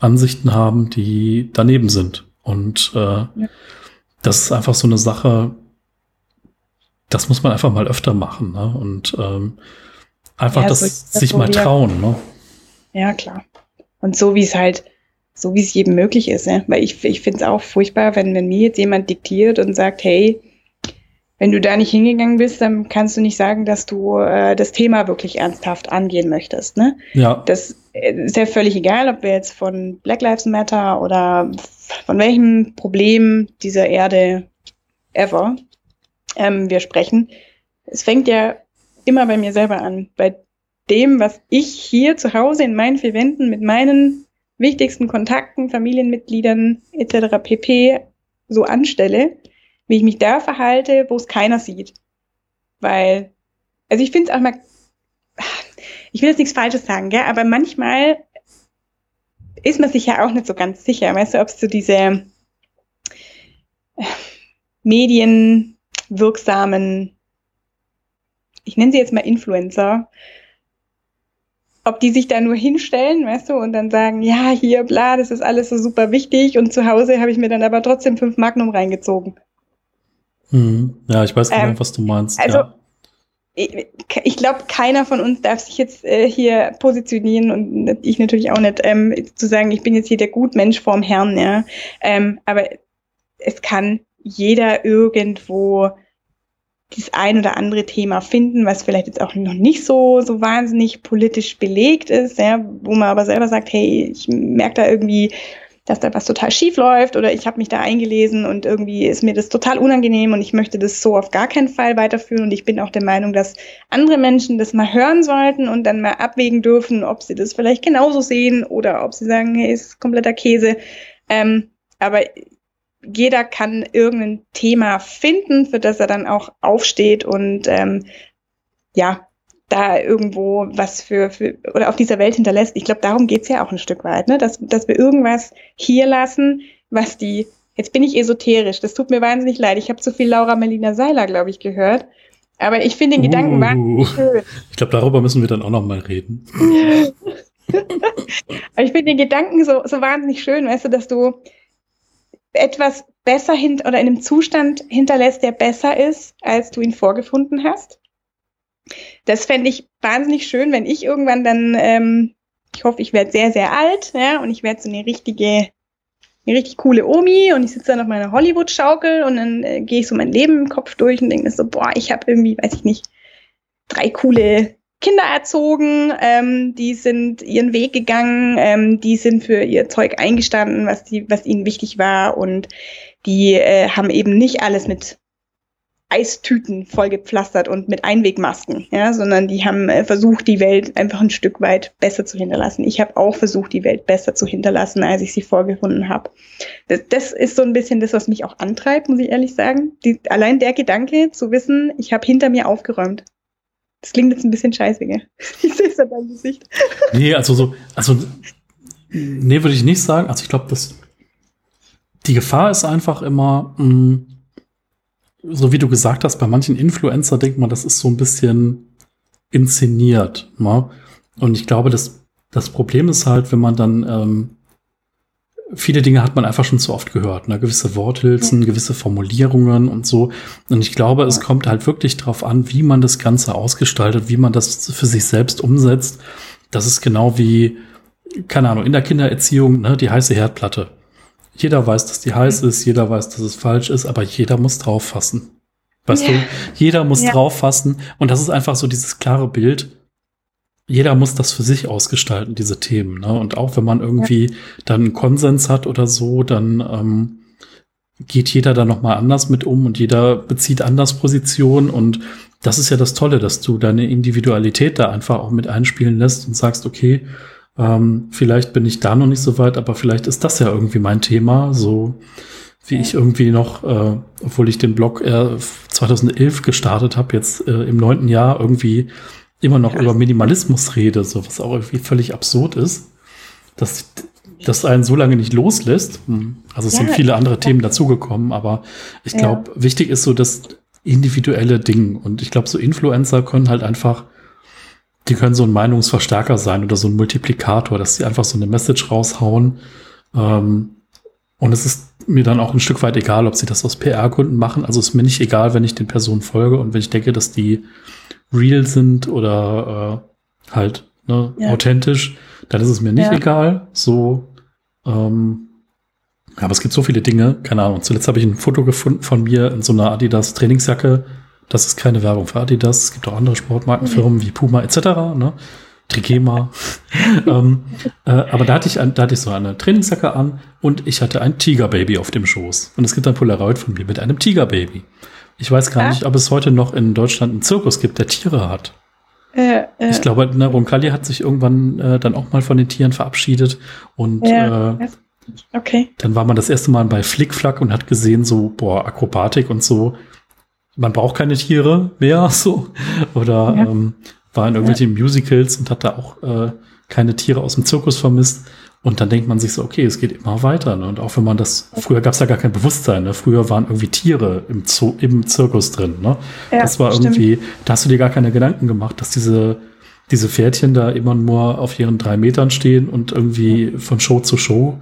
Ansichten haben, die daneben sind. Und äh, ja. das ist einfach so eine Sache, das muss man einfach mal öfter machen. Ne? Und ähm, einfach ja, das, das sich mal trauen. Ne? Ja, klar. Und so wie es halt so wie es jedem möglich ist. Ne? Weil ich, ich finde es auch furchtbar, wenn, wenn mir jetzt jemand diktiert und sagt, hey, wenn du da nicht hingegangen bist, dann kannst du nicht sagen, dass du äh, das Thema wirklich ernsthaft angehen möchtest. Ne? Ja. Das äh, ist ja völlig egal, ob wir jetzt von Black Lives Matter oder von welchem Problem dieser Erde ever ähm, wir sprechen. Es fängt ja immer bei mir selber an. Bei dem, was ich hier zu Hause in meinen vier Wänden mit meinen wichtigsten Kontakten, Familienmitgliedern etc. pp. so anstelle, wie ich mich da verhalte, wo es keiner sieht. Weil, also ich finde es auch mal, ich will jetzt nichts Falsches sagen, gell, aber manchmal ist man sich ja auch nicht so ganz sicher, weißt du, ob es so diese äh, medienwirksamen, ich nenne sie jetzt mal Influencer, ob die sich da nur hinstellen, weißt du, und dann sagen, ja, hier, bla, das ist alles so super wichtig und zu Hause habe ich mir dann aber trotzdem fünf Magnum reingezogen. Hm. Ja, ich weiß genau, ähm, was du meinst. Also, ja. ich, ich glaube, keiner von uns darf sich jetzt äh, hier positionieren und ich natürlich auch nicht, ähm, zu sagen, ich bin jetzt hier der Gutmensch vorm Herrn, ja. Ähm, aber es kann jeder irgendwo das ein oder andere Thema finden, was vielleicht jetzt auch noch nicht so, so wahnsinnig politisch belegt ist, ja, wo man aber selber sagt, hey, ich merke da irgendwie, dass da was total schief läuft oder ich habe mich da eingelesen und irgendwie ist mir das total unangenehm und ich möchte das so auf gar keinen Fall weiterführen und ich bin auch der Meinung, dass andere Menschen das mal hören sollten und dann mal abwägen dürfen, ob sie das vielleicht genauso sehen oder ob sie sagen, hey, ist kompletter Käse. Ähm, aber jeder kann irgendein Thema finden, für das er dann auch aufsteht und ähm, ja, da irgendwo was für, für oder auf dieser Welt hinterlässt. Ich glaube, darum geht's ja auch ein Stück weit, ne? dass, dass wir irgendwas hier lassen, was die, jetzt bin ich esoterisch, das tut mir wahnsinnig leid. Ich habe zu viel Laura Melina Seiler, glaube ich, gehört. Aber ich finde den uh, Gedanken wahnsinnig schön. Ich glaube, darüber müssen wir dann auch noch mal reden. Aber ich finde den Gedanken so, so wahnsinnig schön, weißt du, dass du etwas besser hin oder in einem Zustand hinterlässt, der besser ist, als du ihn vorgefunden hast. Das fände ich wahnsinnig schön, wenn ich irgendwann dann, ähm, ich hoffe, ich werde sehr, sehr alt, ja, und ich werde so eine richtige, eine richtig coole Omi und ich sitze dann auf meiner Hollywood-Schaukel und dann äh, gehe ich so mein Leben im Kopf durch und denke so, boah, ich habe irgendwie, weiß ich nicht, drei coole Kinder erzogen, ähm, die sind ihren Weg gegangen, ähm, die sind für ihr Zeug eingestanden, was, die, was ihnen wichtig war und die äh, haben eben nicht alles mit Eistüten vollgepflastert und mit Einwegmasken, ja, sondern die haben äh, versucht, die Welt einfach ein Stück weit besser zu hinterlassen. Ich habe auch versucht, die Welt besser zu hinterlassen, als ich sie vorgefunden habe. Das, das ist so ein bisschen das, was mich auch antreibt, muss ich ehrlich sagen. Die, allein der Gedanke zu wissen, ich habe hinter mir aufgeräumt. Das klingt jetzt ein bisschen scheiße, gell? Ich sehe es an deinem Gesicht. Nee, also so, also, nee, würde ich nicht sagen. Also ich glaube, dass die Gefahr ist einfach immer, mh, mm, so wie du gesagt hast, bei manchen Influencer denkt man, das ist so ein bisschen inszeniert. Ne? Und ich glaube, das, das Problem ist halt, wenn man dann ähm, viele Dinge hat man einfach schon zu oft gehört, ne? gewisse Worthülsen, gewisse Formulierungen und so. Und ich glaube, es kommt halt wirklich darauf an, wie man das Ganze ausgestaltet, wie man das für sich selbst umsetzt. Das ist genau wie, keine Ahnung, in der Kindererziehung, ne, die heiße Herdplatte. Jeder weiß, dass die heiß ist, jeder weiß, dass es falsch ist, aber jeder muss drauf fassen. Weißt ja. du, jeder muss ja. drauf fassen. Und das ist einfach so dieses klare Bild jeder muss das für sich ausgestalten, diese Themen. Ne? Und auch wenn man irgendwie ja. dann einen Konsens hat oder so, dann ähm, geht jeder da noch mal anders mit um und jeder bezieht anders Position. Und das ist ja das Tolle, dass du deine Individualität da einfach auch mit einspielen lässt und sagst, okay, ähm, vielleicht bin ich da noch nicht so weit, aber vielleicht ist das ja irgendwie mein Thema, so wie ich irgendwie noch, äh, obwohl ich den Blog äh, 2011 gestartet habe, jetzt äh, im neunten Jahr irgendwie immer noch über Minimalismus rede, so was auch irgendwie völlig absurd ist, dass das einen so lange nicht loslässt. Hm, also es ja, sind viele andere ja. Themen dazugekommen, aber ich glaube, ja. wichtig ist so das individuelle Ding. Und ich glaube, so Influencer können halt einfach, die können so ein Meinungsverstärker sein oder so ein Multiplikator, dass sie einfach so eine Message raushauen. Ähm, und es ist mir dann auch ein Stück weit egal, ob sie das aus PR-Gründen machen. Also es ist mir nicht egal, wenn ich den Personen folge und wenn ich denke, dass die real sind oder äh, halt ne, ja. authentisch, dann ist es mir nicht ja. egal. So, ähm, aber es gibt so viele Dinge, keine Ahnung. Zuletzt habe ich ein Foto gefunden von mir in so einer Adidas Trainingsjacke. Das ist keine Werbung für Adidas. Es gibt auch andere Sportmarkenfirmen mhm. wie Puma etc. Ne? Trigema. ähm, äh, aber da hatte ich, ein, da hatte ich so eine Trainingsjacke an und ich hatte ein Tigerbaby auf dem Schoß. Und es gibt ein Polaroid von mir mit einem Tigerbaby. Ich weiß gar ja? nicht, ob es heute noch in Deutschland einen Zirkus gibt, der Tiere hat. Äh, äh, ich glaube, ne, Roncalli hat sich irgendwann äh, dann auch mal von den Tieren verabschiedet und ja, äh, okay. dann war man das erste Mal bei Flickflack und hat gesehen, so, boah, Akrobatik und so. Man braucht keine Tiere mehr, so. Oder ja. ähm, war in irgendwelchen ja. Musicals und hat da auch äh, keine Tiere aus dem Zirkus vermisst. Und dann denkt man sich so, okay, es geht immer weiter. Ne? Und auch wenn man das, früher gab es ja gar kein Bewusstsein, ne? früher waren irgendwie Tiere im, Zoo, im Zirkus drin. Ne? Ja, das war irgendwie, stimmt. da hast du dir gar keine Gedanken gemacht, dass diese, diese Pferdchen da immer nur auf ihren drei Metern stehen und irgendwie von Show zu Show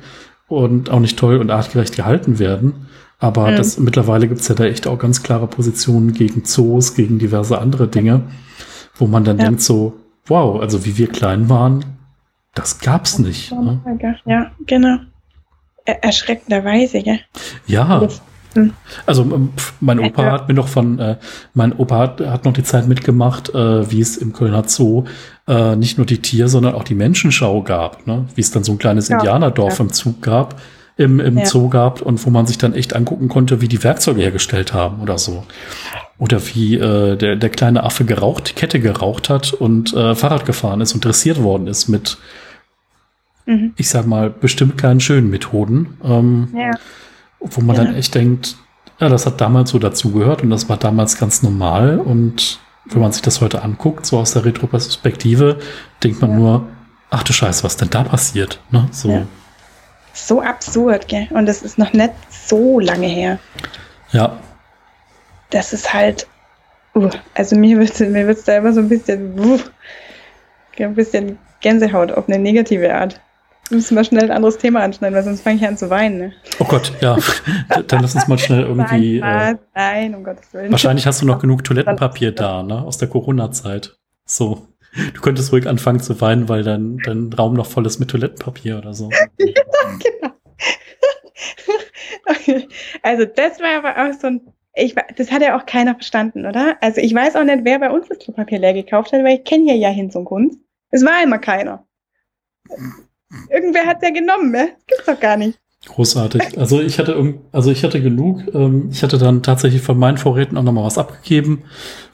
und auch nicht toll und artgerecht gehalten werden. Aber mhm. das, mittlerweile gibt's ja da echt auch ganz klare Positionen gegen Zoos, gegen diverse andere Dinge, wo man dann ja. denkt so, wow, also wie wir klein waren, das gab's nicht. Ne? Ja, genau. Er erschreckenderweise, ja. Ja. Hm. Also ähm, mein Opa ja. hat mir noch von, äh, mein Opa hat, hat noch die Zeit mitgemacht, äh, wie es im Kölner Zoo äh, nicht nur die Tier, sondern auch die Menschenschau gab, ne? wie es dann so ein kleines ja. Indianerdorf ja. im Zug gab, im, im Zoo gab und wo man sich dann echt angucken konnte, wie die Werkzeuge hergestellt haben oder so. Oder wie äh, der, der kleine Affe geraucht, Kette geraucht hat und äh, Fahrrad gefahren ist und dressiert worden ist mit mhm. ich sag mal, bestimmt keinen schönen Methoden. Ähm, ja. Wo man ja. dann echt denkt, ja, das hat damals so dazugehört und das war damals ganz normal. Und wenn man sich das heute anguckt, so aus der Retroperspektive, denkt man ja. nur, ach du Scheiße, was denn da passiert? Ne? So. Ja. so absurd, gell? Und das ist noch nicht so lange her. Ja. Das ist halt, uh, also mir wird mir wird's da immer so ein bisschen, uh, ein bisschen Gänsehaut auf eine negative Art. Müssen wir schnell ein anderes Thema anschneiden, weil sonst fange ich an zu weinen. Ne? Oh Gott, ja. Dann lass uns mal schnell irgendwie. Nein, äh, nein, um Gottes Willen. Wahrscheinlich hast du noch genug Toilettenpapier da, ne? Aus der Corona-Zeit. So. Du könntest ruhig anfangen zu weinen, weil dein, dein Raum noch voll ist mit Toilettenpapier oder so. ja, genau. okay. Also, das war aber auch so ein. Ich, das hat ja auch keiner verstanden, oder? Also, ich weiß auch nicht, wer bei uns das Klopapier leer gekauft hat, weil ich kenne hier ja Hinz und Kunst. Es war immer keiner. Irgendwer hat ja genommen, ne? Gibt's doch gar nicht. Großartig. Also ich hatte also ich hatte genug. Ähm, ich hatte dann tatsächlich von meinen Vorräten auch nochmal was abgegeben.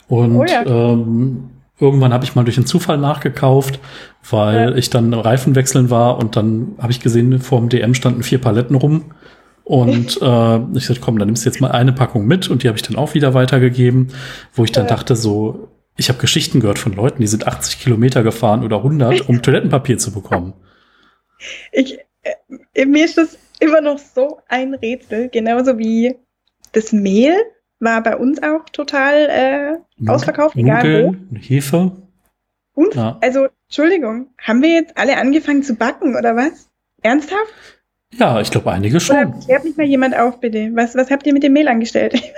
Und oh ja. ähm, irgendwann habe ich mal durch den Zufall nachgekauft, weil ja. ich dann Reifen wechseln war und dann habe ich gesehen, vor dem DM standen vier Paletten rum. Und äh, ich sagte, komm, dann nimmst du jetzt mal eine Packung mit und die habe ich dann auch wieder weitergegeben, wo ich dann ja. dachte, so, ich habe Geschichten gehört von Leuten, die sind 80 Kilometer gefahren oder 100, um Toilettenpapier zu bekommen. Ich, äh, mir ist das immer noch so ein Rätsel, genauso wie das Mehl war bei uns auch total äh, ausverkauft, egal wo. Hefe. Und? Ja. Also, Entschuldigung, haben wir jetzt alle angefangen zu backen oder was? Ernsthaft? Ja, ich glaube einige schon. Oder klärt mich mal jemand auf, bitte. Was, was habt ihr mit dem Mehl angestellt?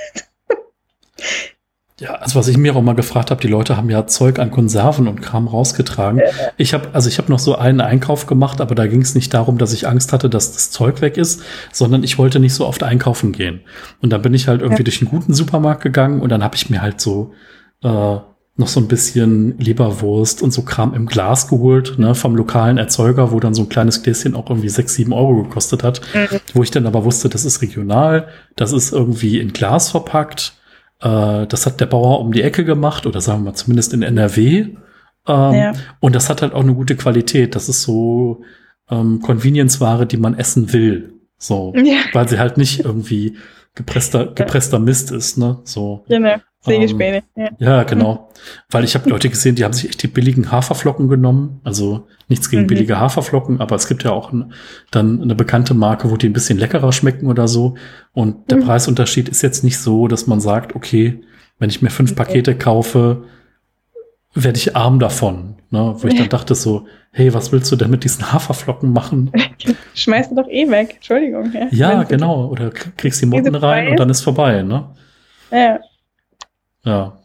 Ja, also was ich mir auch mal gefragt habe, die Leute haben ja Zeug an Konserven und Kram rausgetragen. Ich habe also ich habe noch so einen Einkauf gemacht, aber da ging es nicht darum, dass ich Angst hatte, dass das Zeug weg ist, sondern ich wollte nicht so oft einkaufen gehen. Und dann bin ich halt irgendwie ja. durch einen guten Supermarkt gegangen und dann habe ich mir halt so äh, noch so ein bisschen Leberwurst und so Kram im Glas geholt, ne, vom lokalen Erzeuger, wo dann so ein kleines Gläschen auch irgendwie sechs, sieben Euro gekostet hat, mhm. wo ich dann aber wusste, das ist regional, das ist irgendwie in Glas verpackt äh, das hat der Bauer um die Ecke gemacht oder sagen wir mal zumindest in NRW. Ähm, ja. Und das hat halt auch eine gute Qualität. Das ist so ähm, Convenience-Ware, die man essen will. So, ja. weil sie halt nicht irgendwie gepresster, gepresster Mist ist, ne? So. Genau. Sägespäne. Ähm, ja. ja, genau. Weil ich habe Leute gesehen, die haben sich echt die billigen Haferflocken genommen. Also nichts gegen mhm. billige Haferflocken, aber es gibt ja auch ein, dann eine bekannte Marke, wo die ein bisschen leckerer schmecken oder so. Und der mhm. Preisunterschied ist jetzt nicht so, dass man sagt, okay, wenn ich mir fünf okay. Pakete kaufe, werde ich arm davon. Ne? Wo ich dann dachte so, hey, was willst du denn mit diesen Haferflocken machen? Schmeißt du doch eh weg, Entschuldigung. Ja, ja genau. Oder kriegst die Mutten rein und dann ist vorbei, ne? Ja. Ja.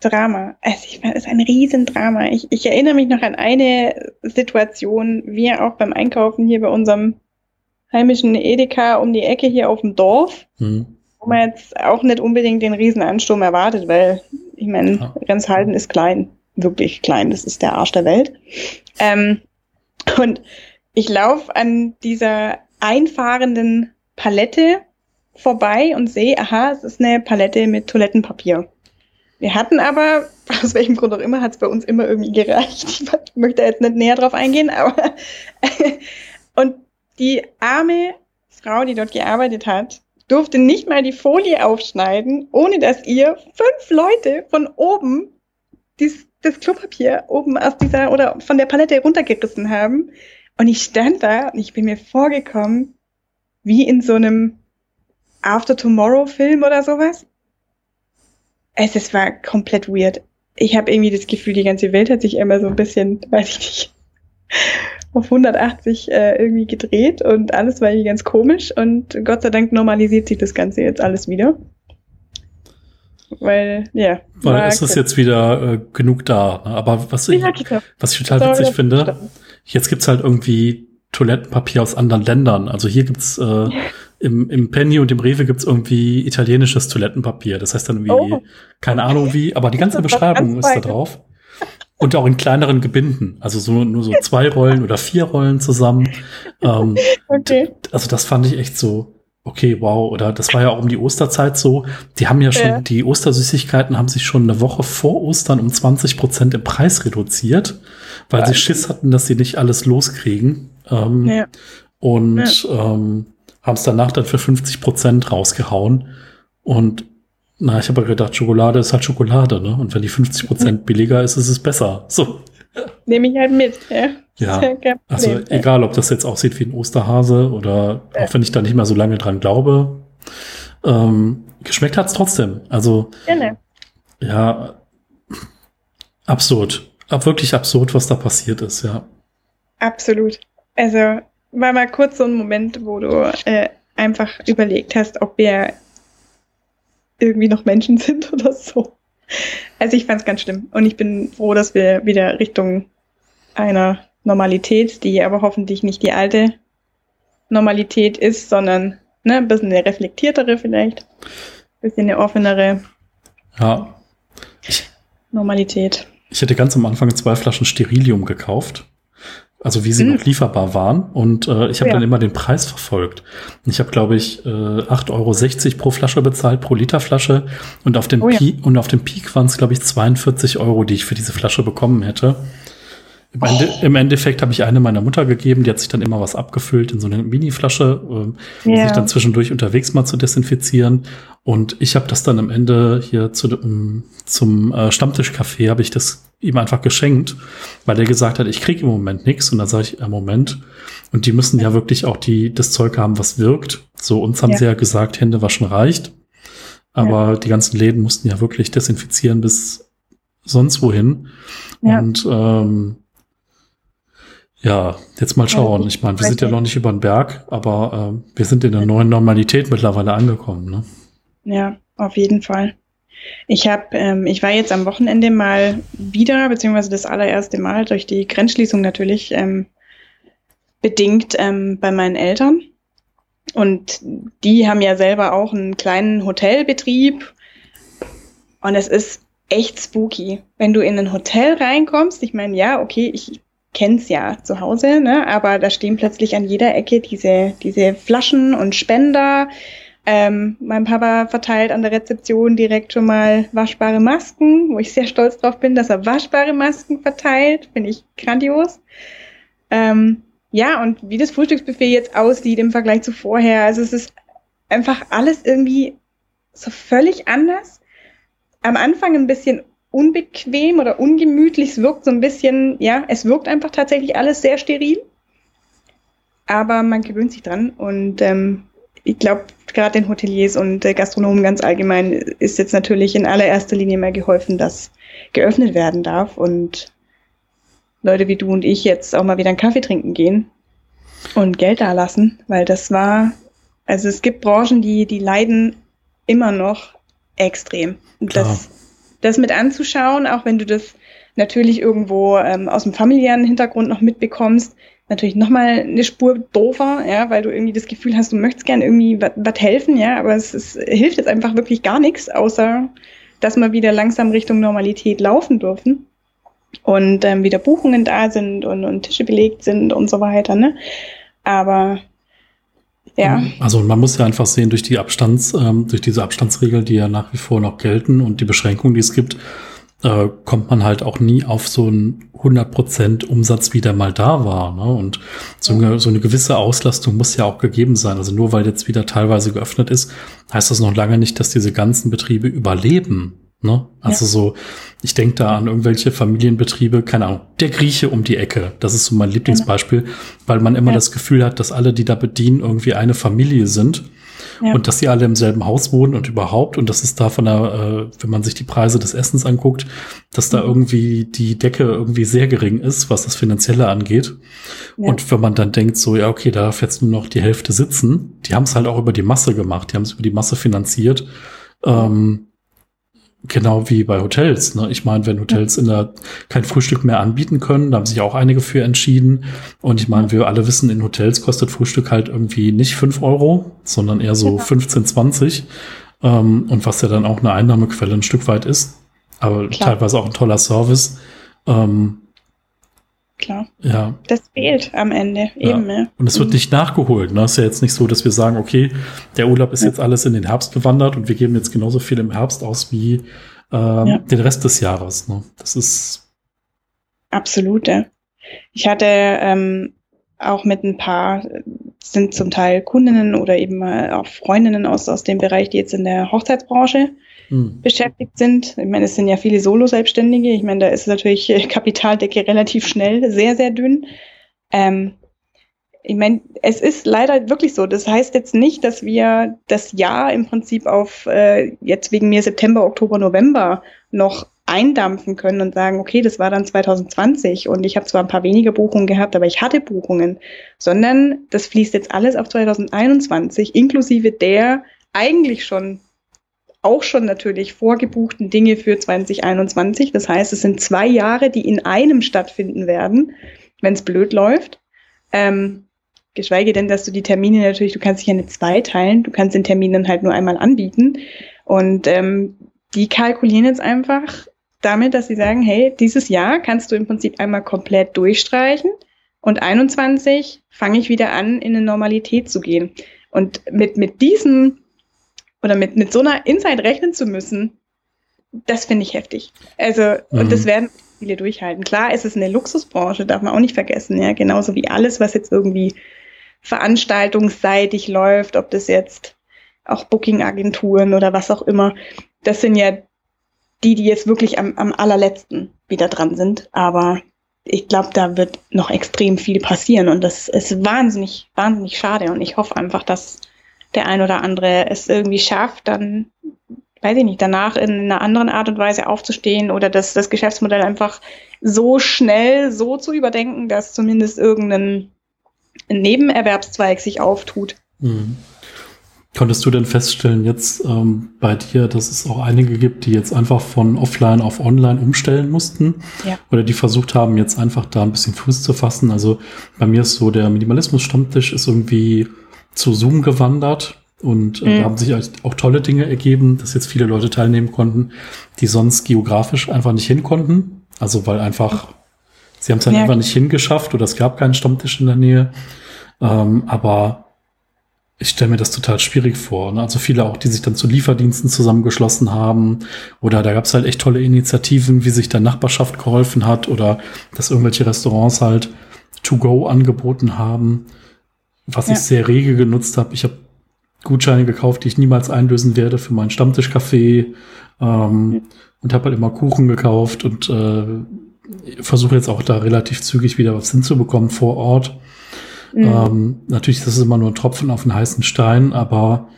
Drama. Also ich meine, es ist ein Riesendrama. Ich, ich erinnere mich noch an eine Situation, wir auch beim Einkaufen hier bei unserem heimischen Edeka um die Ecke hier auf dem Dorf, mhm. wo man jetzt auch nicht unbedingt den Riesenansturm erwartet, weil ich meine, ja. Renshalden ist klein, wirklich klein, das ist der Arsch der Welt. Ähm, und ich laufe an dieser einfahrenden Palette vorbei und sehe, aha, es ist eine Palette mit Toilettenpapier. Wir hatten aber, aus welchem Grund auch immer, hat es bei uns immer irgendwie gereicht. Ich möchte jetzt nicht näher drauf eingehen, aber und die arme Frau, die dort gearbeitet hat, durfte nicht mal die Folie aufschneiden, ohne dass ihr fünf Leute von oben dies, das Klopapier oben aus dieser oder von der Palette runtergerissen haben. Und ich stand da und ich bin mir vorgekommen, wie in so einem After Tomorrow Film oder sowas. Es, es war komplett weird. Ich habe irgendwie das Gefühl, die ganze Welt hat sich immer so ein bisschen, weiß ich nicht, auf 180 äh, irgendwie gedreht und alles war irgendwie ganz komisch und Gott sei Dank normalisiert sich das Ganze jetzt alles wieder. Weil, ja. Weil es ist jetzt wieder äh, genug da. Ne? Aber was ich, was ich total witzig finde, jetzt gibt's halt irgendwie Toilettenpapier aus anderen Ländern. Also hier gibt's äh, im, im Penny und im Rewe gibt's irgendwie italienisches Toilettenpapier. Das heißt dann irgendwie, oh. keine Ahnung wie, aber die ganze Beschreibung ist da drauf. Und auch in kleineren Gebinden, also so nur so zwei Rollen oder vier Rollen zusammen. Ähm, okay. Also das fand ich echt so, okay, wow. Oder das war ja auch um die Osterzeit so. Die haben ja schon, ja. die Ostersüßigkeiten haben sich schon eine Woche vor Ostern um 20 Prozent im Preis reduziert, weil ja. sie Schiss hatten, dass sie nicht alles loskriegen. Ähm, ja. Und ja. ähm, haben es danach dann für 50 Prozent rausgehauen. Und na, ich habe gedacht, Schokolade ist halt Schokolade, ne? Und wenn die 50 Prozent billiger ist, ist es besser. So. Nehme ich halt mit, ja. Ja, also egal, ob das jetzt aussieht wie ein Osterhase oder auch wenn ich da nicht mehr so lange dran glaube, ähm, geschmeckt hat's trotzdem. Also, ja, absurd. Ab, wirklich absurd, was da passiert ist, ja. Absolut. Also war mal kurz so ein Moment, wo du äh, einfach überlegt hast, ob wir irgendwie noch Menschen sind oder so. Also ich fand es ganz schlimm und ich bin froh, dass wir wieder Richtung einer Normalität, die aber hoffentlich nicht die alte Normalität ist, sondern ne, ein bisschen eine reflektiertere vielleicht, ein bisschen eine offenere ja. Normalität. Ich hätte ganz am Anfang zwei Flaschen Sterilium gekauft. Also wie sie mhm. noch lieferbar waren. Und äh, ich habe oh ja. dann immer den Preis verfolgt. Ich habe, glaube ich, äh, 8,60 Euro pro Flasche bezahlt, pro Liter Flasche. Und auf dem, oh ja. Peak, und auf dem Peak waren es, glaube ich, 42 Euro, die ich für diese Flasche bekommen hätte. Im, Ende, Im, Endeffekt habe ich eine meiner Mutter gegeben, die hat sich dann immer was abgefüllt in so eine Mini-Flasche, äh, ja. sich dann zwischendurch unterwegs mal zu desinfizieren. Und ich habe das dann am Ende hier zu, um, zum äh, Stammtischcafé habe ich das ihm einfach geschenkt, weil der gesagt hat, ich kriege im Moment nichts. Und dann sage ich, im Moment. Und die müssen ja wirklich auch die das Zeug haben, was wirkt. So uns haben ja. sie ja gesagt, Hände waschen reicht. Aber ja. die ganzen Läden mussten ja wirklich desinfizieren bis sonst wohin. Ja. Und ähm, ja, jetzt mal schauen. Ich meine, wir sind ja noch nicht über den Berg, aber äh, wir sind in der neuen Normalität mittlerweile angekommen. Ne? Ja, auf jeden Fall. Ich habe, ähm, ich war jetzt am Wochenende mal wieder, beziehungsweise das allererste Mal durch die Grenzschließung natürlich ähm, bedingt ähm, bei meinen Eltern. Und die haben ja selber auch einen kleinen Hotelbetrieb. Und es ist echt spooky, wenn du in ein Hotel reinkommst. Ich meine, ja, okay, ich kenn's ja zu Hause, ne? aber da stehen plötzlich an jeder Ecke diese, diese Flaschen und Spender. Ähm, mein Papa verteilt an der Rezeption direkt schon mal waschbare Masken, wo ich sehr stolz drauf bin, dass er waschbare Masken verteilt. Finde ich grandios. Ähm, ja, und wie das Frühstücksbuffet jetzt aussieht im Vergleich zu vorher. Also es ist einfach alles irgendwie so völlig anders. Am Anfang ein bisschen unbequem oder ungemütlich. Es wirkt so ein bisschen, ja, es wirkt einfach tatsächlich alles sehr steril. Aber man gewöhnt sich dran und ähm, ich glaube, gerade den Hoteliers und Gastronomen ganz allgemein ist jetzt natürlich in allererster Linie mal geholfen, dass geöffnet werden darf und Leute wie du und ich jetzt auch mal wieder einen Kaffee trinken gehen und Geld da lassen, weil das war, also es gibt Branchen, die, die leiden immer noch extrem. Und das das mit anzuschauen, auch wenn du das natürlich irgendwo ähm, aus dem familiären Hintergrund noch mitbekommst, natürlich nochmal eine Spur doofer, ja, weil du irgendwie das Gefühl hast, du möchtest gerne irgendwie was helfen, ja, aber es, es hilft jetzt einfach wirklich gar nichts, außer dass wir wieder langsam Richtung Normalität laufen dürfen und ähm, wieder Buchungen da sind und, und Tische belegt sind und so weiter, ne? Aber ja. Also man muss ja einfach sehen, durch die Abstands, ähm, durch diese Abstandsregeln, die ja nach wie vor noch gelten und die Beschränkungen, die es gibt, äh, kommt man halt auch nie auf so einen 100% Umsatz, wie der mal da war. Ne? Und so eine, so eine gewisse Auslastung muss ja auch gegeben sein. Also nur weil jetzt wieder teilweise geöffnet ist, heißt das noch lange nicht, dass diese ganzen Betriebe überleben. Ne? Also ja. so, ich denke da an irgendwelche Familienbetriebe, keine Ahnung, der Grieche um die Ecke. Das ist so mein Lieblingsbeispiel, weil man immer ja. das Gefühl hat, dass alle, die da bedienen, irgendwie eine Familie sind. Ja. Und dass sie alle im selben Haus wohnen und überhaupt, und das ist da von der, äh, wenn man sich die Preise des Essens anguckt, dass da mhm. irgendwie die Decke irgendwie sehr gering ist, was das Finanzielle angeht. Ja. Und wenn man dann denkt, so, ja, okay, da darf jetzt nur noch die Hälfte sitzen, die haben es halt auch über die Masse gemacht, die haben es über die Masse finanziert. Ähm, Genau wie bei Hotels. Ne? Ich meine, wenn Hotels in der kein Frühstück mehr anbieten können, da haben sich auch einige für entschieden. Und ich meine, wir alle wissen, in Hotels kostet Frühstück halt irgendwie nicht fünf Euro, sondern eher so 15, 20. Ähm, und was ja dann auch eine Einnahmequelle ein Stück weit ist, aber Klar. teilweise auch ein toller Service. Ähm, Klar. Ja. Das fehlt am Ende eben. Ja. Und es wird mhm. nicht nachgeholt. Ne? Es ist ja jetzt nicht so, dass wir sagen, okay, der Urlaub ist ja. jetzt alles in den Herbst gewandert und wir geben jetzt genauso viel im Herbst aus wie ähm, ja. den Rest des Jahres. Ne? Das ist absolut. Ja. Ich hatte ähm, auch mit ein paar, sind zum Teil Kundinnen oder eben auch Freundinnen aus, aus dem Bereich, die jetzt in der Hochzeitsbranche hm. beschäftigt sind. Ich meine, es sind ja viele Solo-Selbstständige. Ich meine, da ist natürlich Kapitaldecke relativ schnell sehr, sehr dünn. Ähm, ich meine, es ist leider wirklich so. Das heißt jetzt nicht, dass wir das Jahr im Prinzip auf äh, jetzt wegen mir September, Oktober, November noch eindampfen können und sagen, okay, das war dann 2020 und ich habe zwar ein paar weniger Buchungen gehabt, aber ich hatte Buchungen, sondern das fließt jetzt alles auf 2021, inklusive der eigentlich schon auch schon natürlich vorgebuchten Dinge für 2021. Das heißt, es sind zwei Jahre, die in einem stattfinden werden, wenn es blöd läuft. Ähm, geschweige denn, dass du die Termine natürlich, du kannst dich ja nicht zweiteilen, du kannst den Termin dann halt nur einmal anbieten. Und ähm, die kalkulieren jetzt einfach damit, dass sie sagen, hey, dieses Jahr kannst du im Prinzip einmal komplett durchstreichen und 21 fange ich wieder an, in eine Normalität zu gehen. Und mit, mit diesem oder mit, mit so einer Insight rechnen zu müssen, das finde ich heftig. Also, mhm. und das werden viele durchhalten. Klar, es ist eine Luxusbranche, darf man auch nicht vergessen, ja, genauso wie alles, was jetzt irgendwie veranstaltungsseitig läuft, ob das jetzt auch Booking-Agenturen oder was auch immer, das sind ja die, die jetzt wirklich am, am allerletzten wieder dran sind. Aber ich glaube, da wird noch extrem viel passieren und das ist wahnsinnig, wahnsinnig schade und ich hoffe einfach, dass der ein oder andere es irgendwie schafft, dann, weiß ich nicht, danach in einer anderen Art und Weise aufzustehen oder das, das Geschäftsmodell einfach so schnell so zu überdenken, dass zumindest irgendein Nebenerwerbszweig sich auftut. Mhm. Konntest du denn feststellen jetzt ähm, bei dir, dass es auch einige gibt, die jetzt einfach von offline auf online umstellen mussten? Ja. Oder die versucht haben, jetzt einfach da ein bisschen Fuß zu fassen? Also bei mir ist so, der Minimalismus-Stammtisch ist irgendwie zu Zoom gewandert und äh, mhm. da haben sich auch tolle Dinge ergeben, dass jetzt viele Leute teilnehmen konnten, die sonst geografisch einfach nicht hin konnten. Also weil einfach, sie haben es dann ja. einfach nicht hingeschafft oder es gab keinen Stammtisch in der Nähe. Ähm, aber ich stelle mir das total schwierig vor. Ne? Also viele auch, die sich dann zu Lieferdiensten zusammengeschlossen haben. Oder da gab es halt echt tolle Initiativen, wie sich der Nachbarschaft geholfen hat oder dass irgendwelche Restaurants halt To-Go angeboten haben was ja. ich sehr rege genutzt habe. Ich habe Gutscheine gekauft, die ich niemals einlösen werde für meinen Stammtischcafé ähm, ja. und habe halt immer Kuchen gekauft und äh, versuche jetzt auch da relativ zügig wieder was hinzubekommen vor Ort. Mhm. Ähm, natürlich, das ist immer nur ein Tropfen auf den heißen Stein, aber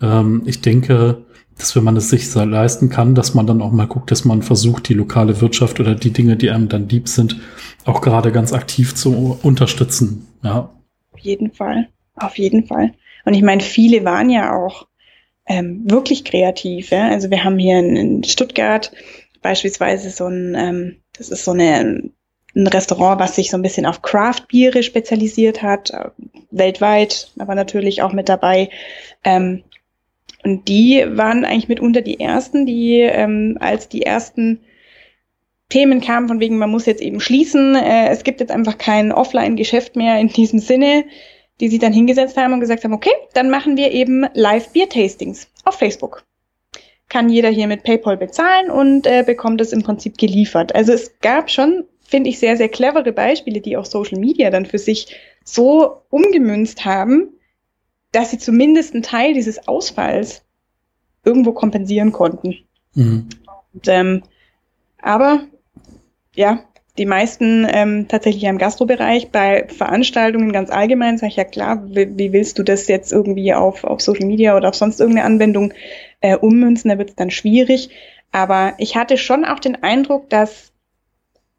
ähm, ich denke, dass wenn man es sich leisten kann, dass man dann auch mal guckt, dass man versucht, die lokale Wirtschaft oder die Dinge, die einem dann lieb sind, auch gerade ganz aktiv zu unterstützen. Ja jeden Fall. Auf jeden Fall. Und ich meine, viele waren ja auch ähm, wirklich kreativ. Ja? Also wir haben hier in, in Stuttgart beispielsweise so ein, ähm, das ist so eine, ein Restaurant, was sich so ein bisschen auf Craft-Biere spezialisiert hat, äh, weltweit, aber natürlich auch mit dabei. Ähm, und die waren eigentlich mitunter die ersten, die ähm, als die ersten Themen kamen, von wegen, man muss jetzt eben schließen, äh, es gibt jetzt einfach kein Offline-Geschäft mehr in diesem Sinne, die sich dann hingesetzt haben und gesagt haben, okay, dann machen wir eben Live-Bier-Tastings auf Facebook. Kann jeder hier mit PayPal bezahlen und äh, bekommt es im Prinzip geliefert. Also es gab schon, finde ich, sehr, sehr clevere Beispiele, die auch Social Media dann für sich so umgemünzt haben, dass sie zumindest einen Teil dieses Ausfalls irgendwo kompensieren konnten. Mhm. Und, ähm, aber ja, die meisten ähm, tatsächlich im Gastrobereich. Bei Veranstaltungen ganz allgemein sage ich ja klar, wie, wie, willst du das jetzt irgendwie auf, auf Social Media oder auf sonst irgendeine Anwendung äh, ummünzen? Da wird es dann schwierig. Aber ich hatte schon auch den Eindruck, dass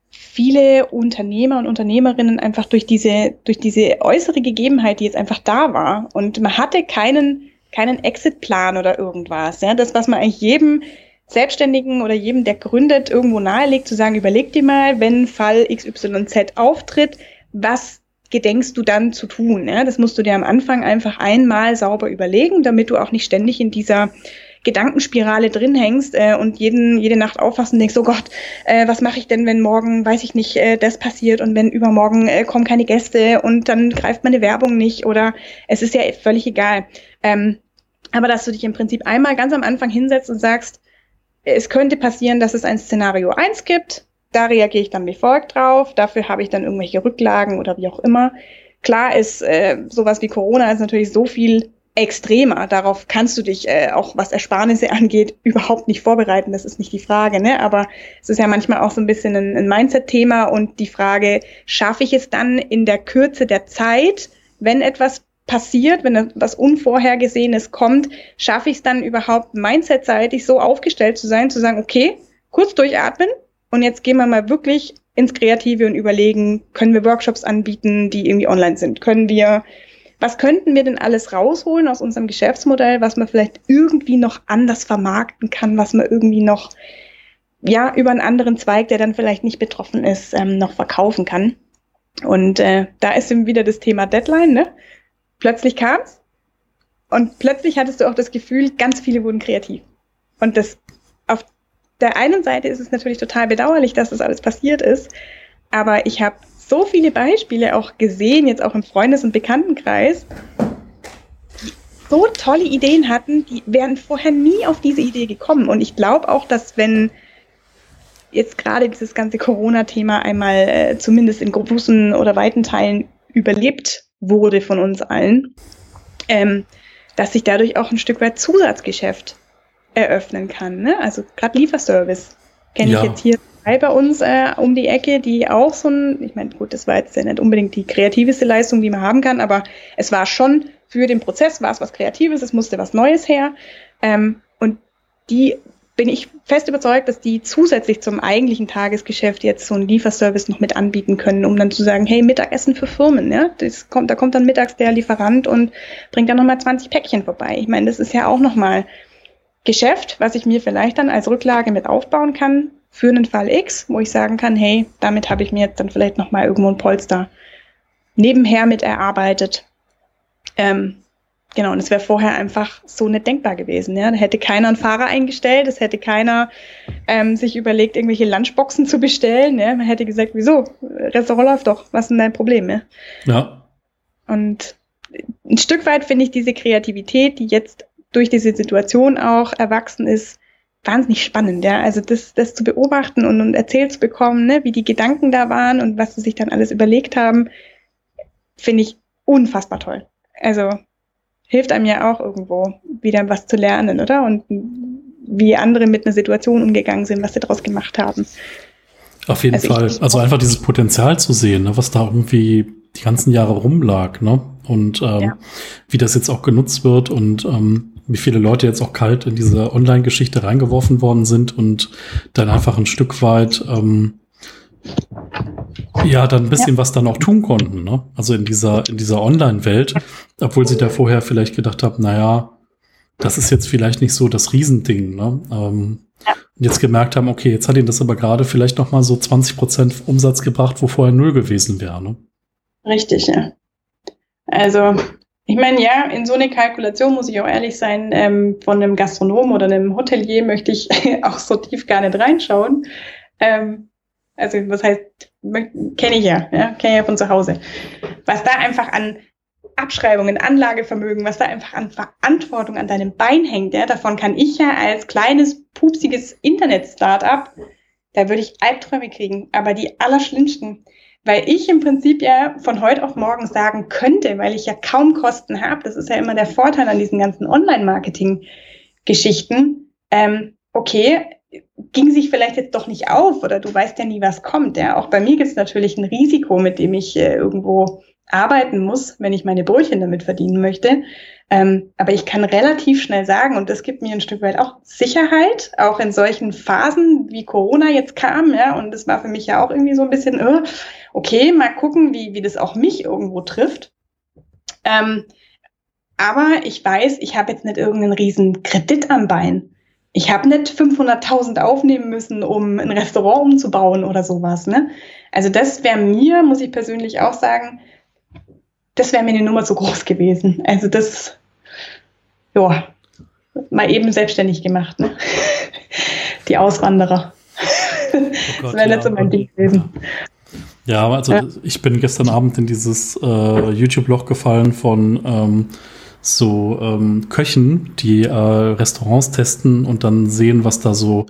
viele Unternehmer und Unternehmerinnen einfach durch diese, durch diese äußere Gegebenheit, die jetzt einfach da war, und man hatte keinen, keinen Exit-Plan oder irgendwas. Ja? Das, was man eigentlich jedem Selbstständigen oder jedem, der gründet, irgendwo nahelegt, zu sagen, überleg dir mal, wenn Fall XYZ auftritt, was gedenkst du dann zu tun? Ja? Das musst du dir am Anfang einfach einmal sauber überlegen, damit du auch nicht ständig in dieser Gedankenspirale drin hängst äh, und jeden, jede Nacht aufwachst und denkst, oh Gott, äh, was mache ich denn, wenn morgen, weiß ich nicht, äh, das passiert und wenn übermorgen äh, kommen keine Gäste und dann greift meine Werbung nicht oder es ist ja völlig egal. Ähm, aber dass du dich im Prinzip einmal ganz am Anfang hinsetzt und sagst, es könnte passieren, dass es ein Szenario 1 gibt. Da reagiere ich dann wie folgt drauf. Dafür habe ich dann irgendwelche Rücklagen oder wie auch immer. Klar ist äh, sowas wie Corona ist natürlich so viel extremer. Darauf kannst du dich äh, auch, was Ersparnisse angeht, überhaupt nicht vorbereiten. Das ist nicht die Frage. Ne? Aber es ist ja manchmal auch so ein bisschen ein, ein Mindset-Thema und die Frage, schaffe ich es dann in der Kürze der Zeit, wenn etwas passiert, wenn etwas Unvorhergesehenes kommt, schaffe ich es dann überhaupt, mindsetseitig so aufgestellt zu sein, zu sagen, okay, kurz durchatmen und jetzt gehen wir mal wirklich ins Kreative und überlegen, können wir Workshops anbieten, die irgendwie online sind? Können wir, was könnten wir denn alles rausholen aus unserem Geschäftsmodell, was man vielleicht irgendwie noch anders vermarkten kann, was man irgendwie noch, ja, über einen anderen Zweig, der dann vielleicht nicht betroffen ist, ähm, noch verkaufen kann? Und äh, da ist eben wieder das Thema Deadline, ne? Plötzlich kam's und plötzlich hattest du auch das Gefühl, ganz viele wurden kreativ. Und das auf der einen Seite ist es natürlich total bedauerlich, dass das alles passiert ist, aber ich habe so viele Beispiele auch gesehen, jetzt auch im Freundes- und Bekanntenkreis, die so tolle Ideen hatten, die wären vorher nie auf diese Idee gekommen. Und ich glaube auch, dass wenn jetzt gerade dieses ganze Corona-Thema einmal äh, zumindest in großen oder weiten Teilen überlebt wurde von uns allen, ähm, dass sich dadurch auch ein Stück weit Zusatzgeschäft eröffnen kann. Ne? Also gerade Lieferservice kenne ja. ich jetzt hier bei uns äh, um die Ecke, die auch so ein, ich meine, gut, das war jetzt ja nicht unbedingt die kreativste Leistung, die man haben kann, aber es war schon für den Prozess, war es was Kreatives, es musste was Neues her. Ähm, und die bin ich fest überzeugt, dass die zusätzlich zum eigentlichen Tagesgeschäft jetzt so einen Lieferservice noch mit anbieten können, um dann zu sagen, hey, Mittagessen für Firmen, ja, das kommt, da kommt dann mittags der Lieferant und bringt dann nochmal 20 Päckchen vorbei. Ich meine, das ist ja auch nochmal Geschäft, was ich mir vielleicht dann als Rücklage mit aufbauen kann für einen Fall X, wo ich sagen kann, hey, damit habe ich mir jetzt dann vielleicht noch mal irgendwo ein Polster nebenher mit erarbeitet. Ähm, genau, und es wäre vorher einfach so nicht denkbar gewesen. Ja? Da hätte keiner einen Fahrer eingestellt, es hätte keiner ähm, sich überlegt, irgendwelche Lunchboxen zu bestellen. Ja? Man hätte gesagt, wieso? Restaurant läuft doch, was ist denn dein Problem? Ja. ja. Und ein Stück weit finde ich diese Kreativität, die jetzt durch diese Situation auch erwachsen ist, wahnsinnig spannend, ja. Also das, das zu beobachten und, und erzählt zu bekommen, ne, wie die Gedanken da waren und was sie sich dann alles überlegt haben, finde ich unfassbar toll. Also hilft einem ja auch irgendwo wieder was zu lernen, oder? Und wie andere mit einer Situation umgegangen sind, was sie daraus gemacht haben. Auf jeden also Fall. Also einfach dieses Potenzial zu sehen, ne, was da irgendwie die ganzen Jahre rumlag, ne? Und ähm, ja. wie das jetzt auch genutzt wird und ähm, wie viele Leute jetzt auch kalt in diese Online-Geschichte reingeworfen worden sind und dann einfach ein Stück weit ähm, ja, dann ein bisschen ja. was dann auch tun konnten, ne? Also in dieser, in dieser Online-Welt, obwohl sie da vorher vielleicht gedacht haben, naja, das ist jetzt vielleicht nicht so das Riesending, ne? Ähm, ja. Und jetzt gemerkt haben, okay, jetzt hat ihnen das aber gerade vielleicht noch mal so 20 Prozent Umsatz gebracht, wo vorher null gewesen wäre, ne? Richtig, ja. Also ich meine, ja, in so eine Kalkulation muss ich auch ehrlich sein, ähm, von einem Gastronom oder einem Hotelier möchte ich auch so tief gar nicht reinschauen. Ähm, also was heißt, kenne ich ja, ja kenne ich ja von zu Hause. Was da einfach an Abschreibungen, Anlagevermögen, was da einfach an Verantwortung an deinem Bein hängt, ja, davon kann ich ja als kleines, pupsiges Internet-Startup, da würde ich Albträume kriegen. Aber die allerschlimmsten, weil ich im Prinzip ja von heute auf morgen sagen könnte, weil ich ja kaum Kosten habe, das ist ja immer der Vorteil an diesen ganzen Online-Marketing-Geschichten, ähm, okay, ging sich vielleicht jetzt doch nicht auf oder du weißt ja nie, was kommt. Ja, auch bei mir gibt es natürlich ein Risiko, mit dem ich äh, irgendwo arbeiten muss, wenn ich meine Brötchen damit verdienen möchte. Ähm, aber ich kann relativ schnell sagen, und das gibt mir ein Stück weit auch Sicherheit, auch in solchen Phasen, wie Corona jetzt kam, ja, und das war für mich ja auch irgendwie so ein bisschen, äh, okay, mal gucken, wie, wie das auch mich irgendwo trifft. Ähm, aber ich weiß, ich habe jetzt nicht irgendeinen riesen Kredit am Bein. Ich habe nicht 500.000 aufnehmen müssen, um ein Restaurant umzubauen oder sowas. Ne? Also das wäre mir, muss ich persönlich auch sagen, das wäre mir eine Nummer zu groß gewesen. Also das, ja, mal eben selbstständig gemacht. Ne? Die Auswanderer. Oh Gott, das wäre ja, nicht so mein Ding gewesen. Ja, also ja. ich bin gestern Abend in dieses äh, YouTube-Loch gefallen von ähm, so ähm, Köchen, die äh, Restaurants testen und dann sehen, was da so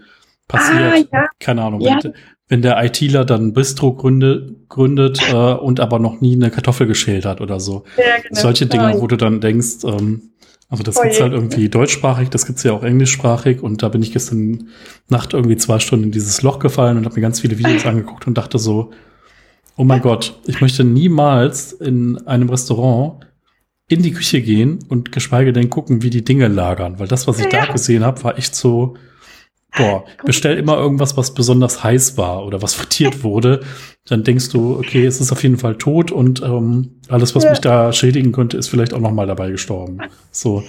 passiert. Ah, ja. Keine Ahnung. Ja. Wenn, wenn, der ITler dann Bistro gründet, gründet äh, und aber noch nie eine Kartoffel geschält hat oder so. Ja, genau. Solche Dinge, wo du dann denkst, ähm, also das oh gibt's halt irgendwie deutschsprachig, das gibt's ja auch englischsprachig und da bin ich gestern Nacht irgendwie zwei Stunden in dieses Loch gefallen und habe mir ganz viele Videos angeguckt und dachte so, Oh mein Gott, ich möchte niemals in einem Restaurant in die Küche gehen und geschweige denn gucken, wie die Dinge lagern, weil das, was ich ja. da gesehen habe, war echt so, boah, bestell immer irgendwas, was besonders heiß war oder was frittiert wurde. Dann denkst du, okay, es ist auf jeden Fall tot und ähm, alles, was ja. mich da schädigen könnte, ist vielleicht auch noch mal dabei gestorben. So,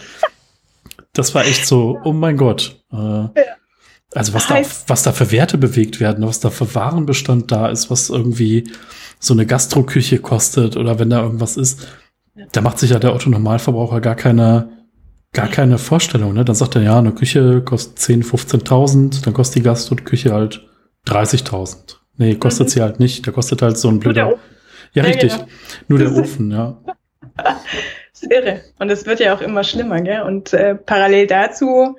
das war echt so, oh mein Gott. Äh, ja. Also was da, was da für Werte bewegt werden, was da für Warenbestand da ist, was irgendwie so eine Gastroküche kostet oder wenn da irgendwas ist, da macht sich ja der Otto Normalverbraucher gar keine gar keine Vorstellung. Ne? Dann sagt er, ja, eine Küche kostet 10.000, 15.000, dann kostet die Gastroküche halt 30.000. Nee, kostet mhm. sie halt nicht. Da kostet halt so ein blöder. Ja, richtig. Genau. Nur der Ofen, ja. Das ist irre. Und es wird ja auch immer schlimmer, gell? Und äh, parallel dazu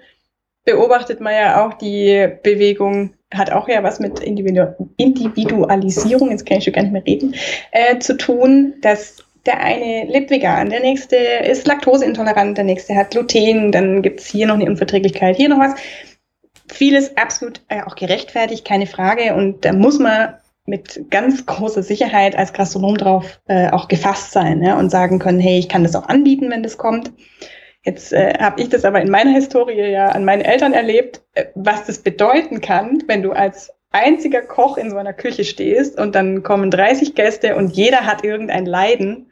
beobachtet man ja auch die Bewegung, hat auch ja was mit Individu Individualisierung, jetzt kann ich schon gar nicht mehr reden, äh, zu tun, dass der eine lebt vegan, der nächste ist laktoseintolerant, der nächste hat Gluten, dann gibt es hier noch eine Unverträglichkeit, hier noch was. Vieles absolut äh, auch gerechtfertigt, keine Frage. Und da muss man mit ganz großer Sicherheit als Gastronom drauf äh, auch gefasst sein ja, und sagen können, hey, ich kann das auch anbieten, wenn das kommt. Jetzt äh, habe ich das aber in meiner Historie ja an meinen Eltern erlebt, äh, was das bedeuten kann, wenn du als einziger Koch in so einer Küche stehst und dann kommen 30 Gäste und jeder hat irgendein Leiden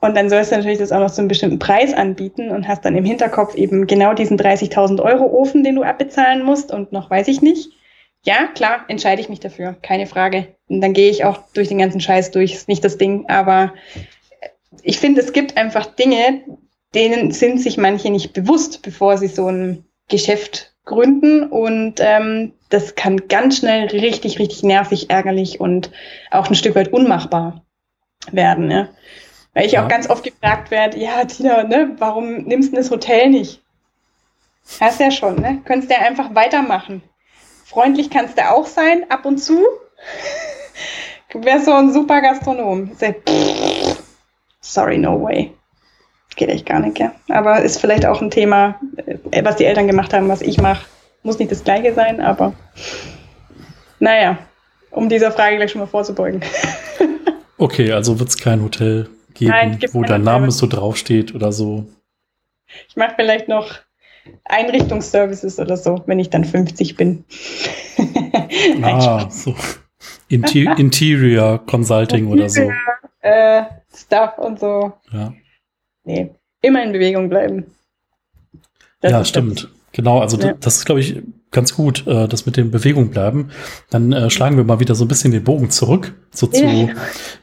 und dann sollst du natürlich das auch noch zu einem bestimmten Preis anbieten und hast dann im Hinterkopf eben genau diesen 30.000 Euro Ofen, den du abbezahlen musst und noch weiß ich nicht. Ja, klar, entscheide ich mich dafür, keine Frage. Und dann gehe ich auch durch den ganzen Scheiß durch, ist nicht das Ding. Aber ich finde, es gibt einfach Dinge, denen sind sich manche nicht bewusst, bevor sie so ein Geschäft gründen. Und ähm, das kann ganz schnell richtig, richtig nervig, ärgerlich und auch ein Stück weit unmachbar werden. Ja. Weil ich ja. auch ganz oft gefragt werde, ja, Tina, ne, warum nimmst du das Hotel nicht? Hast ja schon, ne? Könntest ja einfach weitermachen. Freundlich kannst du auch sein, ab und zu. Du wärst so ein super Gastronom. Sorry, no way. Geht echt gar nicht, ja. Aber ist vielleicht auch ein Thema, äh, was die Eltern gemacht haben, was ich mache. Muss nicht das Gleiche sein, aber naja, um dieser Frage gleich schon mal vorzubeugen. Okay, also wird es kein Hotel geben, Nein, wo dein Name so draufsteht oder so. Ich mache vielleicht noch Einrichtungsservices oder so, wenn ich dann 50 bin. ah, so. Inter Interior Consulting oder so. Äh, Stuff und so. Ja. Nee, immer in Bewegung bleiben. Das ja, stimmt. Das. Genau, also ja. das ist, glaube ich, ganz gut, äh, das mit dem Bewegung bleiben. Dann äh, schlagen wir mal wieder so ein bisschen den Bogen zurück, so zu ja.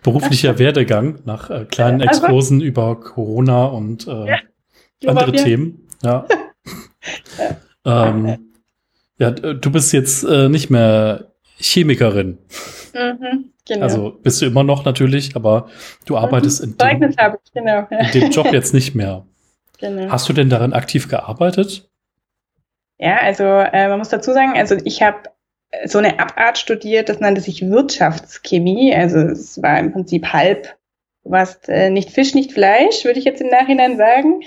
beruflicher Werdegang nach äh, kleinen also Exkursen also, über Corona und äh, ja. andere Themen. Ja. ähm, ja, du bist jetzt äh, nicht mehr Chemikerin. Mhm, genau. Also bist du immer noch natürlich, aber du mhm. arbeitest mhm, in, dem, ich, genau. in dem Job jetzt nicht mehr. Genau. Hast du denn darin aktiv gearbeitet? Ja, also äh, man muss dazu sagen, also ich habe so eine Abart studiert, das nannte sich Wirtschaftschemie. Also es war im Prinzip halb, warst äh, nicht Fisch, nicht Fleisch, würde ich jetzt im Nachhinein sagen.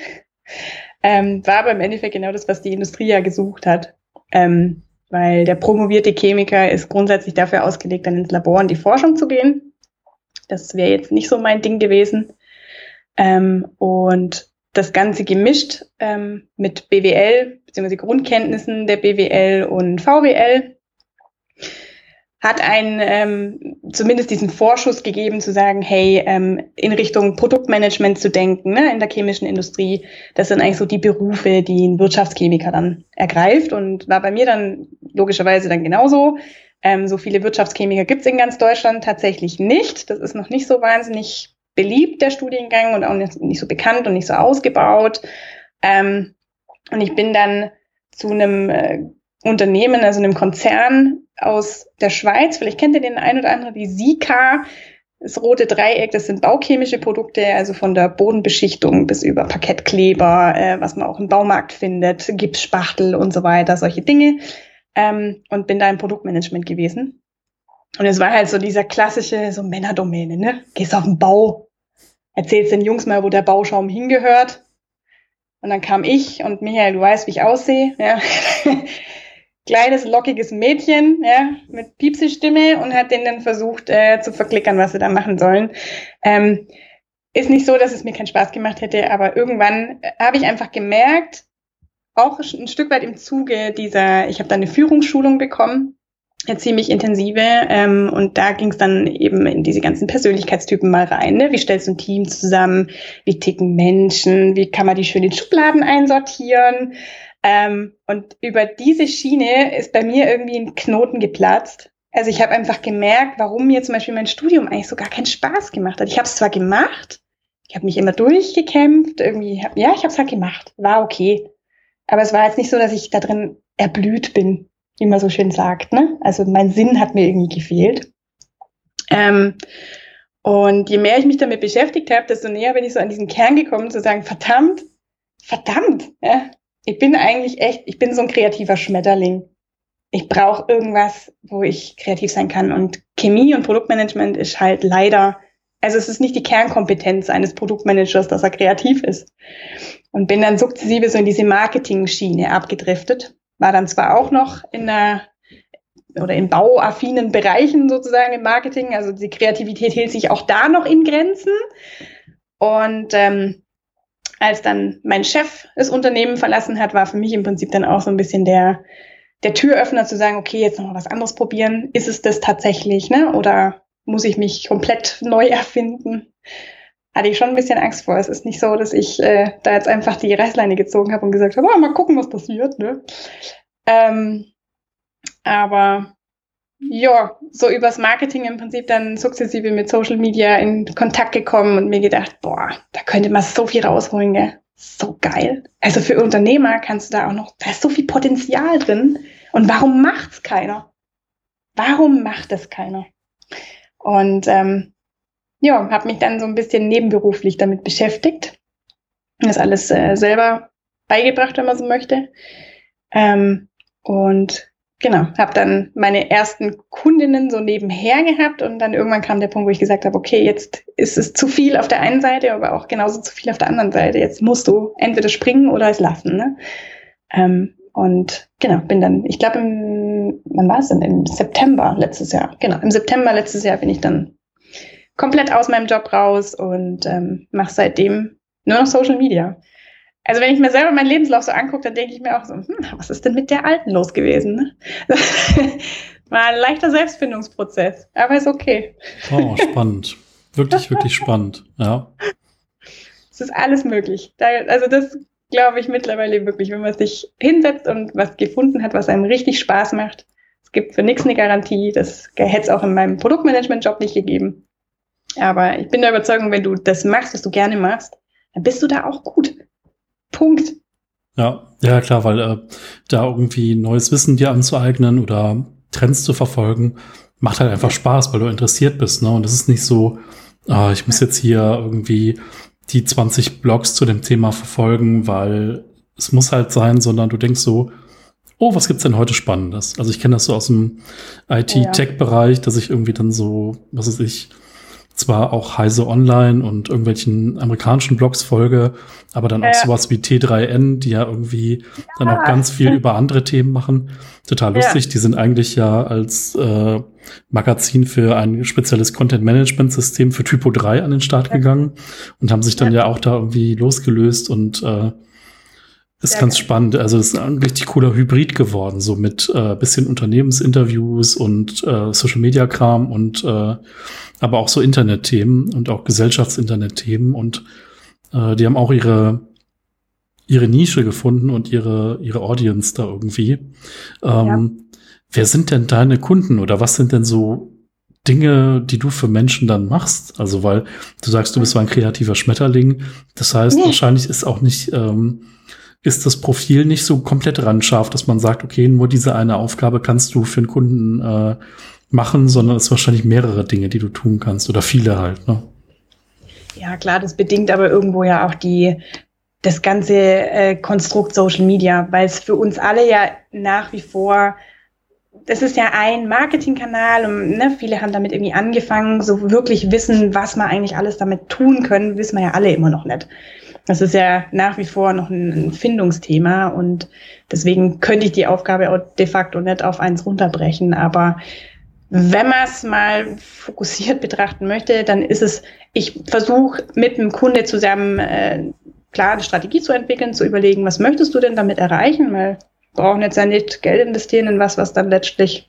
Ähm, war aber im Endeffekt genau das, was die Industrie ja gesucht hat. Ähm, weil der promovierte Chemiker ist grundsätzlich dafür ausgelegt, dann ins Labor in die Forschung zu gehen. Das wäre jetzt nicht so mein Ding gewesen. Ähm, und das Ganze gemischt ähm, mit BWL bzw. Grundkenntnissen der BWL und VWL hat einen ähm, zumindest diesen Vorschuss gegeben zu sagen, hey, ähm, in Richtung Produktmanagement zu denken ne, in der chemischen Industrie. Das sind eigentlich so die Berufe, die ein Wirtschaftschemiker dann ergreift und war bei mir dann logischerweise dann genauso. Ähm, so viele Wirtschaftschemiker gibt es in ganz Deutschland tatsächlich nicht. Das ist noch nicht so wahnsinnig beliebt, der Studiengang, und auch nicht, so bekannt und nicht so ausgebaut. Ähm, und ich bin dann zu einem äh, Unternehmen, also einem Konzern aus der Schweiz, vielleicht kennt ihr den ein oder anderen, die Sika, das rote Dreieck, das sind bauchemische Produkte, also von der Bodenbeschichtung bis über Parkettkleber, äh, was man auch im Baumarkt findet, Gipsspachtel und so weiter, solche Dinge. Ähm, und bin da im Produktmanagement gewesen. Und es war halt so dieser klassische, so Männerdomäne, ne? Gehst auf den Bau, erzählst den Jungs mal, wo der Bauschaum hingehört. Und dann kam ich und Michael, du weißt, wie ich aussehe. Ja. Kleines, lockiges Mädchen ja, mit Piepsi-Stimme und hat denen dann versucht äh, zu verklickern, was sie da machen sollen. Ähm, ist nicht so, dass es mir keinen Spaß gemacht hätte, aber irgendwann habe ich einfach gemerkt, auch ein Stück weit im Zuge dieser, ich habe da eine Führungsschulung bekommen, ziemlich intensive, ähm, und da ging es dann eben in diese ganzen Persönlichkeitstypen mal rein. Ne? Wie stellst du ein Team zusammen? Wie ticken Menschen? Wie kann man die schön in Schubladen einsortieren? Ähm, und über diese Schiene ist bei mir irgendwie ein Knoten geplatzt. Also ich habe einfach gemerkt, warum mir zum Beispiel mein Studium eigentlich so gar keinen Spaß gemacht hat. Ich habe es zwar gemacht, ich habe mich immer durchgekämpft, irgendwie, ja, ich habe es halt gemacht, war okay. Aber es war jetzt nicht so, dass ich da drin erblüht bin, wie man so schön sagt. Ne? Also mein Sinn hat mir irgendwie gefehlt. Ähm, und je mehr ich mich damit beschäftigt habe, desto näher bin ich so an diesen Kern gekommen, zu sagen, verdammt, verdammt, ja, ich bin eigentlich echt, ich bin so ein kreativer Schmetterling. Ich brauche irgendwas, wo ich kreativ sein kann. Und Chemie und Produktmanagement ist halt leider, also es ist nicht die Kernkompetenz eines Produktmanagers, dass er kreativ ist. Und bin dann sukzessive so in diese Marketing-Schiene abgedriftet. War dann zwar auch noch in einer oder in bauaffinen Bereichen sozusagen im Marketing. Also die Kreativität hielt sich auch da noch in Grenzen. Und ähm, als dann mein Chef das Unternehmen verlassen hat, war für mich im Prinzip dann auch so ein bisschen der, der Türöffner zu sagen, okay, jetzt noch was anderes probieren. Ist es das tatsächlich, ne? Oder muss ich mich komplett neu erfinden? Hatte ich schon ein bisschen Angst vor. Es ist nicht so, dass ich äh, da jetzt einfach die Reißleine gezogen habe und gesagt habe, oh, mal gucken, was passiert, ne? Ähm, aber ja, so übers Marketing im Prinzip dann sukzessive mit Social Media in Kontakt gekommen und mir gedacht, boah, da könnte man so viel rausholen, gell? So geil. Also für Unternehmer kannst du da auch noch, da ist so viel Potenzial drin. Und warum macht's keiner? Warum macht es keiner? Und ähm, ja, habe mich dann so ein bisschen nebenberuflich damit beschäftigt. Das alles äh, selber beigebracht, wenn man so möchte. Ähm, und genau, habe dann meine ersten Kundinnen so nebenher gehabt und dann irgendwann kam der Punkt, wo ich gesagt habe, okay, jetzt ist es zu viel auf der einen Seite, aber auch genauso zu viel auf der anderen Seite. Jetzt musst du entweder springen oder es lassen. Ne? Ähm, und genau, bin dann, ich glaube, wann war es denn? Im September letztes Jahr. Genau, im September letztes Jahr bin ich dann komplett aus meinem Job raus und ähm, mache seitdem nur noch Social Media. Also wenn ich mir selber meinen Lebenslauf so angucke, dann denke ich mir auch so, hm, was ist denn mit der Alten los gewesen? Ne? War ein leichter Selbstfindungsprozess, aber ist okay. Oh, spannend. Wirklich, wirklich spannend, ja. Es ist alles möglich. Da, also das glaube ich mittlerweile wirklich, wenn man sich hinsetzt und was gefunden hat, was einem richtig Spaß macht. Es gibt für nichts eine Garantie. Das hätte es auch in meinem Produktmanagement-Job nicht gegeben. Aber ich bin der Überzeugung, wenn du das machst, was du gerne machst, dann bist du da auch gut. Punkt. Ja, ja klar, weil äh, da irgendwie neues Wissen dir anzueignen oder Trends zu verfolgen, macht halt einfach Spaß, weil du interessiert bist. Ne? Und es ist nicht so, äh, ich muss jetzt hier irgendwie die 20 Blogs zu dem Thema verfolgen, weil es muss halt sein, sondern du denkst so, oh, was gibt's denn heute Spannendes? Also ich kenne das so aus dem IT-Tech-Bereich, dass ich irgendwie dann so, was weiß ich, zwar auch Heise Online und irgendwelchen amerikanischen Blogs folge, aber dann auch ja. sowas wie T3N, die ja irgendwie ja. dann auch ganz viel über andere Themen machen. Total lustig. Ja. Die sind eigentlich ja als äh, Magazin für ein spezielles Content-Management-System für Typo 3 an den Start gegangen und haben sich dann ja, auch da irgendwie losgelöst und äh, ist Sehr ganz geil. spannend. Also das ist ein richtig cooler Hybrid geworden, so mit äh, bisschen Unternehmensinterviews und äh, Social Media Kram und äh, aber auch so Internetthemen und auch Gesellschaftsinternet-Themen und äh, die haben auch ihre ihre Nische gefunden und ihre ihre Audience da irgendwie. Ähm, ja. Wer sind denn deine Kunden oder was sind denn so Dinge, die du für Menschen dann machst? Also weil du sagst, du bist so ein kreativer Schmetterling. Das heißt, nee. wahrscheinlich ist auch nicht ähm, ist das Profil nicht so komplett randscharf, dass man sagt, okay, nur diese eine Aufgabe kannst du für einen Kunden äh, machen, sondern es sind wahrscheinlich mehrere Dinge, die du tun kannst oder viele halt. Ne? Ja, klar, das bedingt aber irgendwo ja auch die das ganze äh, Konstrukt Social Media, weil es für uns alle ja nach wie vor das ist ja ein Marketingkanal und ne, viele haben damit irgendwie angefangen, so wirklich wissen, was man eigentlich alles damit tun können, wissen wir ja alle immer noch nicht. Das ist ja nach wie vor noch ein, Findungsthema und deswegen könnte ich die Aufgabe auch de facto nicht auf eins runterbrechen. Aber wenn man es mal fokussiert betrachten möchte, dann ist es, ich versuche mit einem Kunde zusammen äh, klar eine Strategie zu entwickeln, zu überlegen, was möchtest du denn damit erreichen, weil brauchen jetzt ja nicht Geld investieren in was, was dann letztlich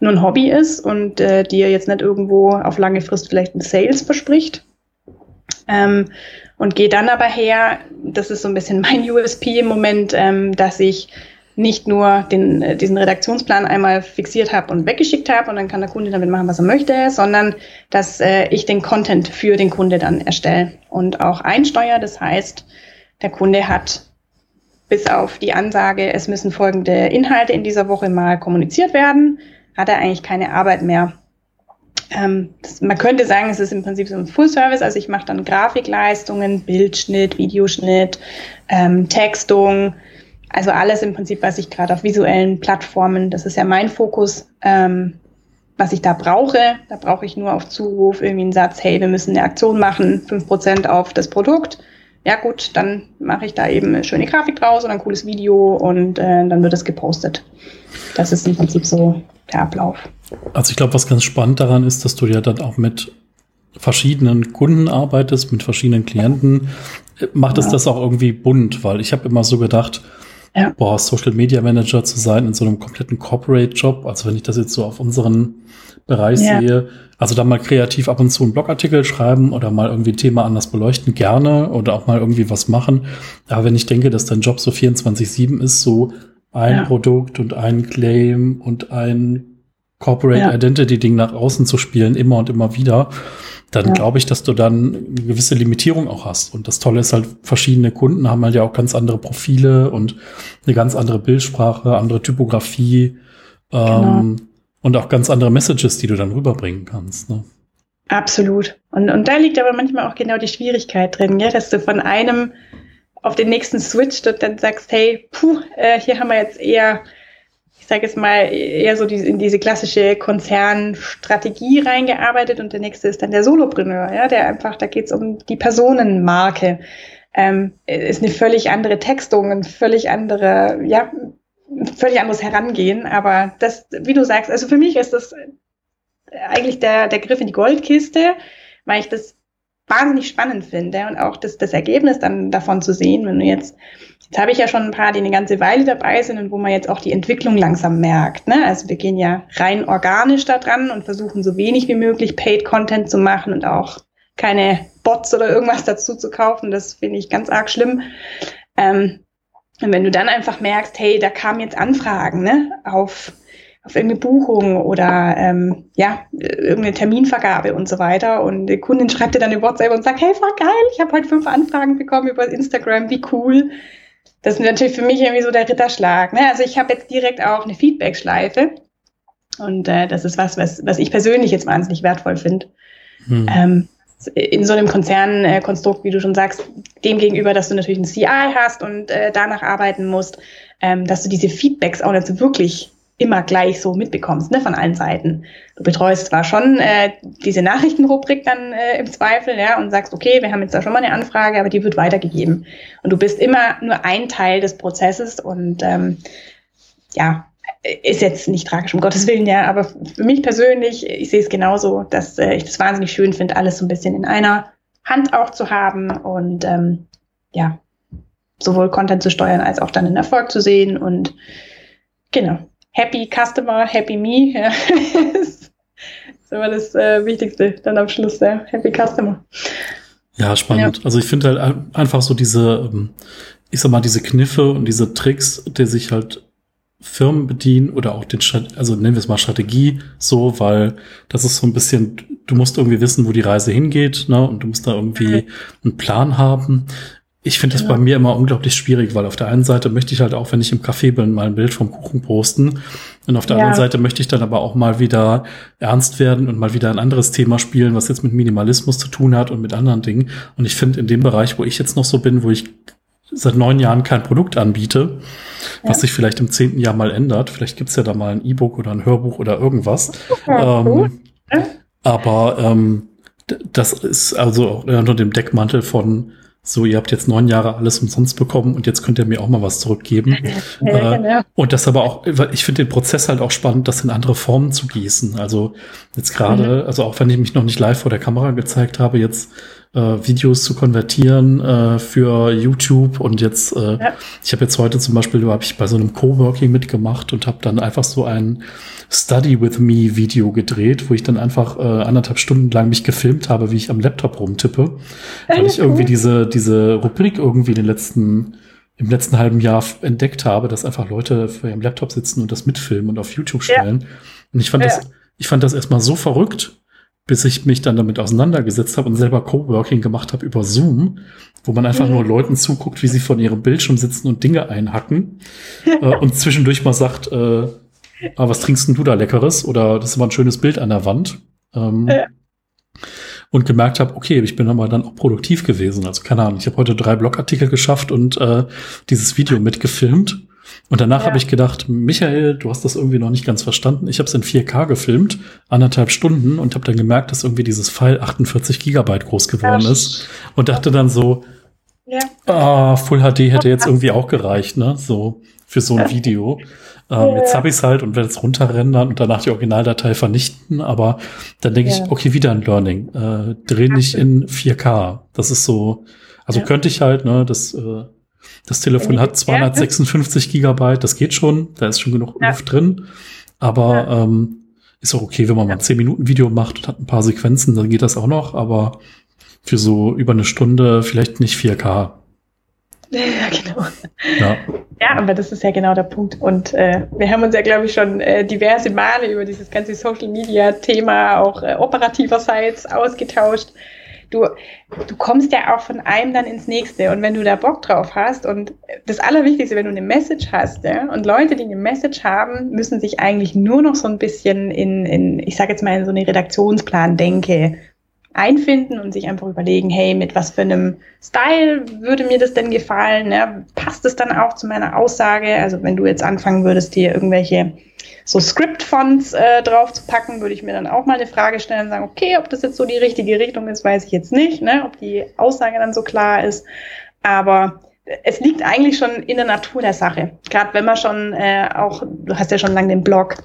nur ein Hobby ist und äh, dir jetzt nicht irgendwo auf lange Frist vielleicht ein Sales verspricht. Ähm, und gehe dann aber her, das ist so ein bisschen mein USP im Moment, ähm, dass ich nicht nur den, äh, diesen Redaktionsplan einmal fixiert habe und weggeschickt habe und dann kann der Kunde damit machen, was er möchte, sondern dass äh, ich den Content für den Kunde dann erstelle und auch einsteuere. Das heißt, der Kunde hat bis auf die Ansage, es müssen folgende Inhalte in dieser Woche mal kommuniziert werden, hat er eigentlich keine Arbeit mehr. Ähm, das, man könnte sagen, es ist im Prinzip so ein Full Service, also ich mache dann Grafikleistungen, Bildschnitt, Videoschnitt, ähm, Textung, also alles im Prinzip, was ich gerade auf visuellen Plattformen, das ist ja mein Fokus, ähm, was ich da brauche. Da brauche ich nur auf Zuruf irgendwie einen Satz, hey, wir müssen eine Aktion machen, fünf Prozent auf das Produkt. Ja gut, dann mache ich da eben eine schöne Grafik draus und ein cooles Video und äh, dann wird es gepostet. Das ist im Prinzip so der Ablauf. Also ich glaube, was ganz spannend daran ist, dass du ja dann auch mit verschiedenen Kunden arbeitest, mit verschiedenen Klienten. Macht es das auch irgendwie bunt? Weil ich habe immer so gedacht, ja. boah, Social Media Manager zu sein in so einem kompletten Corporate-Job, also wenn ich das jetzt so auf unseren Bereich ja. sehe, also da mal kreativ ab und zu einen Blogartikel schreiben oder mal irgendwie ein Thema anders beleuchten, gerne oder auch mal irgendwie was machen. Aber wenn ich denke, dass dein Job so 24-7 ist, so ein ja. Produkt und ein Claim und ein Corporate. Identity Ding nach außen zu spielen, immer und immer wieder, dann ja. glaube ich, dass du dann eine gewisse Limitierung auch hast. Und das Tolle ist halt, verschiedene Kunden haben halt ja auch ganz andere Profile und eine ganz andere Bildsprache, andere Typografie genau. ähm, und auch ganz andere Messages, die du dann rüberbringen kannst. Ne? Absolut. Und, und da liegt aber manchmal auch genau die Schwierigkeit drin, ja, dass du von einem auf den nächsten switcht und dann sagst, hey, puh, äh, hier haben wir jetzt eher ich sage jetzt mal, eher so in diese klassische Konzernstrategie reingearbeitet und der nächste ist dann der Solopreneur, ja, der einfach, da geht es um die Personenmarke. Ähm, ist eine völlig andere Textung, ein völlig andere, ja, völlig anderes Herangehen. Aber das, wie du sagst, also für mich ist das eigentlich der, der Griff in die Goldkiste, weil ich das wahnsinnig spannend finde und auch das, das Ergebnis dann davon zu sehen, wenn du jetzt Jetzt habe ich ja schon ein paar, die eine ganze Weile dabei sind und wo man jetzt auch die Entwicklung langsam merkt. Ne? Also wir gehen ja rein organisch da dran und versuchen so wenig wie möglich Paid Content zu machen und auch keine Bots oder irgendwas dazu zu kaufen. Das finde ich ganz arg schlimm. Ähm, und wenn du dann einfach merkst, hey, da kamen jetzt Anfragen ne, auf, auf irgendeine Buchung oder ähm, ja, irgendeine Terminvergabe und so weiter. Und die Kundin schreibt dir dann eine WhatsApp und sagt, hey, war geil, ich habe heute fünf Anfragen bekommen über Instagram, wie cool das ist natürlich für mich irgendwie so der Ritterschlag. Ne? Also ich habe jetzt direkt auch eine Feedback-Schleife. Und äh, das ist was, was, was ich persönlich jetzt wahnsinnig wertvoll finde. Hm. Ähm, in so einem Konzernkonstrukt, wie du schon sagst, dem gegenüber, dass du natürlich ein CI hast und äh, danach arbeiten musst, ähm, dass du diese Feedbacks auch nicht so wirklich immer gleich so mitbekommst, ne, von allen Seiten. Du betreust zwar schon äh, diese Nachrichtenrubrik dann äh, im Zweifel, ja, und sagst, okay, wir haben jetzt da schon mal eine Anfrage, aber die wird weitergegeben. Und du bist immer nur ein Teil des Prozesses und ähm, ja, ist jetzt nicht tragisch, um Gottes Willen, ja, aber für mich persönlich, ich sehe es genauso, dass äh, ich das wahnsinnig schön finde, alles so ein bisschen in einer Hand auch zu haben und ähm, ja, sowohl Content zu steuern als auch dann den Erfolg zu sehen und genau. Happy Customer, Happy Me. Ja. das ist immer das äh, Wichtigste dann am Schluss, ja. Happy Customer. Ja, spannend. Ja. Also ich finde halt einfach so diese, ähm, ich sag mal, diese Kniffe und diese Tricks, die sich halt Firmen bedienen oder auch den, also nennen wir es mal Strategie so, weil das ist so ein bisschen, du musst irgendwie wissen, wo die Reise hingeht, ne, und du musst da irgendwie einen Plan haben. Ich finde das ja. bei mir immer unglaublich schwierig, weil auf der einen Seite möchte ich halt auch, wenn ich im Café bin, mal ein Bild vom Kuchen posten. Und auf der ja. anderen Seite möchte ich dann aber auch mal wieder ernst werden und mal wieder ein anderes Thema spielen, was jetzt mit Minimalismus zu tun hat und mit anderen Dingen. Und ich finde in dem Bereich, wo ich jetzt noch so bin, wo ich seit neun Jahren kein Produkt anbiete, ja. was sich vielleicht im zehnten Jahr mal ändert. Vielleicht gibt's ja da mal ein E-Book oder ein Hörbuch oder irgendwas. ähm, aber ähm, das ist also auch unter dem Deckmantel von so, ihr habt jetzt neun Jahre alles umsonst bekommen und jetzt könnt ihr mir auch mal was zurückgeben. Ja, genau. Und das aber auch, ich finde den Prozess halt auch spannend, das in andere Formen zu gießen. Also jetzt gerade, mhm. also auch wenn ich mich noch nicht live vor der Kamera gezeigt habe, jetzt äh, Videos zu konvertieren äh, für YouTube und jetzt, äh, ja. ich habe jetzt heute zum Beispiel, habe ich bei so einem Coworking mitgemacht und habe dann einfach so ein Study with Me Video gedreht, wo ich dann einfach äh, anderthalb Stunden lang mich gefilmt habe, wie ich am Laptop rumtippe, weil ich irgendwie diese diese Rubrik irgendwie in den letzten im letzten halben Jahr entdeckt habe, dass einfach Leute vor ihrem Laptop sitzen und das mitfilmen und auf YouTube stellen. Ja. Und ich fand das, ich fand das erstmal so verrückt, bis ich mich dann damit auseinandergesetzt habe und selber Coworking gemacht habe über Zoom, wo man einfach mhm. nur Leuten zuguckt, wie sie von ihrem Bildschirm sitzen und Dinge einhacken äh, und zwischendurch mal sagt, äh, ah, was trinkst denn du da Leckeres? Oder das ist mal ein schönes Bild an der Wand. Ähm, ja. Und gemerkt habe, okay, ich bin aber dann auch produktiv gewesen. Also keine Ahnung, ich habe heute drei Blogartikel geschafft und äh, dieses Video mitgefilmt. Und danach ja. habe ich gedacht, Michael, du hast das irgendwie noch nicht ganz verstanden. Ich habe es in 4K gefilmt, anderthalb Stunden, und habe dann gemerkt, dass irgendwie dieses File 48 Gigabyte groß geworden ja. ist. Und dachte dann so, ja. ah, Full HD hätte jetzt irgendwie auch gereicht, ne? So für so ein Video. Ähm, jetzt habe ich es halt und werde es runterrendern und danach die Originaldatei vernichten. Aber dann denke ich, okay, wieder ein Learning. Äh, dreh nicht in 4K. Das ist so, also könnte ich halt, ne, das äh, das Telefon hat 256 Gigabyte, das geht schon, da ist schon genug ja. Luft drin. Aber ja. ähm, ist auch okay, wenn man mal ein 10 Minuten Video macht und hat ein paar Sequenzen, dann geht das auch noch. Aber für so über eine Stunde vielleicht nicht 4K. Ja, genau. Ja. ja, aber das ist ja genau der Punkt. Und äh, wir haben uns ja, glaube ich, schon äh, diverse Male über dieses ganze Social Media Thema auch äh, operativerseits ausgetauscht du, du kommst ja auch von einem dann ins nächste. Und wenn du da Bock drauf hast und das Allerwichtigste, wenn du eine Message hast, ja, und Leute, die eine Message haben, müssen sich eigentlich nur noch so ein bisschen in, in ich sage jetzt mal, in so eine Redaktionsplan-Denke einfinden und sich einfach überlegen, hey, mit was für einem Style würde mir das denn gefallen? Ja? Passt es dann auch zu meiner Aussage? Also wenn du jetzt anfangen würdest, dir irgendwelche so Script-Fonts äh, drauf zu packen, würde ich mir dann auch mal eine Frage stellen und sagen, okay, ob das jetzt so die richtige Richtung ist, weiß ich jetzt nicht, ne? ob die Aussage dann so klar ist. Aber es liegt eigentlich schon in der Natur der Sache. Gerade wenn man schon äh, auch, du hast ja schon lange den Blog,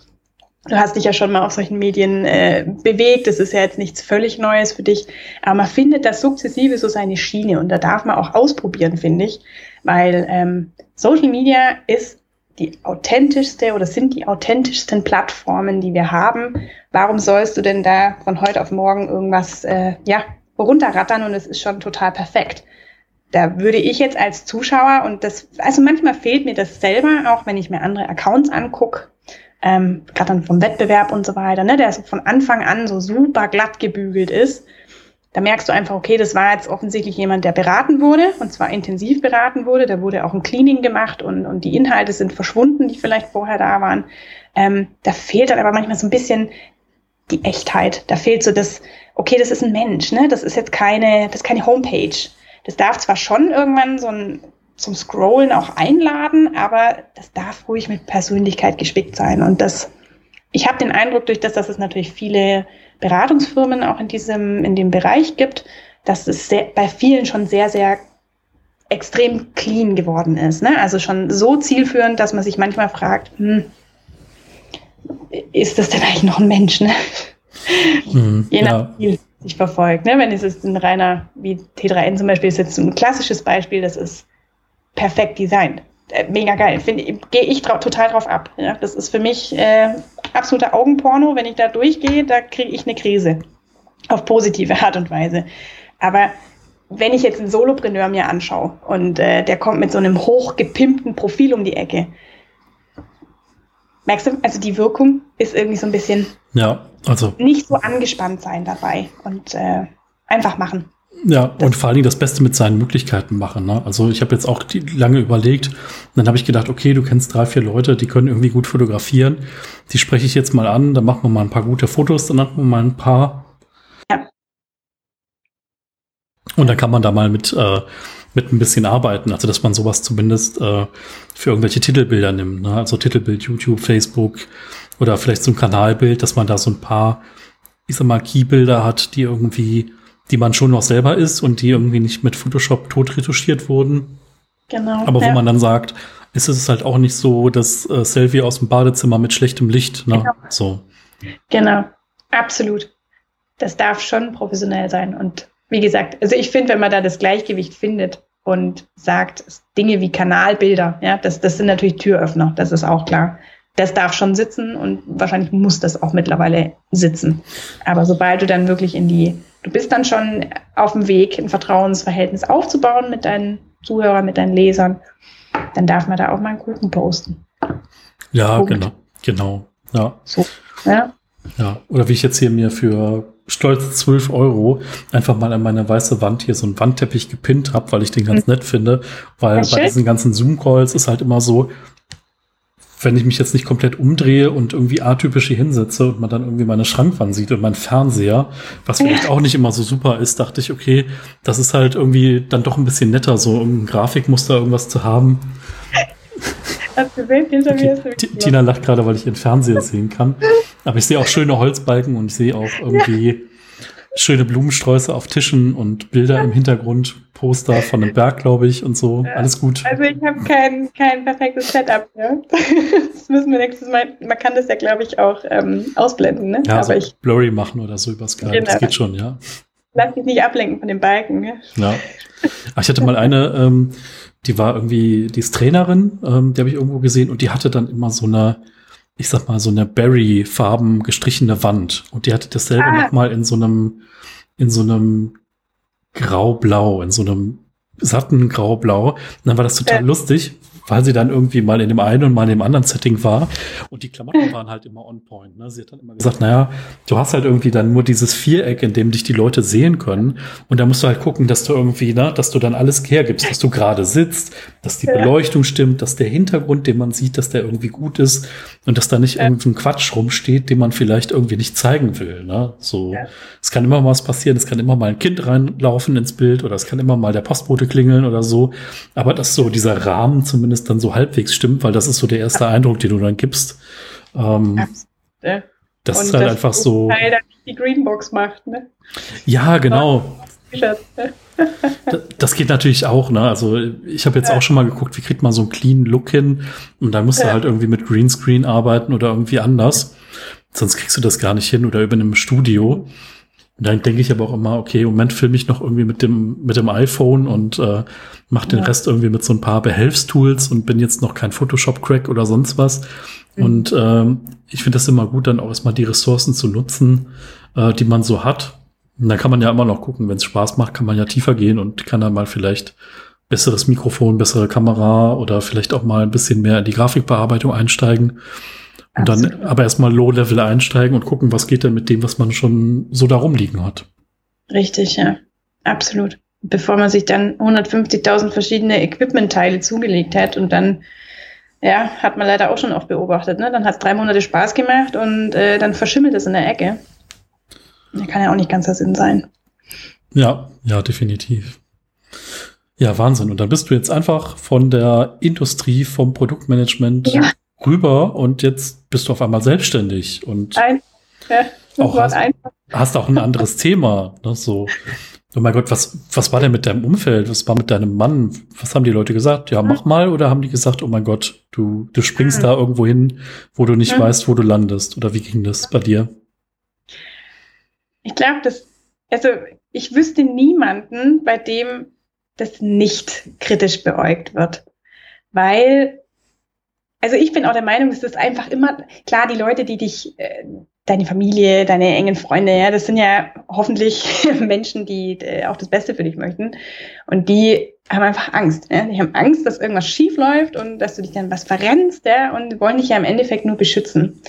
du hast dich ja schon mal auf solchen Medien äh, bewegt, das ist ja jetzt nichts völlig Neues für dich, aber man findet das sukzessive so seine Schiene und da darf man auch ausprobieren, finde ich, weil ähm, Social Media ist die authentischste oder sind die authentischsten Plattformen, die wir haben. Warum sollst du denn da von heute auf morgen irgendwas äh, ja, runterrattern und es ist schon total perfekt? Da würde ich jetzt als Zuschauer und das, also manchmal fehlt mir das selber, auch wenn ich mir andere Accounts angucke, ähm, gerade dann vom Wettbewerb und so weiter, ne, der so von Anfang an so super glatt gebügelt ist da merkst du einfach, okay, das war jetzt offensichtlich jemand, der beraten wurde und zwar intensiv beraten wurde. Da wurde auch ein Cleaning gemacht und, und die Inhalte sind verschwunden, die vielleicht vorher da waren. Ähm, da fehlt dann aber manchmal so ein bisschen die Echtheit. Da fehlt so das, okay, das ist ein Mensch, ne? Das ist jetzt keine, das ist keine Homepage. Das darf zwar schon irgendwann so ein zum Scrollen auch einladen, aber das darf ruhig mit Persönlichkeit gespickt sein. Und das, ich habe den Eindruck, durch das, dass es natürlich viele Beratungsfirmen auch in diesem, in dem Bereich gibt, dass es sehr, bei vielen schon sehr, sehr extrem clean geworden ist. Ne? Also schon so zielführend, dass man sich manchmal fragt, hm, ist das denn eigentlich noch ein Mensch? Ne? Mhm, Je nach ja. Ziel sich verfolgt. Ne? Wenn es jetzt ein reiner, wie T3N zum Beispiel, ist jetzt ein klassisches Beispiel, das ist perfekt designt. Äh, mega geil. Gehe ich trau total drauf ab. Ja? Das ist für mich äh, absoluter Augenporno. Wenn ich da durchgehe, da kriege ich eine Krise. Auf positive Art und Weise. Aber wenn ich jetzt einen Solopreneur mir anschaue und äh, der kommt mit so einem hochgepimpten Profil um die Ecke, merkst du, also die Wirkung ist irgendwie so ein bisschen ja, also nicht so angespannt sein dabei und äh, einfach machen. Ja, und vor allen Dingen das Beste mit seinen Möglichkeiten machen. Ne? Also ich habe jetzt auch die, lange überlegt, dann habe ich gedacht, okay, du kennst drei, vier Leute, die können irgendwie gut fotografieren. Die spreche ich jetzt mal an, dann machen wir mal ein paar gute Fotos, dann machen wir mal ein paar. Ja. Und dann kann man da mal mit, äh, mit ein bisschen arbeiten, also dass man sowas zumindest äh, für irgendwelche Titelbilder nimmt. Ne? Also Titelbild, YouTube, Facebook oder vielleicht so ein Kanalbild, dass man da so ein paar, ich sag mal, Keybilder hat, die irgendwie die man schon noch selber ist und die irgendwie nicht mit Photoshop tot retuschiert wurden. Genau. Aber wo ja. man dann sagt, ist es halt auch nicht so das äh, Selfie aus dem Badezimmer mit schlechtem Licht. Ne? Genau. So. Genau, absolut. Das darf schon professionell sein und wie gesagt, also ich finde, wenn man da das Gleichgewicht findet und sagt, Dinge wie Kanalbilder, ja, das, das sind natürlich Türöffner, das ist auch klar. Das darf schon sitzen und wahrscheinlich muss das auch mittlerweile sitzen. Aber sobald du dann wirklich in die, du bist dann schon auf dem Weg, ein Vertrauensverhältnis aufzubauen mit deinen Zuhörern, mit deinen Lesern, dann darf man da auch mal einen Kuchen posten. Ja, Punkt. genau, genau. Ja. So, ja. Ja, oder wie ich jetzt hier mir für stolz 12 Euro einfach mal an meine weiße Wand hier so einen Wandteppich gepinnt habe, weil ich den ganz mhm. nett finde. Weil bei diesen ganzen Zoom-Calls ist halt immer so, wenn ich mich jetzt nicht komplett umdrehe und irgendwie atypisch hier hinsetze und man dann irgendwie meine Schrankwand sieht und mein Fernseher, was vielleicht auch nicht immer so super ist, dachte ich, okay, das ist halt irgendwie dann doch ein bisschen netter, so ein Grafikmuster irgendwas zu haben. Hast du gesehen? Hinter okay. mir ist Tina lacht gerade, weil ich ihren Fernseher sehen kann. Aber ich sehe auch schöne Holzbalken und ich sehe auch irgendwie ja. Schöne Blumensträuße auf Tischen und Bilder im Hintergrund, Poster von einem Berg, glaube ich, und so. Ja. Alles gut. Also ich habe kein, kein perfektes Setup. Ne? Das müssen wir nächstes Mal. Man kann das ja, glaube ich, auch ähm, ausblenden. Ne? Ja, Aber so ich, blurry machen oder so über Skype. Genau. Das geht schon, ja. Lass dich nicht ablenken von den Balken. Ne? Ja. Ach, ich hatte mal eine. Ähm, die war irgendwie, die ist Trainerin, ähm, die habe ich irgendwo gesehen und die hatte dann immer so eine, ich sag mal, so eine Berry-farben gestrichene Wand. Und die hatte dasselbe ah. nochmal in so einem, in so einem Graublau, in so einem satten Graublau. Und dann war das total äh. lustig, weil sie dann irgendwie mal in dem einen und mal in dem anderen Setting war. Und die Klamotten waren halt immer on point. Ne? Sie hat dann immer gesagt, naja, du hast halt irgendwie dann nur dieses Viereck, in dem dich die Leute sehen können. Und da musst du halt gucken, dass du irgendwie, ne, dass du dann alles hergibst, dass du gerade sitzt, dass die Beleuchtung stimmt, dass der Hintergrund, den man sieht, dass der irgendwie gut ist und dass da nicht ja. irgendein Quatsch rumsteht, den man vielleicht irgendwie nicht zeigen will. Ne? So, ja. es kann immer mal was passieren, es kann immer mal ein Kind reinlaufen ins Bild oder es kann immer mal der Postbote klingeln oder so. Aber dass so dieser Rahmen zumindest dann so halbwegs stimmt, weil das ist so der erste ja. Eindruck, den du dann gibst. Ähm, ja. Das Und ist halt das einfach so. Teil, der die Greenbox macht, ne? Ja, genau. das geht natürlich auch, ne? Also ich habe jetzt ja. auch schon mal geguckt, wie kriegt man so einen clean Look hin und da musst du halt irgendwie mit Greenscreen arbeiten oder irgendwie anders. Sonst kriegst du das gar nicht hin oder über einem Studio. Und dann denke ich aber auch immer, okay, im Moment filme ich noch irgendwie mit dem, mit dem iPhone und äh, mache den ja. Rest irgendwie mit so ein paar Behelfstools und bin jetzt noch kein Photoshop-Crack oder sonst was. Mhm. Und äh, ich finde das immer gut, dann auch erstmal die Ressourcen zu nutzen, äh, die man so hat. Und dann kann man ja immer noch gucken, wenn es Spaß macht, kann man ja tiefer gehen und kann dann mal vielleicht besseres Mikrofon, bessere Kamera oder vielleicht auch mal ein bisschen mehr in die Grafikbearbeitung einsteigen. Und Absolut. dann aber erstmal Low-Level einsteigen und gucken, was geht denn mit dem, was man schon so da rumliegen hat. Richtig, ja. Absolut. Bevor man sich dann 150.000 verschiedene Equipment-Teile zugelegt hat und dann, ja, hat man leider auch schon oft beobachtet, ne? Dann hat es drei Monate Spaß gemacht und äh, dann verschimmelt es in der Ecke. Da kann ja auch nicht ganz der Sinn sein. Ja, ja, definitiv. Ja, Wahnsinn. Und dann bist du jetzt einfach von der Industrie, vom Produktmanagement ja rüber und jetzt bist du auf einmal selbstständig und ein, ja, auch hast, hast, auch ein anderes Thema. Ne, so, oh mein Gott, was, was war denn mit deinem Umfeld? Was war mit deinem Mann? Was haben die Leute gesagt? Ja, mach mal. Oder haben die gesagt, oh mein Gott, du, du springst mhm. da irgendwo hin, wo du nicht mhm. weißt, wo du landest? Oder wie ging das bei dir? Ich glaube, dass, also ich wüsste niemanden, bei dem das nicht kritisch beäugt wird. Weil also ich bin auch der Meinung, es ist einfach immer, klar, die Leute, die dich, äh, deine Familie, deine engen Freunde, ja, das sind ja hoffentlich Menschen, die äh, auch das Beste für dich möchten. Und die haben einfach Angst. Ja? Die haben Angst, dass irgendwas schief läuft und dass du dich dann was verrennst, ja, und wollen dich ja im Endeffekt nur beschützen.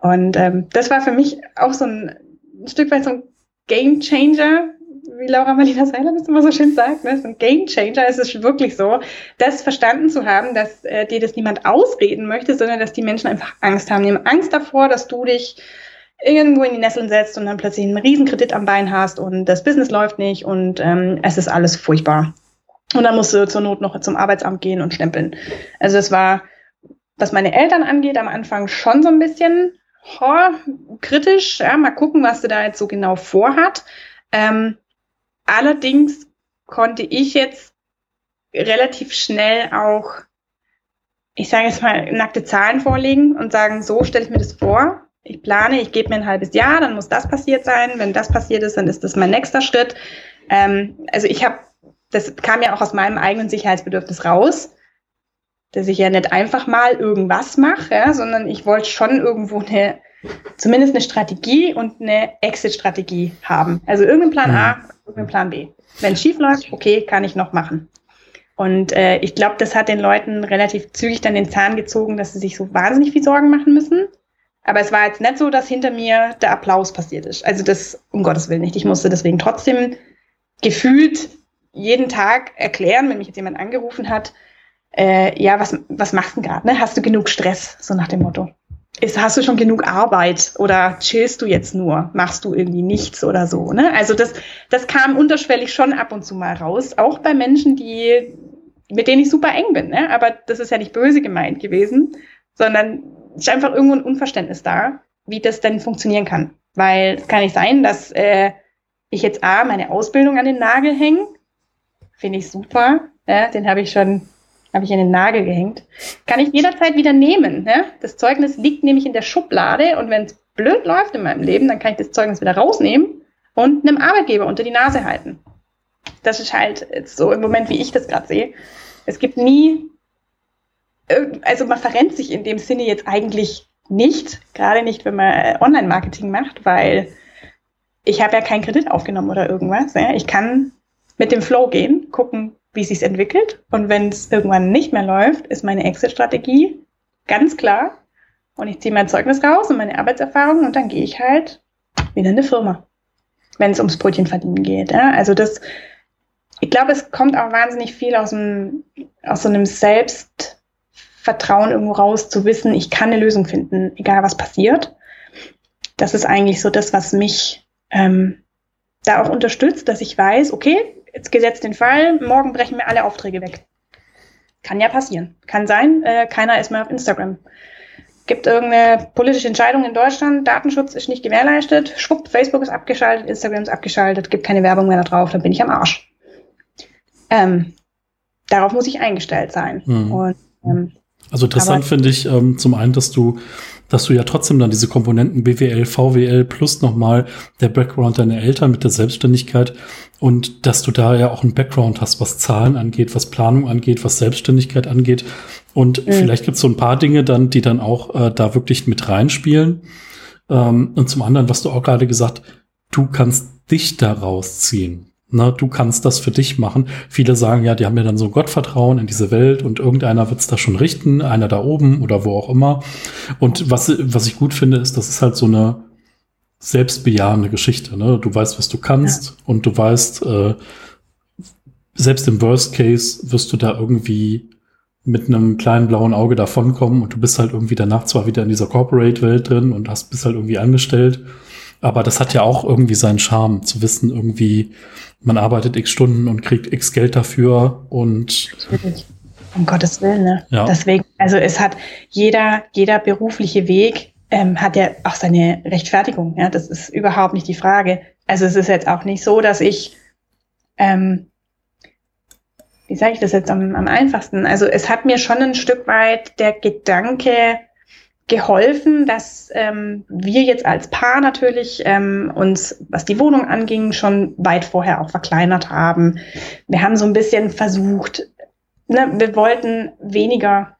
Und ähm, das war für mich auch so ein, ein Stück weit so ein Game Changer, wie Laura Marlina Seiler das immer so schön sagt, ne, so ein Game Changer. Es ist wirklich so, das verstanden zu haben, dass äh, dir das niemand ausreden möchte, sondern dass die Menschen einfach Angst haben. Die haben Angst davor, dass du dich irgendwo in die Nesseln setzt und dann plötzlich einen Riesenkredit am Bein hast und das Business läuft nicht und ähm, es ist alles furchtbar. Und dann musst du zur Not noch zum Arbeitsamt gehen und stempeln. Also es war, was meine Eltern angeht, am Anfang schon so ein bisschen oh, kritisch. Ja, mal gucken, was du da jetzt so genau vorhat. Ähm, Allerdings konnte ich jetzt relativ schnell auch, ich sage jetzt mal, nackte Zahlen vorlegen und sagen, so stelle ich mir das vor. Ich plane, ich gebe mir ein halbes Jahr, dann muss das passiert sein. Wenn das passiert ist, dann ist das mein nächster Schritt. Ähm, also ich habe, das kam ja auch aus meinem eigenen Sicherheitsbedürfnis raus, dass ich ja nicht einfach mal irgendwas mache, ja, sondern ich wollte schon irgendwo eine, zumindest eine Strategie und eine Exit-Strategie haben. Also irgendein Plan A, mhm. irgendein Plan B. Wenn es schief läuft, okay, kann ich noch machen. Und äh, ich glaube, das hat den Leuten relativ zügig dann den Zahn gezogen, dass sie sich so wahnsinnig viel Sorgen machen müssen. Aber es war jetzt nicht so, dass hinter mir der Applaus passiert ist. Also das, um Gottes Willen nicht. Ich musste deswegen trotzdem gefühlt jeden Tag erklären, wenn mich jetzt jemand angerufen hat, äh, ja, was, was machst du gerade? Ne? Hast du genug Stress? So nach dem Motto. Ist, hast du schon genug Arbeit oder chillst du jetzt nur? Machst du irgendwie nichts oder so? Ne? Also das, das kam unterschwellig schon ab und zu mal raus, auch bei Menschen, die mit denen ich super eng bin. Ne? Aber das ist ja nicht böse gemeint gewesen, sondern es ist einfach irgendwo ein Unverständnis da, wie das denn funktionieren kann. Weil es kann nicht sein, dass äh, ich jetzt A, meine Ausbildung an den Nagel hänge. Finde ich super. Ja, den habe ich schon, habe ich in den Nagel gehängt. Kann ich jederzeit wieder nehmen. Ja? Das Zeugnis liegt nämlich in der Schublade und wenn es blöd läuft in meinem Leben, dann kann ich das Zeugnis wieder rausnehmen und einem Arbeitgeber unter die Nase halten. Das ist halt so im Moment, wie ich das gerade sehe. Es gibt nie, also man verrennt sich in dem Sinne jetzt eigentlich nicht, gerade nicht, wenn man äh, Online-Marketing macht, weil ich habe ja keinen Kredit aufgenommen oder irgendwas. Ja. Ich kann mit dem Flow gehen, gucken, wie es sich entwickelt. Und wenn es irgendwann nicht mehr läuft, ist meine Exit-Strategie ganz klar. Und ich ziehe mein Zeugnis raus und meine Arbeitserfahrung und dann gehe ich halt wieder in eine Firma, wenn es ums Brötchen verdienen geht. Ja. Also das ich glaube, es kommt auch wahnsinnig viel aus, einem, aus so einem Selbstvertrauen irgendwo raus, zu wissen, ich kann eine Lösung finden, egal was passiert. Das ist eigentlich so das, was mich ähm, da auch unterstützt, dass ich weiß, okay, jetzt gesetzt den Fall, morgen brechen mir alle Aufträge weg. Kann ja passieren. Kann sein, äh, keiner ist mehr auf Instagram. Gibt irgendeine politische Entscheidung in Deutschland, Datenschutz ist nicht gewährleistet, schwupp, Facebook ist abgeschaltet, Instagram ist abgeschaltet, gibt keine Werbung mehr da drauf, dann bin ich am Arsch. Ähm, darauf muss ich eingestellt sein. Mhm. Und, ähm, also interessant finde ich ähm, zum einen, dass du, dass du ja trotzdem dann diese Komponenten BWL, VWL plus nochmal der Background deiner Eltern mit der Selbstständigkeit und dass du da ja auch einen Background hast, was Zahlen angeht, was Planung angeht, was Selbstständigkeit angeht. Und mhm. vielleicht gibt es so ein paar Dinge dann, die dann auch äh, da wirklich mit reinspielen. Ähm, und zum anderen, was du auch gerade gesagt, du kannst dich da rausziehen. Na, du kannst das für dich machen. Viele sagen ja, die haben ja dann so Gottvertrauen in diese Welt und irgendeiner wird es da schon richten, einer da oben oder wo auch immer. Und was, was ich gut finde, ist, das ist halt so eine selbstbejahende Geschichte. Ne? Du weißt, was du kannst ja. und du weißt, äh, selbst im Worst Case wirst du da irgendwie mit einem kleinen blauen Auge davonkommen und du bist halt irgendwie danach zwar wieder in dieser Corporate-Welt drin und hast bist halt irgendwie angestellt aber das hat ja auch irgendwie seinen Charme, zu wissen, irgendwie, man arbeitet x Stunden und kriegt x Geld dafür und. Natürlich. Um Gottes Willen, ne? Ja. Deswegen, also es hat jeder, jeder berufliche Weg ähm, hat ja auch seine Rechtfertigung. Ja, das ist überhaupt nicht die Frage. Also es ist jetzt auch nicht so, dass ich, ähm, wie sage ich das jetzt am, am einfachsten? Also es hat mir schon ein Stück weit der Gedanke geholfen, dass ähm, wir jetzt als Paar natürlich ähm, uns, was die Wohnung anging, schon weit vorher auch verkleinert haben. Wir haben so ein bisschen versucht, ne, wir wollten weniger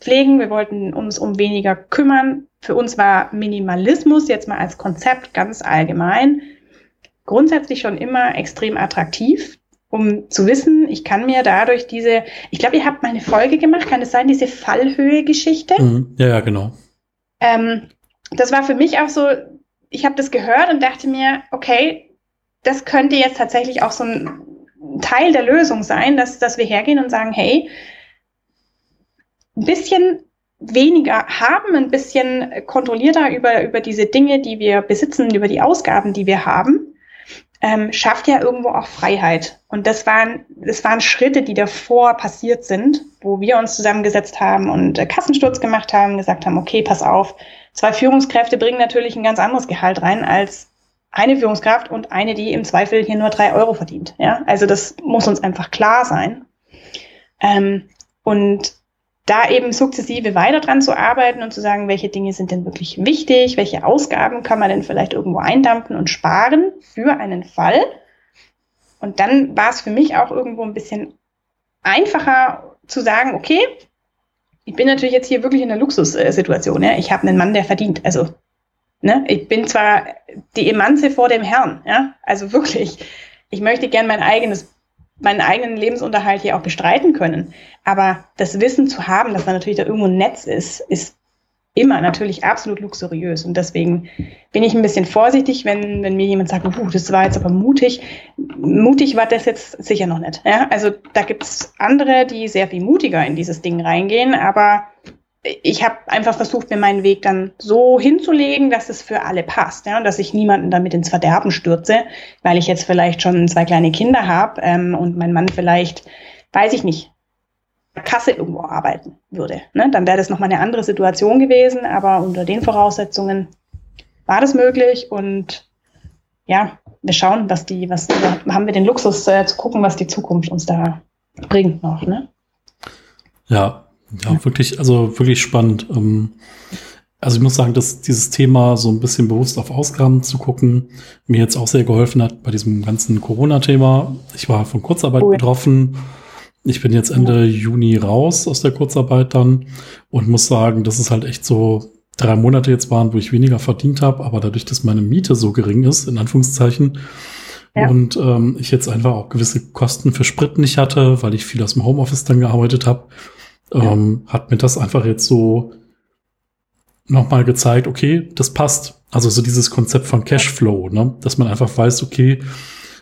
pflegen, wir wollten uns um weniger kümmern. Für uns war Minimalismus jetzt mal als Konzept ganz allgemein grundsätzlich schon immer extrem attraktiv um zu wissen, ich kann mir dadurch diese, ich glaube, ihr habt mal eine Folge gemacht, kann es sein, diese Fallhöhe-Geschichte? Mhm. Ja, ja, genau. Ähm, das war für mich auch so, ich habe das gehört und dachte mir, okay, das könnte jetzt tatsächlich auch so ein Teil der Lösung sein, dass, dass wir hergehen und sagen, hey, ein bisschen weniger haben, ein bisschen kontrollierter über, über diese Dinge, die wir besitzen, über die Ausgaben, die wir haben ähm, schafft ja irgendwo auch Freiheit. Und das waren, das waren Schritte, die davor passiert sind, wo wir uns zusammengesetzt haben und äh, Kassensturz gemacht haben, gesagt haben, okay, pass auf, zwei Führungskräfte bringen natürlich ein ganz anderes Gehalt rein als eine Führungskraft und eine, die im Zweifel hier nur drei Euro verdient. Ja, also das muss uns einfach klar sein. Ähm, und da eben sukzessive weiter dran zu arbeiten und zu sagen, welche Dinge sind denn wirklich wichtig, welche Ausgaben kann man denn vielleicht irgendwo eindampfen und sparen für einen Fall. Und dann war es für mich auch irgendwo ein bisschen einfacher zu sagen, okay, ich bin natürlich jetzt hier wirklich in einer Luxussituation. Ja? Ich habe einen Mann, der verdient. Also, ne? ich bin zwar die Emanze vor dem Herrn. Ja? Also wirklich, ich möchte gern mein eigenes, meinen eigenen Lebensunterhalt hier auch bestreiten können. Aber das Wissen zu haben, dass da natürlich da irgendwo ein Netz ist, ist immer natürlich absolut luxuriös. Und deswegen bin ich ein bisschen vorsichtig, wenn, wenn mir jemand sagt, uh, das war jetzt aber mutig. Mutig war das jetzt sicher noch nicht. Ja? Also da gibt es andere, die sehr viel mutiger in dieses Ding reingehen, aber ich habe einfach versucht, mir meinen Weg dann so hinzulegen, dass es für alle passt, ja, und dass ich niemanden damit ins Verderben stürze, weil ich jetzt vielleicht schon zwei kleine Kinder habe ähm, und mein Mann vielleicht, weiß ich nicht, Kasse irgendwo arbeiten würde. Ne? Dann wäre das nochmal eine andere Situation gewesen, aber unter den Voraussetzungen war das möglich und ja, wir schauen, was die, was haben wir den Luxus äh, zu gucken, was die Zukunft uns da bringt noch. Ne? Ja, ja, wirklich, also wirklich spannend. Ähm, also ich muss sagen, dass dieses Thema so ein bisschen bewusst auf Ausgaben zu gucken, mir jetzt auch sehr geholfen hat bei diesem ganzen Corona-Thema. Ich war von Kurzarbeit cool. betroffen ich bin jetzt Ende Juni raus aus der Kurzarbeit dann und muss sagen, dass es halt echt so drei Monate jetzt waren, wo ich weniger verdient habe, aber dadurch, dass meine Miete so gering ist, in Anführungszeichen, ja. und ähm, ich jetzt einfach auch gewisse Kosten für Sprit nicht hatte, weil ich viel aus dem Homeoffice dann gearbeitet habe, ähm, ja. hat mir das einfach jetzt so nochmal gezeigt, okay, das passt. Also so dieses Konzept von Cashflow, ne? dass man einfach weiß, okay,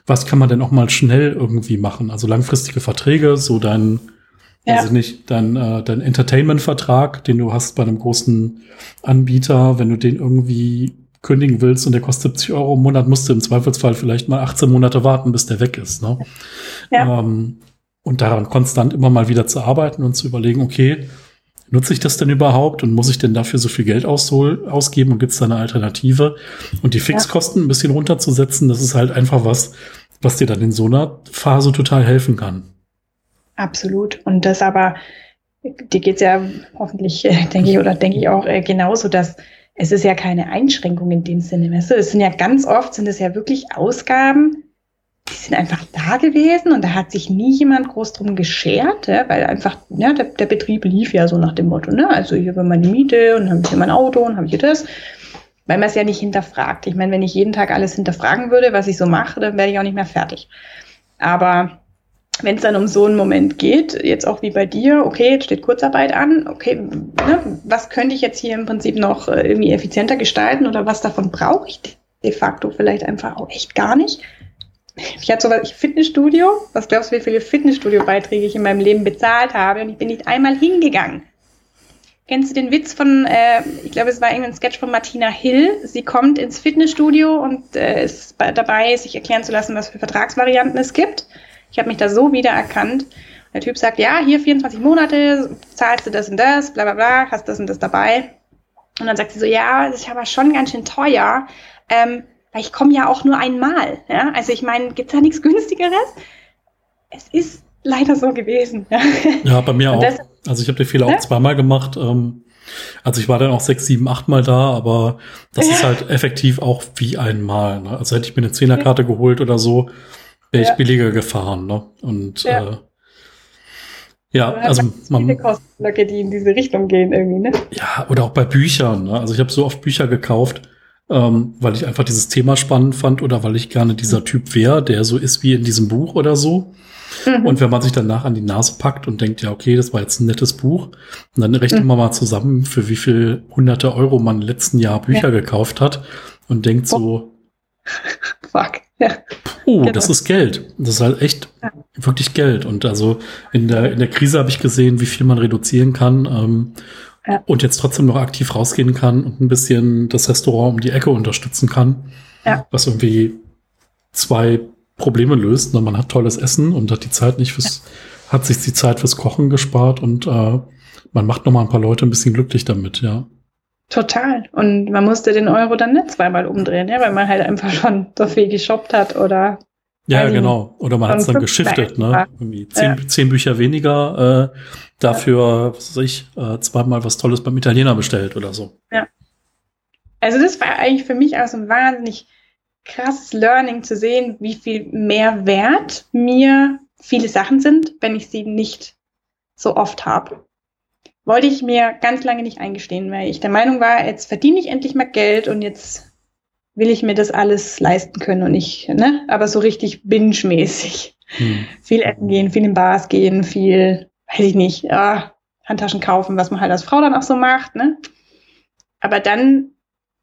was kann man denn auch mal schnell irgendwie machen? Also langfristige Verträge, so dein, ja. also nicht, dein, äh, dein Entertainment-Vertrag, den du hast bei einem großen Anbieter, wenn du den irgendwie kündigen willst und der kostet 70 Euro im Monat, musst du im Zweifelsfall vielleicht mal 18 Monate warten, bis der weg ist. Ne? Ja. Ähm, und daran konstant immer mal wieder zu arbeiten und zu überlegen, okay, nutze ich das denn überhaupt und muss ich denn dafür so viel Geld aushol, ausgeben und gibt es da eine Alternative? Und die Fixkosten ein bisschen runterzusetzen, das ist halt einfach was, was dir dann in so einer Phase total helfen kann. Absolut. Und das aber, dir geht es ja hoffentlich, äh, denke ich, oder denke ich auch äh, genauso, dass es ist ja keine Einschränkung in dem Sinne. Weißt du? Es sind ja ganz oft, sind es ja wirklich Ausgaben, die sind einfach da gewesen und da hat sich nie jemand groß drum geschert, ja, weil einfach, ja, der, der, Betrieb lief ja so nach dem Motto, ne? Also hier war meine Miete und habe hier mein Auto und habe hier das. Weil man es ja nicht hinterfragt. Ich meine, wenn ich jeden Tag alles hinterfragen würde, was ich so mache, dann wäre ich auch nicht mehr fertig. Aber wenn es dann um so einen Moment geht, jetzt auch wie bei dir, okay, jetzt steht Kurzarbeit an, okay, ne, was könnte ich jetzt hier im Prinzip noch äh, irgendwie effizienter gestalten oder was davon brauche ich de facto vielleicht einfach auch echt gar nicht? Ich hatte sowas, ich Fitnessstudio. Was glaubst du, wie viele Fitnessstudio-Beiträge ich in meinem Leben bezahlt habe? Und ich bin nicht einmal hingegangen. Kennst du den Witz von, äh, ich glaube, es war irgendein Sketch von Martina Hill. Sie kommt ins Fitnessstudio und äh, ist dabei, sich erklären zu lassen, was für Vertragsvarianten es gibt. Ich habe mich da so wiedererkannt. Der Typ sagt, ja, hier 24 Monate, zahlst du das und das, bla bla bla, hast das und das dabei. Und dann sagt sie so, ja, das ist aber schon ganz schön teuer. Ähm, weil ich komme ja auch nur einmal. Ja? Also ich meine, gibt es da nichts günstigeres? Es ist leider so gewesen. Ja, ja bei mir auch. Das, also ich habe den Fehler ja? auch zweimal gemacht. Ähm, also ich war dann auch sechs, sieben, acht Mal da, aber das ja. ist halt effektiv auch wie einmal. Ne? Also hätte ich mir eine Zehnerkarte ja. geholt oder so, wäre ich billiger gefahren. Ne? Und ja. Äh, ja, also man, viele Kostenblöcke, die in diese Richtung gehen irgendwie, ne? Ja, oder auch bei Büchern. Ne? Also ich habe so oft Bücher gekauft, ähm, weil ich einfach dieses Thema spannend fand oder weil ich gerne dieser Typ wäre, der so ist wie in diesem Buch oder so. Mhm. Und wenn man sich danach an die Nase packt und denkt, ja, okay, das war jetzt ein nettes Buch, und dann rechnet mhm. man mal zusammen, für wie viel hunderte Euro man im letzten Jahr Bücher ja. gekauft hat und denkt so, Fuck. Ja. Oh, genau. das ist Geld. Das ist halt echt ja. wirklich Geld. Und also in der, in der Krise habe ich gesehen, wie viel man reduzieren kann. Ähm, ja. und jetzt trotzdem noch aktiv rausgehen kann und ein bisschen das Restaurant um die Ecke unterstützen kann. Ja. Was irgendwie zwei Probleme löst. Ne? Man hat tolles Essen und hat die Zeit nicht fürs, ja. hat sich die Zeit fürs Kochen gespart und äh, man macht noch mal ein paar Leute ein bisschen glücklich damit, ja. Total. Und man musste den Euro dann nicht zweimal umdrehen, ja, weil man halt einfach schon so viel geshoppt hat oder ja, genau. Oder man hat es dann geschiftet, ne? Irgendwie zehn, ja. zehn Bücher weniger, äh, dafür, was weiß ich, äh, zweimal was Tolles beim Italiener bestellt oder so. Ja. Also das war eigentlich für mich auch so ein wahnsinnig krasses Learning zu sehen, wie viel mehr wert mir viele Sachen sind, wenn ich sie nicht so oft habe. Wollte ich mir ganz lange nicht eingestehen, weil ich der Meinung war, jetzt verdiene ich endlich mal Geld und jetzt will ich mir das alles leisten können und nicht, ne? Aber so richtig binge-mäßig. Hm. Viel essen gehen, viel in Bars gehen, viel, weiß ich nicht, ah, Handtaschen kaufen, was man halt als Frau dann auch so macht, ne? Aber dann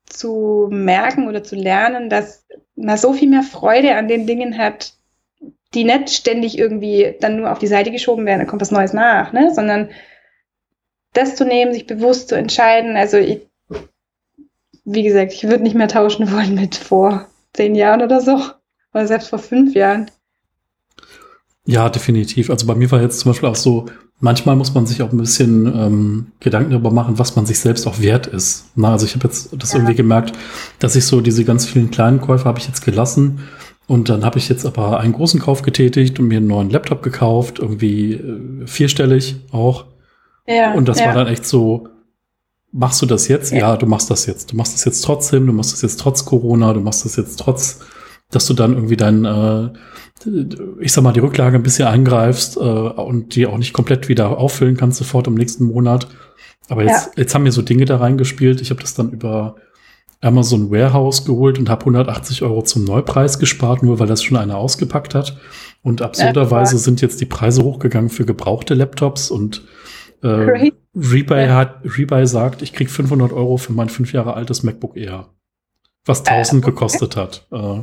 zu merken oder zu lernen, dass man so viel mehr Freude an den Dingen hat, die nicht ständig irgendwie dann nur auf die Seite geschoben werden, da kommt was Neues nach, ne? sondern das zu nehmen, sich bewusst zu entscheiden. Also ich, wie gesagt, ich würde nicht mehr tauschen wollen mit vor zehn Jahren oder so. Oder selbst vor fünf Jahren. Ja, definitiv. Also bei mir war jetzt zum Beispiel auch so, manchmal muss man sich auch ein bisschen ähm, Gedanken darüber machen, was man sich selbst auch wert ist. Na, also ich habe jetzt das ja. irgendwie gemerkt, dass ich so diese ganz vielen kleinen Käufe habe ich jetzt gelassen. Und dann habe ich jetzt aber einen großen Kauf getätigt und mir einen neuen Laptop gekauft, irgendwie äh, vierstellig auch. Ja, und das ja. war dann echt so, machst du das jetzt? Ja. ja, du machst das jetzt. Du machst das jetzt trotzdem, du machst das jetzt trotz Corona, du machst das jetzt trotz, dass du dann irgendwie dein, äh, ich sag mal, die Rücklage ein bisschen eingreifst äh, und die auch nicht komplett wieder auffüllen kannst sofort im nächsten Monat. Aber jetzt, ja. jetzt haben mir so Dinge da reingespielt. Ich habe das dann über Amazon Warehouse geholt und habe 180 Euro zum Neupreis gespart, nur weil das schon einer ausgepackt hat. Und absurderweise ja, sind jetzt die Preise hochgegangen für gebrauchte Laptops und äh, Rebuy, hat, Rebuy sagt, ich krieg 500 Euro für mein fünf Jahre altes MacBook Air, was 1000 äh, okay. gekostet hat. Äh,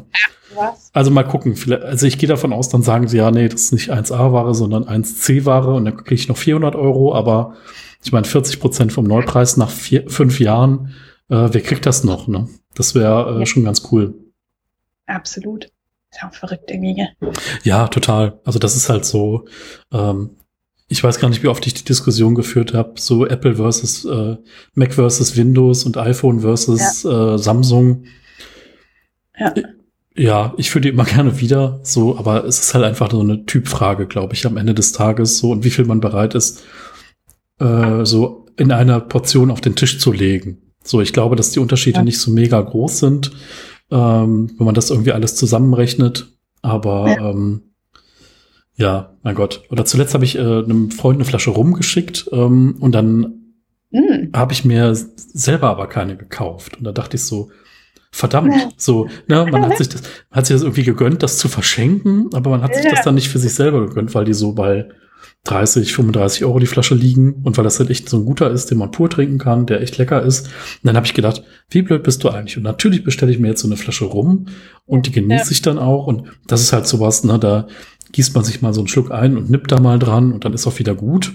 was? Also mal gucken. Also ich gehe davon aus, dann sagen sie ja, nee, das ist nicht 1A-Ware, sondern 1C-Ware und dann kriege ich noch 400 Euro. Aber ich meine, 40 Prozent vom Neupreis nach vier, fünf Jahren, äh, wer kriegt das noch? Ne? Das wäre äh, ja. schon ganz cool. Absolut. Ist auch verrückt irgendwie. Ja, total. Also das ist halt so, ähm, ich weiß gar nicht, wie oft ich die Diskussion geführt habe, so Apple versus äh, Mac versus Windows und iPhone versus ja. äh, Samsung. Ja. Ja, ich fühle die immer gerne wieder, so, aber es ist halt einfach so eine Typfrage, glaube ich, am Ende des Tages, so, und wie viel man bereit ist, äh, so in einer Portion auf den Tisch zu legen. So, ich glaube, dass die Unterschiede ja. nicht so mega groß sind, ähm, wenn man das irgendwie alles zusammenrechnet, aber ja. ähm, ja, mein Gott. Oder zuletzt habe ich äh, einem Freund eine Flasche rumgeschickt ähm, und dann mm. habe ich mir selber aber keine gekauft. Und da dachte ich so, verdammt, ja. so, ne, man hat sich das, hat sich das irgendwie gegönnt, das zu verschenken, aber man hat sich das dann nicht für sich selber gegönnt, weil die so bei 30, 35 Euro die Flasche liegen und weil das halt echt so ein guter ist, den man pur trinken kann, der echt lecker ist. Und dann habe ich gedacht, wie blöd bist du eigentlich? Und natürlich bestelle ich mir jetzt so eine Flasche rum und die genieße ja. ich dann auch. Und das ist halt sowas, ne, da gießt man sich mal so einen Schluck ein und nippt da mal dran und dann ist auch wieder gut.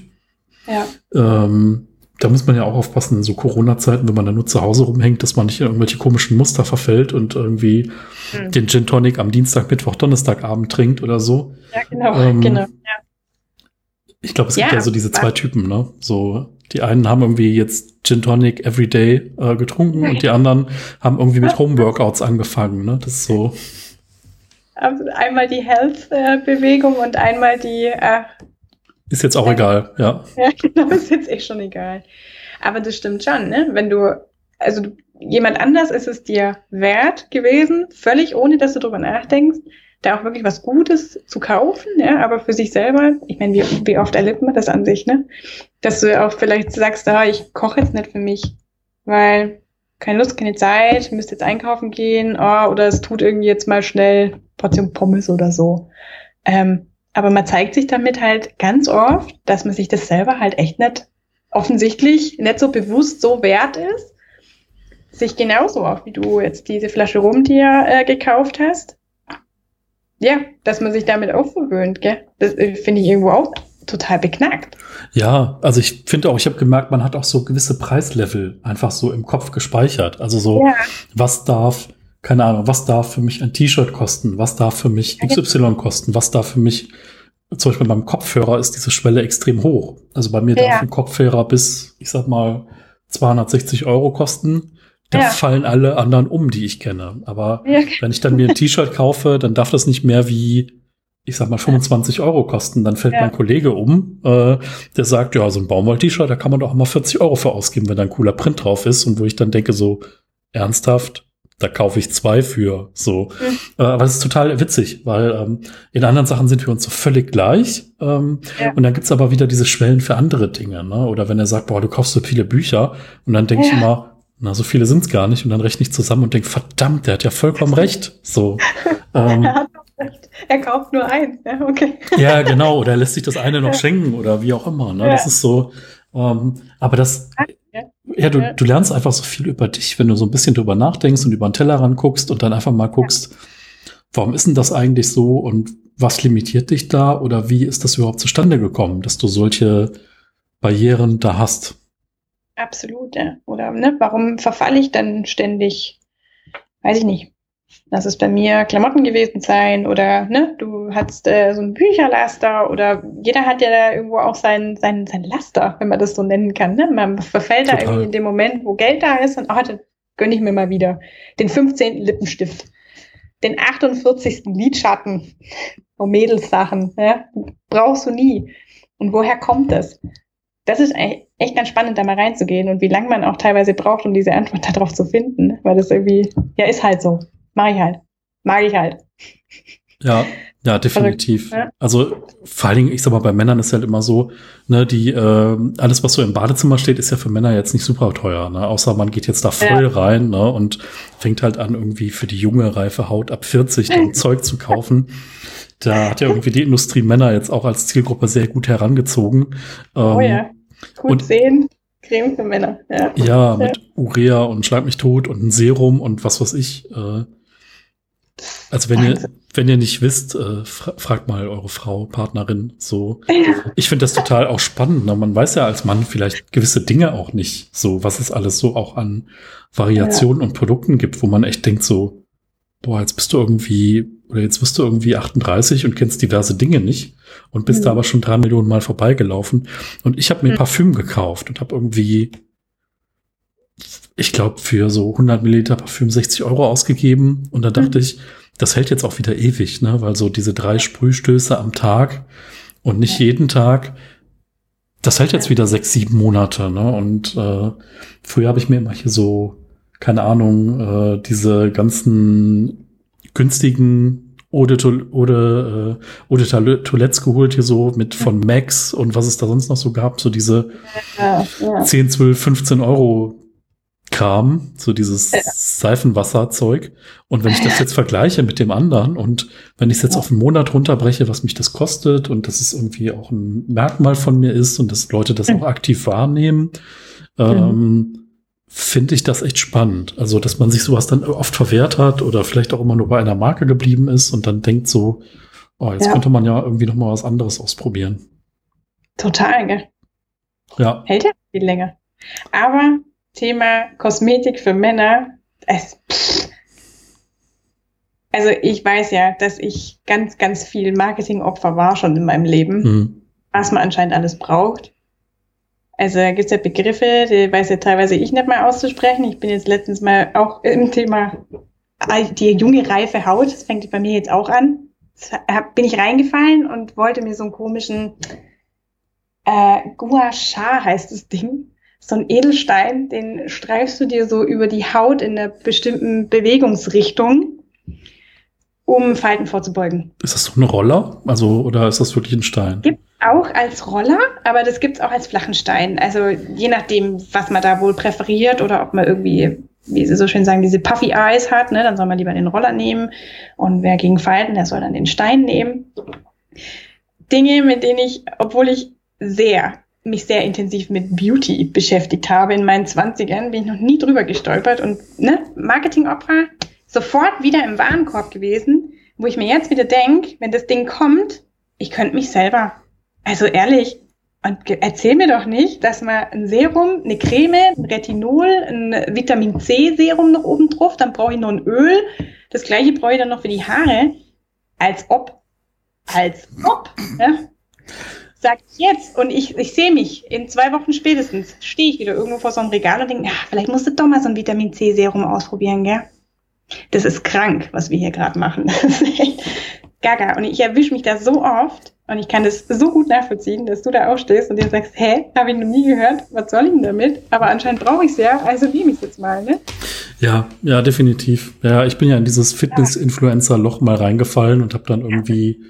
Ja. Ähm, da muss man ja auch aufpassen in so Corona-Zeiten, wenn man da nur zu Hause rumhängt, dass man nicht in irgendwelche komischen Muster verfällt und irgendwie mhm. den Gin Tonic am Dienstag, Mittwoch, Donnerstagabend trinkt oder so. Ja, genau, ähm, genau. Ja. Ich glaube, es gibt ja so diese zwei Typen, ne? So, die einen haben irgendwie jetzt Gin Tonic Everyday äh, getrunken und die anderen haben irgendwie mit Homeworkouts angefangen, ne? Das ist so. Also einmal die Health-Bewegung und einmal die. Äh, ist jetzt auch äh, egal, ja. Ja, genau, ist jetzt echt schon egal. Aber das stimmt schon, ne? Wenn du, also jemand anders ist es dir wert gewesen, völlig ohne, dass du drüber nachdenkst, da auch wirklich was Gutes zu kaufen, ja, aber für sich selber, ich meine, wie, wie oft erlebt man das an sich, ne? Dass du auch vielleicht sagst, ah, ich koche jetzt nicht für mich, weil keine Lust, keine Zeit, müsste jetzt einkaufen gehen, oh, oder es tut irgendwie jetzt mal schnell Portion Pommes oder so. Ähm, aber man zeigt sich damit halt ganz oft, dass man sich das selber halt echt nicht offensichtlich nicht so bewusst so wert ist, sich genauso auch wie du jetzt diese Flasche rum dir äh, gekauft hast. Ja, dass man sich damit auch verwöhnt, gell? Das äh, finde ich irgendwo auch total beknackt. Ja, also ich finde auch, ich habe gemerkt, man hat auch so gewisse Preislevel einfach so im Kopf gespeichert. Also so, ja. was darf, keine Ahnung, was darf für mich ein T-Shirt kosten, was darf für mich XY kosten, was darf für mich, zum Beispiel beim Kopfhörer ist diese Schwelle extrem hoch. Also bei mir ja. darf ein Kopfhörer bis, ich sag mal, 260 Euro kosten. Da ja. fallen alle anderen um, die ich kenne. Aber ja. wenn ich dann mir ein T-Shirt kaufe, dann darf das nicht mehr wie ich sag mal, 25 Euro kosten, dann fällt ja. mein Kollege um, äh, der sagt, ja, so ein Baumwoll-T-Shirt, da kann man doch mal 40 Euro für ausgeben, wenn da ein cooler Print drauf ist und wo ich dann denke, so, ernsthaft, da kaufe ich zwei für. So. Mhm. Äh, aber es ist total witzig, weil ähm, in anderen Sachen sind wir uns so völlig gleich. Ähm, ja. Und dann gibt's aber wieder diese Schwellen für andere Dinge. Ne? Oder wenn er sagt, boah, du kaufst so viele Bücher. Und dann denke ja. ich immer, na, so viele sind's gar nicht. Und dann rechne ich zusammen und denke, verdammt, der hat ja vollkommen recht. So. ähm, er hat recht. Er kauft nur eins. Ja, okay. ja, genau. Oder er lässt sich das eine noch schenken oder wie auch immer. Ne? Das ist so. Ähm, aber das, ja, du, du lernst einfach so viel über dich, wenn du so ein bisschen drüber nachdenkst und über den Tellerrand guckst und dann einfach mal guckst, ja. warum ist denn das eigentlich so und was limitiert dich da oder wie ist das überhaupt zustande gekommen, dass du solche Barrieren da hast? Absolut, ja. Oder ne, warum verfalle ich dann ständig? Weiß ich nicht. Lass es bei mir Klamotten gewesen sein oder ne, du hast äh, so ein Bücherlaster oder jeder hat ja da irgendwo auch sein, sein, sein Laster, wenn man das so nennen kann. Ne? Man verfällt Total. da irgendwie in dem Moment, wo Geld da ist und oh, dann gönne ich mir mal wieder den 15. Lippenstift, den 48. Lidschatten, so Mädelssachen, ja? brauchst du nie. Und woher kommt das? Das ist echt ganz spannend, da mal reinzugehen und wie lange man auch teilweise braucht, um diese Antwort darauf zu finden, weil das irgendwie, ja, ist halt so. Mag ich halt. Mag ich halt. Ja, ja, definitiv. Ja. Also vor allen Dingen, ich sag mal, bei Männern ist halt immer so, ne, die, äh, alles, was so im Badezimmer steht, ist ja für Männer jetzt nicht super teuer, ne? Außer man geht jetzt da voll ja. rein, ne, und fängt halt an, irgendwie für die junge, reife Haut ab 40 dann Zeug zu kaufen. Da hat ja irgendwie die Industrie Männer jetzt auch als Zielgruppe sehr gut herangezogen. oh ja. Gut und, sehen. Creme für Männer. Ja, ja mit Urea und Schlag mich tot und ein Serum und was weiß ich. Äh, also wenn ihr, wenn ihr nicht wisst, äh, fra fragt mal eure Frau, Partnerin, so. Ja. Ich finde das total auch spannend. Ne? Man weiß ja als Mann vielleicht gewisse Dinge auch nicht, so was es alles so auch an Variationen ja. und Produkten gibt, wo man echt denkt so, boah, jetzt bist du irgendwie, oder jetzt bist du irgendwie 38 und kennst diverse Dinge nicht und bist mhm. da aber schon drei Millionen Mal vorbeigelaufen. Und ich habe mir mhm. Parfüm gekauft und habe irgendwie ich glaube, für so 100 Milliliter Parfüm 60 Euro ausgegeben. Und da dachte mhm. ich, das hält jetzt auch wieder ewig, ne? Weil so diese drei Sprühstöße am Tag und nicht jeden Tag, das hält jetzt wieder sechs, sieben Monate, ne? Und äh, früher habe ich mir immer hier so, keine Ahnung, äh, diese ganzen günstigen Eau de, Eau Eau de Toilettes geholt, hier so mit von Max und was es da sonst noch so gab, so diese ja, ja. 10, 12, 15 Euro Kram, so dieses ja. Seifenwasserzeug. Und wenn ich das jetzt vergleiche mit dem anderen und wenn ich es jetzt auf einen Monat runterbreche, was mich das kostet und dass es irgendwie auch ein Merkmal von mir ist und dass Leute das auch aktiv wahrnehmen, ähm, finde ich das echt spannend. Also, dass man sich sowas dann oft verwehrt hat oder vielleicht auch immer nur bei einer Marke geblieben ist und dann denkt so, oh, jetzt ja. könnte man ja irgendwie noch mal was anderes ausprobieren. Total, gell? Ja. Hält ja viel länger. Aber Thema Kosmetik für Männer. Es, also ich weiß ja, dass ich ganz, ganz viel Marketingopfer war schon in meinem Leben, mhm. was man anscheinend alles braucht. Also da gibt es ja Begriffe, die weiß ja teilweise ich nicht mal auszusprechen. Ich bin jetzt letztens mal auch im Thema die junge, reife Haut, das fängt bei mir jetzt auch an. Bin ich reingefallen und wollte mir so einen komischen äh, Gua Sha heißt das Ding so ein Edelstein, den streifst du dir so über die Haut in einer bestimmten Bewegungsrichtung, um Falten vorzubeugen. Ist das so ein Roller? Also, oder ist das wirklich ein Stein? Gibt auch als Roller, aber das gibt es auch als flachen Stein. Also je nachdem, was man da wohl präferiert oder ob man irgendwie, wie sie so schön sagen, diese Puffy Eyes hat, ne, dann soll man lieber den Roller nehmen. Und wer gegen Falten, der soll dann den Stein nehmen. Dinge, mit denen ich, obwohl ich sehr mich sehr intensiv mit Beauty beschäftigt habe in meinen Zwanzigern, bin ich noch nie drüber gestolpert und ne, Marketingopfer sofort wieder im Warenkorb gewesen, wo ich mir jetzt wieder denke, wenn das Ding kommt, ich könnte mich selber, also ehrlich, und erzähl mir doch nicht, dass man ein Serum, eine Creme, ein Retinol, ein Vitamin C Serum noch oben drauf, dann brauche ich noch ein Öl, das gleiche brauche ich dann noch für die Haare, als ob, als ob, ne? sagt jetzt und ich, ich sehe mich in zwei Wochen spätestens, stehe ich wieder irgendwo vor so einem Regal und denke, ja, vielleicht musst du doch mal so ein Vitamin C Serum ausprobieren, gell? Das ist krank, was wir hier gerade machen. Das ist echt gaga. Und ich erwische mich da so oft, Und ich kann das so gut nachvollziehen, dass du da aufstehst und dir sagst, hä, habe ich noch nie gehört, was soll ich denn damit? Aber anscheinend brauche ich es ja, also nehme ich es jetzt mal, ne? Ja, ja, definitiv. Ja, ich bin ja in dieses Fitness-Influencer-Loch mal reingefallen und habe dann irgendwie,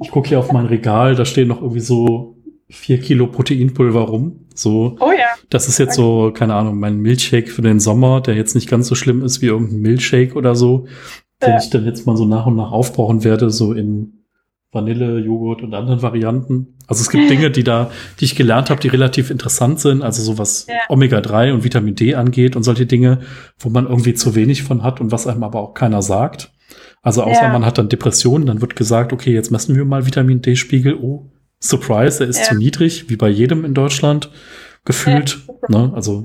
ich gucke hier auf mein Regal, da stehen noch irgendwie so vier Kilo Proteinpulver rum. So, oh ja. Das ist jetzt so, keine Ahnung, mein Milchshake für den Sommer, der jetzt nicht ganz so schlimm ist wie irgendein Milchshake oder so, den ja. ich dann jetzt mal so nach und nach aufbrauchen werde, so in Vanille, Joghurt und anderen Varianten. Also es gibt Dinge, die da, die ich gelernt habe, die relativ interessant sind, also so was ja. Omega-3 und Vitamin D angeht und solche Dinge, wo man irgendwie zu wenig von hat und was einem aber auch keiner sagt. Also außer ja. man hat dann Depressionen, dann wird gesagt, okay, jetzt messen wir mal Vitamin D-Spiegel. Oh, Surprise, er ist ja. zu niedrig, wie bei jedem in Deutschland gefühlt. Ne? Also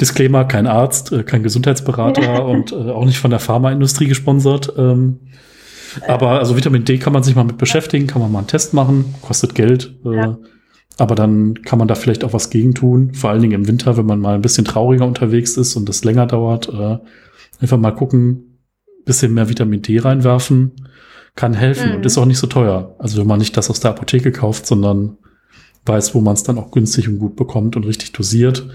Disclaimer, kein Arzt, äh, kein Gesundheitsberater und äh, auch nicht von der Pharmaindustrie gesponsert. Ähm, aber also Vitamin D kann man sich mal mit beschäftigen, kann man mal einen Test machen, kostet Geld. Äh, ja. Aber dann kann man da vielleicht auch was gegen tun. Vor allen Dingen im Winter, wenn man mal ein bisschen trauriger unterwegs ist und das länger dauert. Äh, einfach mal gucken, bisschen mehr Vitamin D reinwerfen, kann helfen mhm. und ist auch nicht so teuer. Also wenn man nicht das aus der Apotheke kauft, sondern weiß, wo man es dann auch günstig und gut bekommt und richtig dosiert.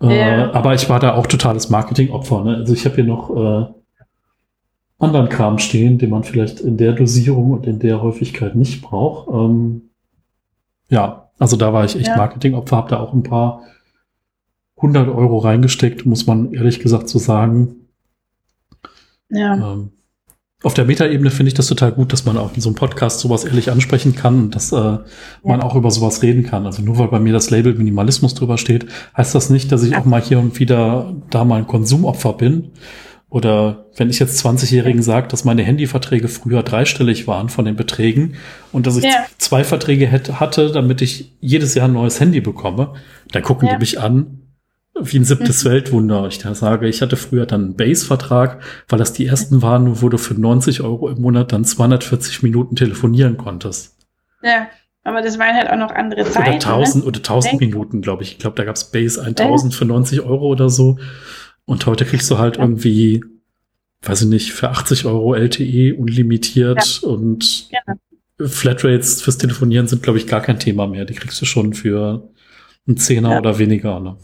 Äh, ja. Äh, aber ich war da auch totales Marketingopfer. Ne? Also ich habe hier noch äh, anderen Kram stehen, den man vielleicht in der Dosierung und in der Häufigkeit nicht braucht. Ähm, ja, also da war ich echt ja. Marketingopfer, habe da auch ein paar hundert Euro reingesteckt, muss man ehrlich gesagt so sagen. Ja. Ähm, auf der Metaebene finde ich das total gut, dass man auch in so einem Podcast sowas ehrlich ansprechen kann und dass äh, ja. man auch über sowas reden kann. Also nur weil bei mir das Label Minimalismus drüber steht, heißt das nicht, dass ich auch mal hier und wieder da mal ein Konsumopfer bin. Oder wenn ich jetzt 20-Jährigen sage, dass meine Handyverträge früher dreistellig waren von den Beträgen und dass ich ja. zwei Verträge hätte, hatte, damit ich jedes Jahr ein neues Handy bekomme, dann gucken ja. die mich an wie ein siebtes mhm. Weltwunder. Ich da sage, ich hatte früher dann einen Base-Vertrag, weil das die ersten waren, wo du für 90 Euro im Monat dann 240 Minuten telefonieren konntest. Ja. Aber das waren halt auch noch andere Zeiten. Oder 1000 ne? oder 1000 Minuten, glaube ich. Ich glaube, da gab's Base 1000 für 90 Euro oder so. Und heute kriegst du halt irgendwie, weiß ich nicht, für 80 Euro LTE unlimitiert ja. und ja. Flatrates fürs Telefonieren sind, glaube ich, gar kein Thema mehr. Die kriegst du schon für einen Zehner ja. oder weniger. Ne?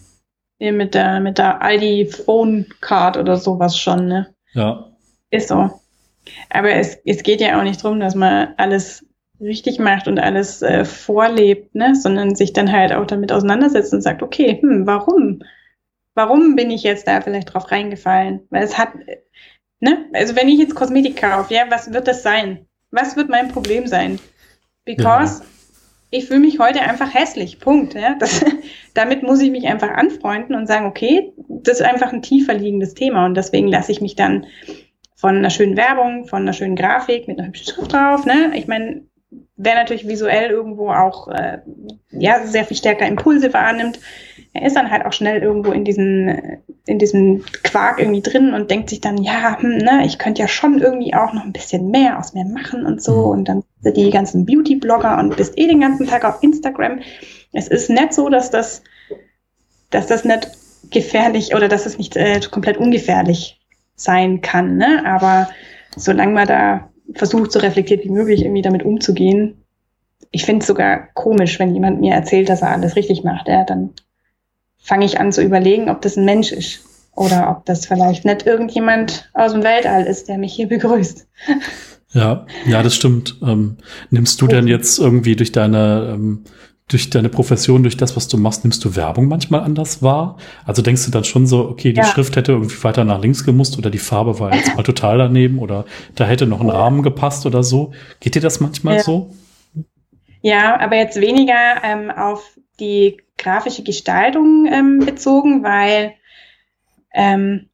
Ja, mit der, mit der Aldi Phone Card oder sowas schon, ne? Ja. Ist so. Aber es, es geht ja auch nicht drum, dass man alles richtig macht und alles äh, vorlebt, ne? sondern sich dann halt auch damit auseinandersetzt und sagt, okay, hm, warum? Warum bin ich jetzt da vielleicht drauf reingefallen? Weil es hat, ne? Also wenn ich jetzt Kosmetik kaufe, ja, was wird das sein? Was wird mein Problem sein? Because ja. ich fühle mich heute einfach hässlich. Punkt. Ja? Das, damit muss ich mich einfach anfreunden und sagen, okay, das ist einfach ein tiefer liegendes Thema und deswegen lasse ich mich dann von einer schönen Werbung, von einer schönen Grafik mit einer hübschen Schrift drauf. Ne? Ich meine, wer natürlich visuell irgendwo auch äh, ja sehr viel stärker Impulse wahrnimmt, er ist dann halt auch schnell irgendwo in diesen in diesem Quark irgendwie drin und denkt sich dann, ja, hm, ne, ich könnte ja schon irgendwie auch noch ein bisschen mehr aus mir machen und so. Mhm. Und dann sind die ganzen Beauty-Blogger und bist eh den ganzen Tag auf Instagram. Es ist nicht so, dass das, dass das nicht gefährlich oder dass es nicht äh, komplett ungefährlich sein kann. Ne? Aber solange man da versucht, so reflektiert wie möglich irgendwie damit umzugehen, ich finde es sogar komisch, wenn jemand mir erzählt, dass er alles richtig macht. Ja, dann fange ich an zu überlegen, ob das ein Mensch ist oder ob das vielleicht nicht irgendjemand aus dem Weltall ist, der mich hier begrüßt. Ja, ja, das stimmt. Ähm, nimmst du denn jetzt irgendwie durch deine ähm, durch deine Profession, durch das, was du machst, nimmst du Werbung manchmal anders wahr? Also denkst du dann schon so, okay, die ja. Schrift hätte irgendwie weiter nach links gemusst oder die Farbe war jetzt mal total daneben oder da hätte noch ein Rahmen gepasst oder so. Geht dir das manchmal ja. so? Ja, aber jetzt weniger ähm, auf die grafische Gestaltung ähm, bezogen, weil ähm,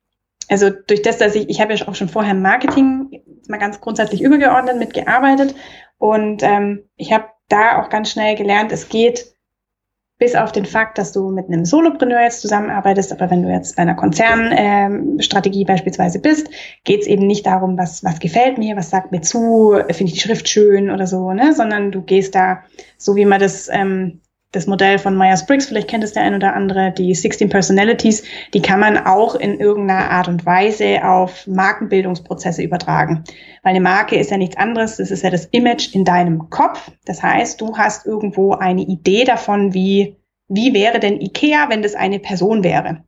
also durch das, dass ich, ich habe ja auch schon vorher Marketing mal ganz grundsätzlich übergeordnet mitgearbeitet und ähm, ich habe da auch ganz schnell gelernt, es geht bis auf den Fakt, dass du mit einem Solopreneur jetzt zusammenarbeitest, aber wenn du jetzt bei einer Konzernstrategie ähm, beispielsweise bist, geht es eben nicht darum, was, was gefällt mir, was sagt mir zu, finde ich die Schrift schön oder so, ne? sondern du gehst da, so wie man das ähm, das Modell von Myers-Briggs, vielleicht kennt es der ein oder andere, die 16 Personalities, die kann man auch in irgendeiner Art und Weise auf Markenbildungsprozesse übertragen. Weil eine Marke ist ja nichts anderes, das ist ja das Image in deinem Kopf. Das heißt, du hast irgendwo eine Idee davon, wie, wie wäre denn IKEA, wenn das eine Person wäre.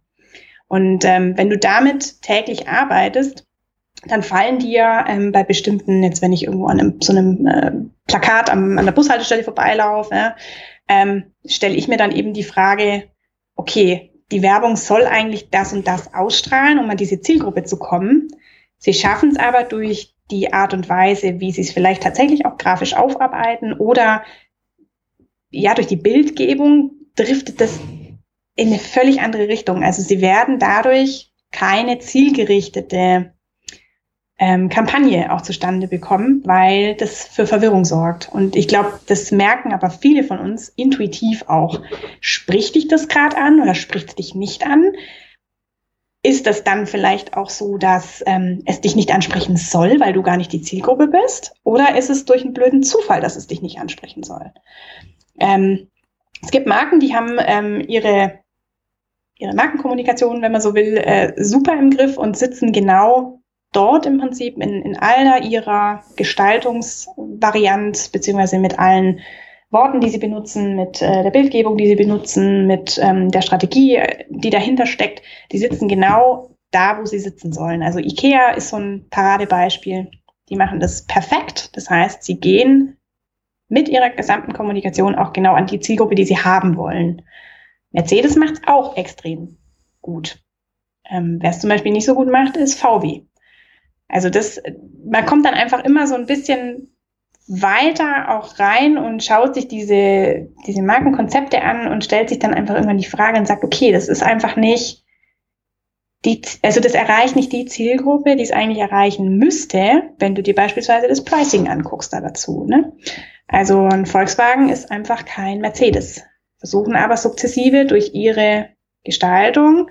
Und ähm, wenn du damit täglich arbeitest, dann fallen dir ähm, bei bestimmten, jetzt wenn ich irgendwo an einem, so einem äh, Plakat am, an der Bushaltestelle vorbeilaufe, ja, ähm, stelle ich mir dann eben die Frage, okay, die Werbung soll eigentlich das und das ausstrahlen, um an diese Zielgruppe zu kommen. Sie schaffen es aber durch die Art und Weise, wie sie es vielleicht tatsächlich auch grafisch aufarbeiten oder ja, durch die Bildgebung driftet das in eine völlig andere Richtung. Also sie werden dadurch keine zielgerichtete ähm, Kampagne auch zustande bekommen, weil das für Verwirrung sorgt. Und ich glaube, das merken aber viele von uns intuitiv auch. Spricht dich das gerade an oder spricht es dich nicht an? Ist das dann vielleicht auch so, dass ähm, es dich nicht ansprechen soll, weil du gar nicht die Zielgruppe bist? Oder ist es durch einen blöden Zufall, dass es dich nicht ansprechen soll? Ähm, es gibt Marken, die haben ähm, ihre, ihre Markenkommunikation, wenn man so will, äh, super im Griff und sitzen genau dort im Prinzip in, in aller ihrer Gestaltungsvariant, beziehungsweise mit allen Worten, die sie benutzen, mit äh, der Bildgebung, die sie benutzen, mit ähm, der Strategie, die dahinter steckt, die sitzen genau da, wo sie sitzen sollen. Also IKEA ist so ein Paradebeispiel. Die machen das perfekt. Das heißt, sie gehen mit ihrer gesamten Kommunikation auch genau an die Zielgruppe, die sie haben wollen. Mercedes macht es auch extrem gut. Ähm, Wer es zum Beispiel nicht so gut macht, ist VW. Also das, man kommt dann einfach immer so ein bisschen weiter auch rein und schaut sich diese, diese Markenkonzepte an und stellt sich dann einfach irgendwann die Frage und sagt, okay, das ist einfach nicht die, also das erreicht nicht die Zielgruppe, die es eigentlich erreichen müsste, wenn du dir beispielsweise das Pricing anguckst da dazu. Ne? Also ein Volkswagen ist einfach kein Mercedes. Versuchen aber sukzessive durch ihre Gestaltung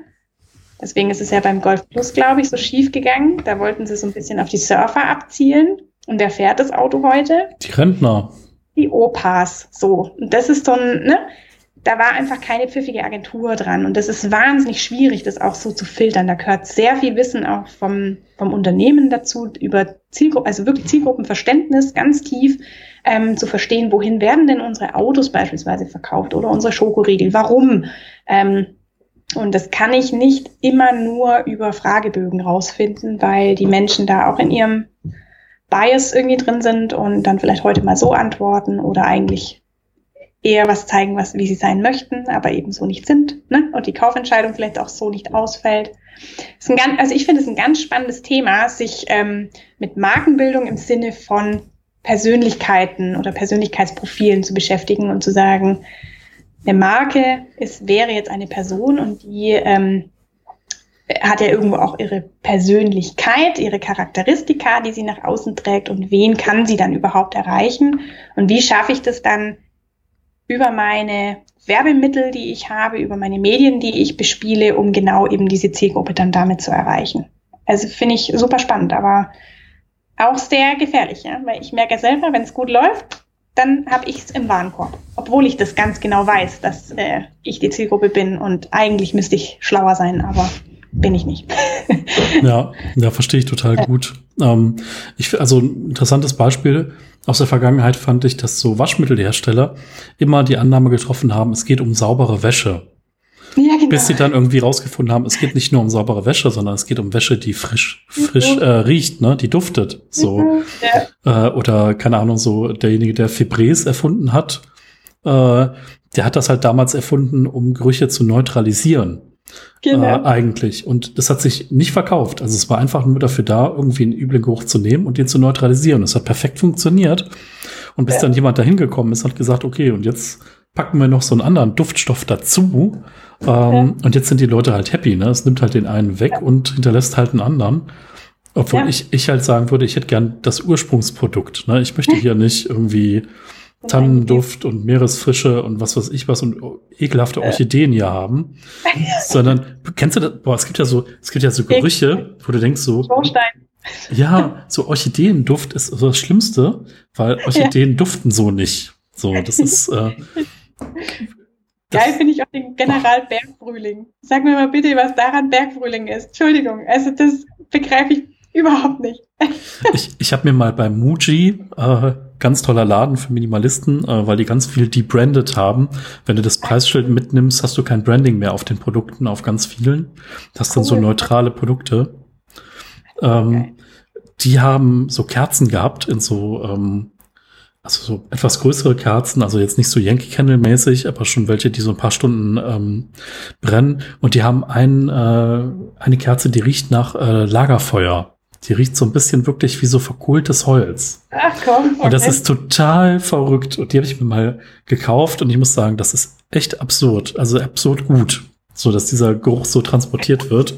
Deswegen ist es ja beim Golf Plus, glaube ich, so schief gegangen. Da wollten sie so ein bisschen auf die Surfer abzielen. Und wer fährt das Auto heute? Die Rentner. Die Opas. So. Und das ist so ein, ne? Da war einfach keine pfiffige Agentur dran. Und das ist wahnsinnig schwierig, das auch so zu filtern. Da gehört sehr viel Wissen auch vom, vom Unternehmen dazu, über Zielgruppen, also wirklich Zielgruppenverständnis, ganz tief ähm, zu verstehen, wohin werden denn unsere Autos beispielsweise verkauft oder unsere Schokoriegel? Warum? Ähm, und das kann ich nicht immer nur über Fragebögen rausfinden, weil die Menschen da auch in ihrem Bias irgendwie drin sind und dann vielleicht heute mal so antworten oder eigentlich eher was zeigen, was, wie sie sein möchten, aber eben so nicht sind. Ne? Und die Kaufentscheidung vielleicht auch so nicht ausfällt. ganz, also ich finde es ein ganz spannendes Thema, sich ähm, mit Markenbildung im Sinne von Persönlichkeiten oder Persönlichkeitsprofilen zu beschäftigen und zu sagen, eine Marke ist, wäre jetzt eine Person und die ähm, hat ja irgendwo auch ihre Persönlichkeit, ihre Charakteristika, die sie nach außen trägt und wen kann sie dann überhaupt erreichen und wie schaffe ich das dann über meine Werbemittel, die ich habe, über meine Medien, die ich bespiele, um genau eben diese Zielgruppe dann damit zu erreichen. Also finde ich super spannend, aber auch sehr gefährlich, ja? weil ich merke selber, wenn es gut läuft, dann habe ich es im Warenkorb. Obwohl ich das ganz genau weiß, dass äh, ich die Zielgruppe bin und eigentlich müsste ich schlauer sein, aber bin ich nicht. ja, ja, verstehe ich total gut. Ähm, ich, also ein interessantes Beispiel aus der Vergangenheit fand ich, dass so Waschmittelhersteller immer die Annahme getroffen haben, es geht um saubere Wäsche. Ja, genau. Bis sie dann irgendwie rausgefunden haben, es geht nicht nur um saubere Wäsche, sondern es geht um Wäsche, die frisch, frisch mhm. äh, riecht, ne, die duftet. So. Mhm, ja. äh, oder, keine Ahnung, so derjenige, der Febreze erfunden hat, äh, der hat das halt damals erfunden, um Gerüche zu neutralisieren. Genau. Äh, eigentlich. Und das hat sich nicht verkauft. Also es war einfach nur dafür da, irgendwie einen üblen Geruch zu nehmen und den zu neutralisieren. Das hat perfekt funktioniert. Und bis ja. dann jemand dahin gekommen ist, hat gesagt, okay, und jetzt packen wir noch so einen anderen Duftstoff dazu. Ähm, ja. Und jetzt sind die Leute halt happy. Ne? Es nimmt halt den einen weg ja. und hinterlässt halt einen anderen. Obwohl ja. ich, ich halt sagen würde, ich hätte gern das Ursprungsprodukt. Ne? Ich möchte hier nicht irgendwie Tannenduft und Meeresfrische und was weiß ich was und ekelhafte Orchideen hier haben. Sondern, kennst du das? Boah, es gibt ja so, es gibt ja so Gerüche, wo du denkst so. Ja, so Orchideenduft ist so das Schlimmste, weil Orchideen duften so nicht. So, das ist, äh, Geil finde ich auch den General Bergfrühling. Sag mir mal bitte, was daran Bergfrühling ist. Entschuldigung, also das begreife ich überhaupt nicht. ich ich habe mir mal bei Muji, äh, ganz toller Laden für Minimalisten, äh, weil die ganz viel debranded haben. Wenn du das Preisschild mitnimmst, hast du kein Branding mehr auf den Produkten, auf ganz vielen. Das sind cool. so neutrale Produkte. Ähm, okay. Die haben so Kerzen gehabt in so ähm, also so etwas größere Kerzen, also jetzt nicht so Yankee Candle mäßig, aber schon welche, die so ein paar Stunden ähm, brennen. Und die haben ein, äh, eine Kerze, die riecht nach äh, Lagerfeuer. Die riecht so ein bisschen wirklich wie so verkohltes Holz. Ach komm. Okay. Und das ist total verrückt. Und die habe ich mir mal gekauft und ich muss sagen, das ist echt absurd. Also absurd gut. So dass dieser Geruch so transportiert wird.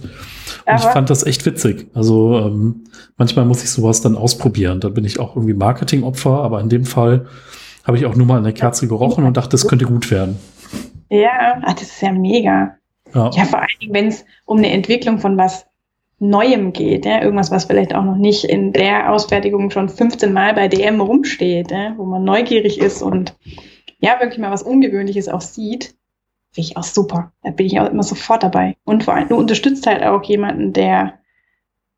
Und ich fand das echt witzig. Also ähm, manchmal muss ich sowas dann ausprobieren. Da bin ich auch irgendwie Marketingopfer, aber in dem Fall habe ich auch nur mal an der Kerze gerochen und dachte, das könnte gut werden. Ja, ach, das ist ja mega. Ja, ja vor allen Dingen, wenn es um eine Entwicklung von was Neuem geht, ja? irgendwas, was vielleicht auch noch nicht in der Ausfertigung schon 15 Mal bei DM rumsteht, ja? wo man neugierig ist und ja, wirklich mal was Ungewöhnliches auch sieht. Finde ich auch super. Da bin ich auch immer sofort dabei. Und vor allem, du unterstützt halt auch jemanden, der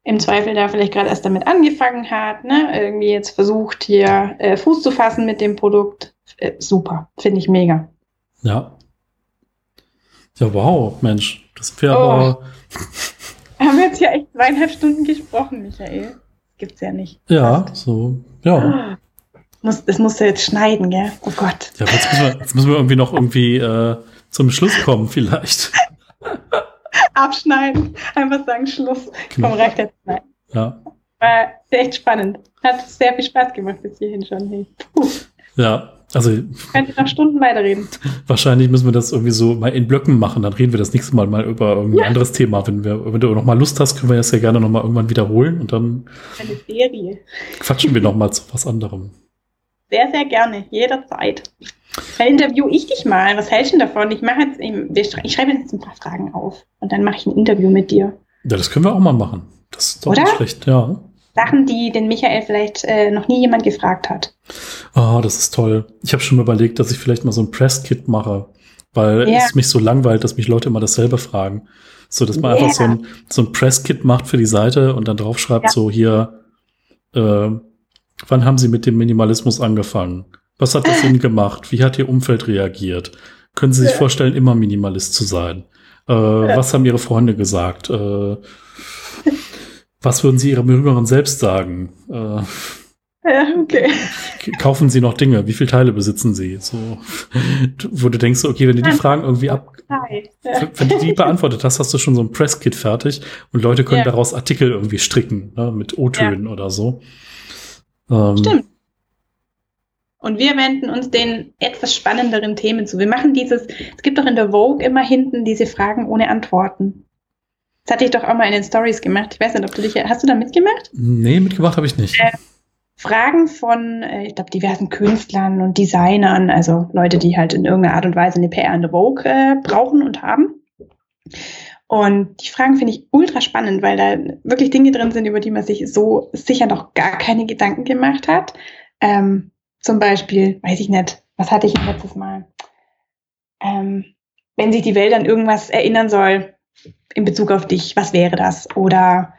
im Zweifel da vielleicht gerade erst damit angefangen hat, ne? irgendwie jetzt versucht, hier äh, Fuß zu fassen mit dem Produkt. Äh, super. Finde ich mega. Ja. Ja, wow, Mensch. Das wäre oh. aber. Haben wir jetzt hier echt zweieinhalb Stunden gesprochen, Michael? Gibt's ja nicht. Ja, so, ja. Muss, das musst du jetzt schneiden, gell? Oh Gott. Ja, jetzt müssen wir, jetzt müssen wir irgendwie noch irgendwie äh, zum Schluss kommen, vielleicht. Abschneiden. Einfach sagen Schluss. Genau. Komm, reicht jetzt. Nein. Ja. War echt spannend. Hat sehr viel Spaß gemacht bis hierhin schon. Hey. Puh. Ja, also. Könnte noch Stunden weiterreden. Wahrscheinlich müssen wir das irgendwie so mal in Blöcken machen. Dann reden wir das nächste Mal mal über irgendein ja. anderes Thema. Wenn, wir, wenn du noch mal Lust hast, können wir das ja gerne noch mal irgendwann wiederholen und dann. Eine Serie. Quatschen wir noch mal zu was anderem. Sehr, sehr gerne. Jederzeit. Dann interview ich dich mal. Was hältst du davon? Ich mache jetzt, ich schreibe jetzt ein paar Fragen auf und dann mache ich ein Interview mit dir. Ja, das können wir auch mal machen. Das ist doch Oder? nicht schlecht, ja. Sachen, die den Michael vielleicht äh, noch nie jemand gefragt hat. Ah, oh, das ist toll. Ich habe schon überlegt, dass ich vielleicht mal so ein Press-Kit mache, weil ja. es mich so langweilt, dass mich Leute immer dasselbe fragen. So, dass man yeah. einfach so ein, so ein Press-Kit macht für die Seite und dann draufschreibt, ja. so hier, äh, wann haben Sie mit dem Minimalismus angefangen? Was hat das Ihnen gemacht? Wie hat Ihr Umfeld reagiert? Können Sie sich vorstellen, immer Minimalist zu sein? Äh, was haben Ihre Freunde gesagt? Äh, was würden Sie Ihrem Jüngeren selbst sagen? Äh, ja, okay. Kaufen Sie noch Dinge? Wie viele Teile besitzen Sie? So, wo du denkst, okay, wenn du die Fragen irgendwie ab, wenn du die beantwortet hast, hast du schon so ein Presskit fertig und Leute können ja. daraus Artikel irgendwie stricken, ne, mit O-Tönen ja. oder so. Ähm, Stimmt. Und wir wenden uns den etwas spannenderen Themen zu. Wir machen dieses, es gibt doch in der Vogue immer hinten diese Fragen ohne Antworten. Das hatte ich doch auch mal in den Stories gemacht. Ich weiß nicht, ob du dich, hast du da mitgemacht? Nee, mitgemacht habe ich nicht. Äh, Fragen von, äh, ich glaube, diversen Künstlern und Designern, also Leute, die halt in irgendeiner Art und Weise eine PR in der Vogue äh, brauchen und haben. Und die Fragen finde ich ultra spannend, weil da wirklich Dinge drin sind, über die man sich so sicher noch gar keine Gedanken gemacht hat. Ähm, zum Beispiel, weiß ich nicht, was hatte ich letztes Mal? Ähm, wenn sich die Welt an irgendwas erinnern soll in Bezug auf dich, was wäre das? Oder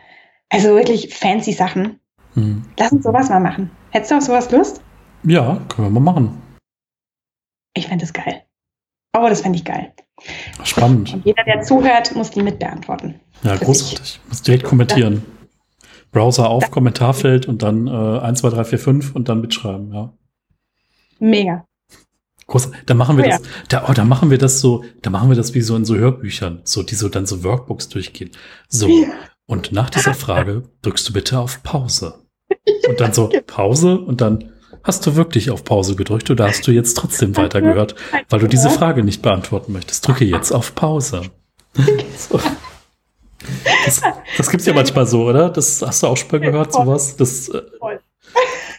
also wirklich fancy Sachen. Hm. Lass uns sowas mal machen. Hättest du auf sowas Lust? Ja, können wir mal machen. Ich fände das geil. Oh, das fände ich geil. Spannend. Und jeder, der zuhört, muss die mitbeantworten. Ja, großartig. Muss direkt kommentieren. Ja. Browser auf, Kommentarfeld und dann äh, 1, 2, 3, 4, 5 und dann mitschreiben, ja. Mega. Groß, da machen wir oh, das, ja. da, oh, da machen wir das so, da machen wir das wie so in so Hörbüchern, so, die so dann so Workbooks durchgehen. So. Ja. Und nach dieser Frage drückst du bitte auf Pause. Und dann so, Pause und dann hast du wirklich auf Pause gedrückt oder hast du jetzt trotzdem weitergehört, weil du diese Frage nicht beantworten möchtest. Drücke jetzt auf Pause. So. Das, das gibt's ja manchmal so, oder? Das hast du auch schon mal gehört, sowas? Das, äh,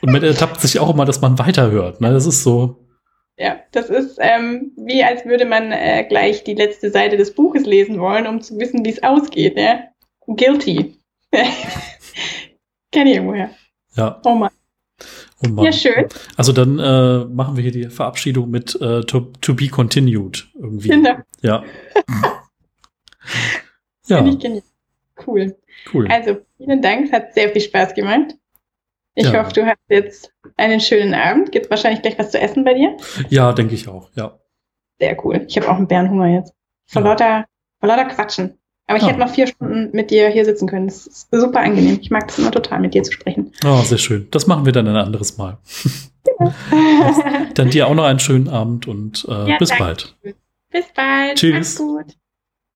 und man ertappt sich auch immer, dass man weiterhört. Ne? Das ist so. Ja, das ist ähm, wie als würde man äh, gleich die letzte Seite des Buches lesen wollen, um zu wissen, wie es ausgeht. Ne? Guilty. Kenn ich irgendwoher. Ja. Oh Mann. Oh. Ja, schön. Also dann äh, machen wir hier die Verabschiedung mit äh, to, to be continued irgendwie. Genau. Ja. Ja. ja, Finde ich genial. Cool. cool. Also, vielen Dank. Es hat sehr viel Spaß gemacht. Ich Ja. hoffe, du hast jetzt einen schönen Abend. Gibt wahrscheinlich gleich was zu essen bei dir? Ja, denke ich auch. Ja. Sehr cool. Ich habe auch einen Bärenhunger jetzt. Vor, Ja. lauter, vor lauter Quatschen. Aber ich Ja. hätte noch vier Stunden mit dir hier sitzen können. Das ist super angenehm. Ich mag das immer total, mit dir zu sprechen. Oh, sehr schön. Das machen wir dann ein anderes Mal. Dann dir auch noch einen schönen Abend und äh, Ja, bis danke. bald. Bis bald. Tschüss. Mach's gut.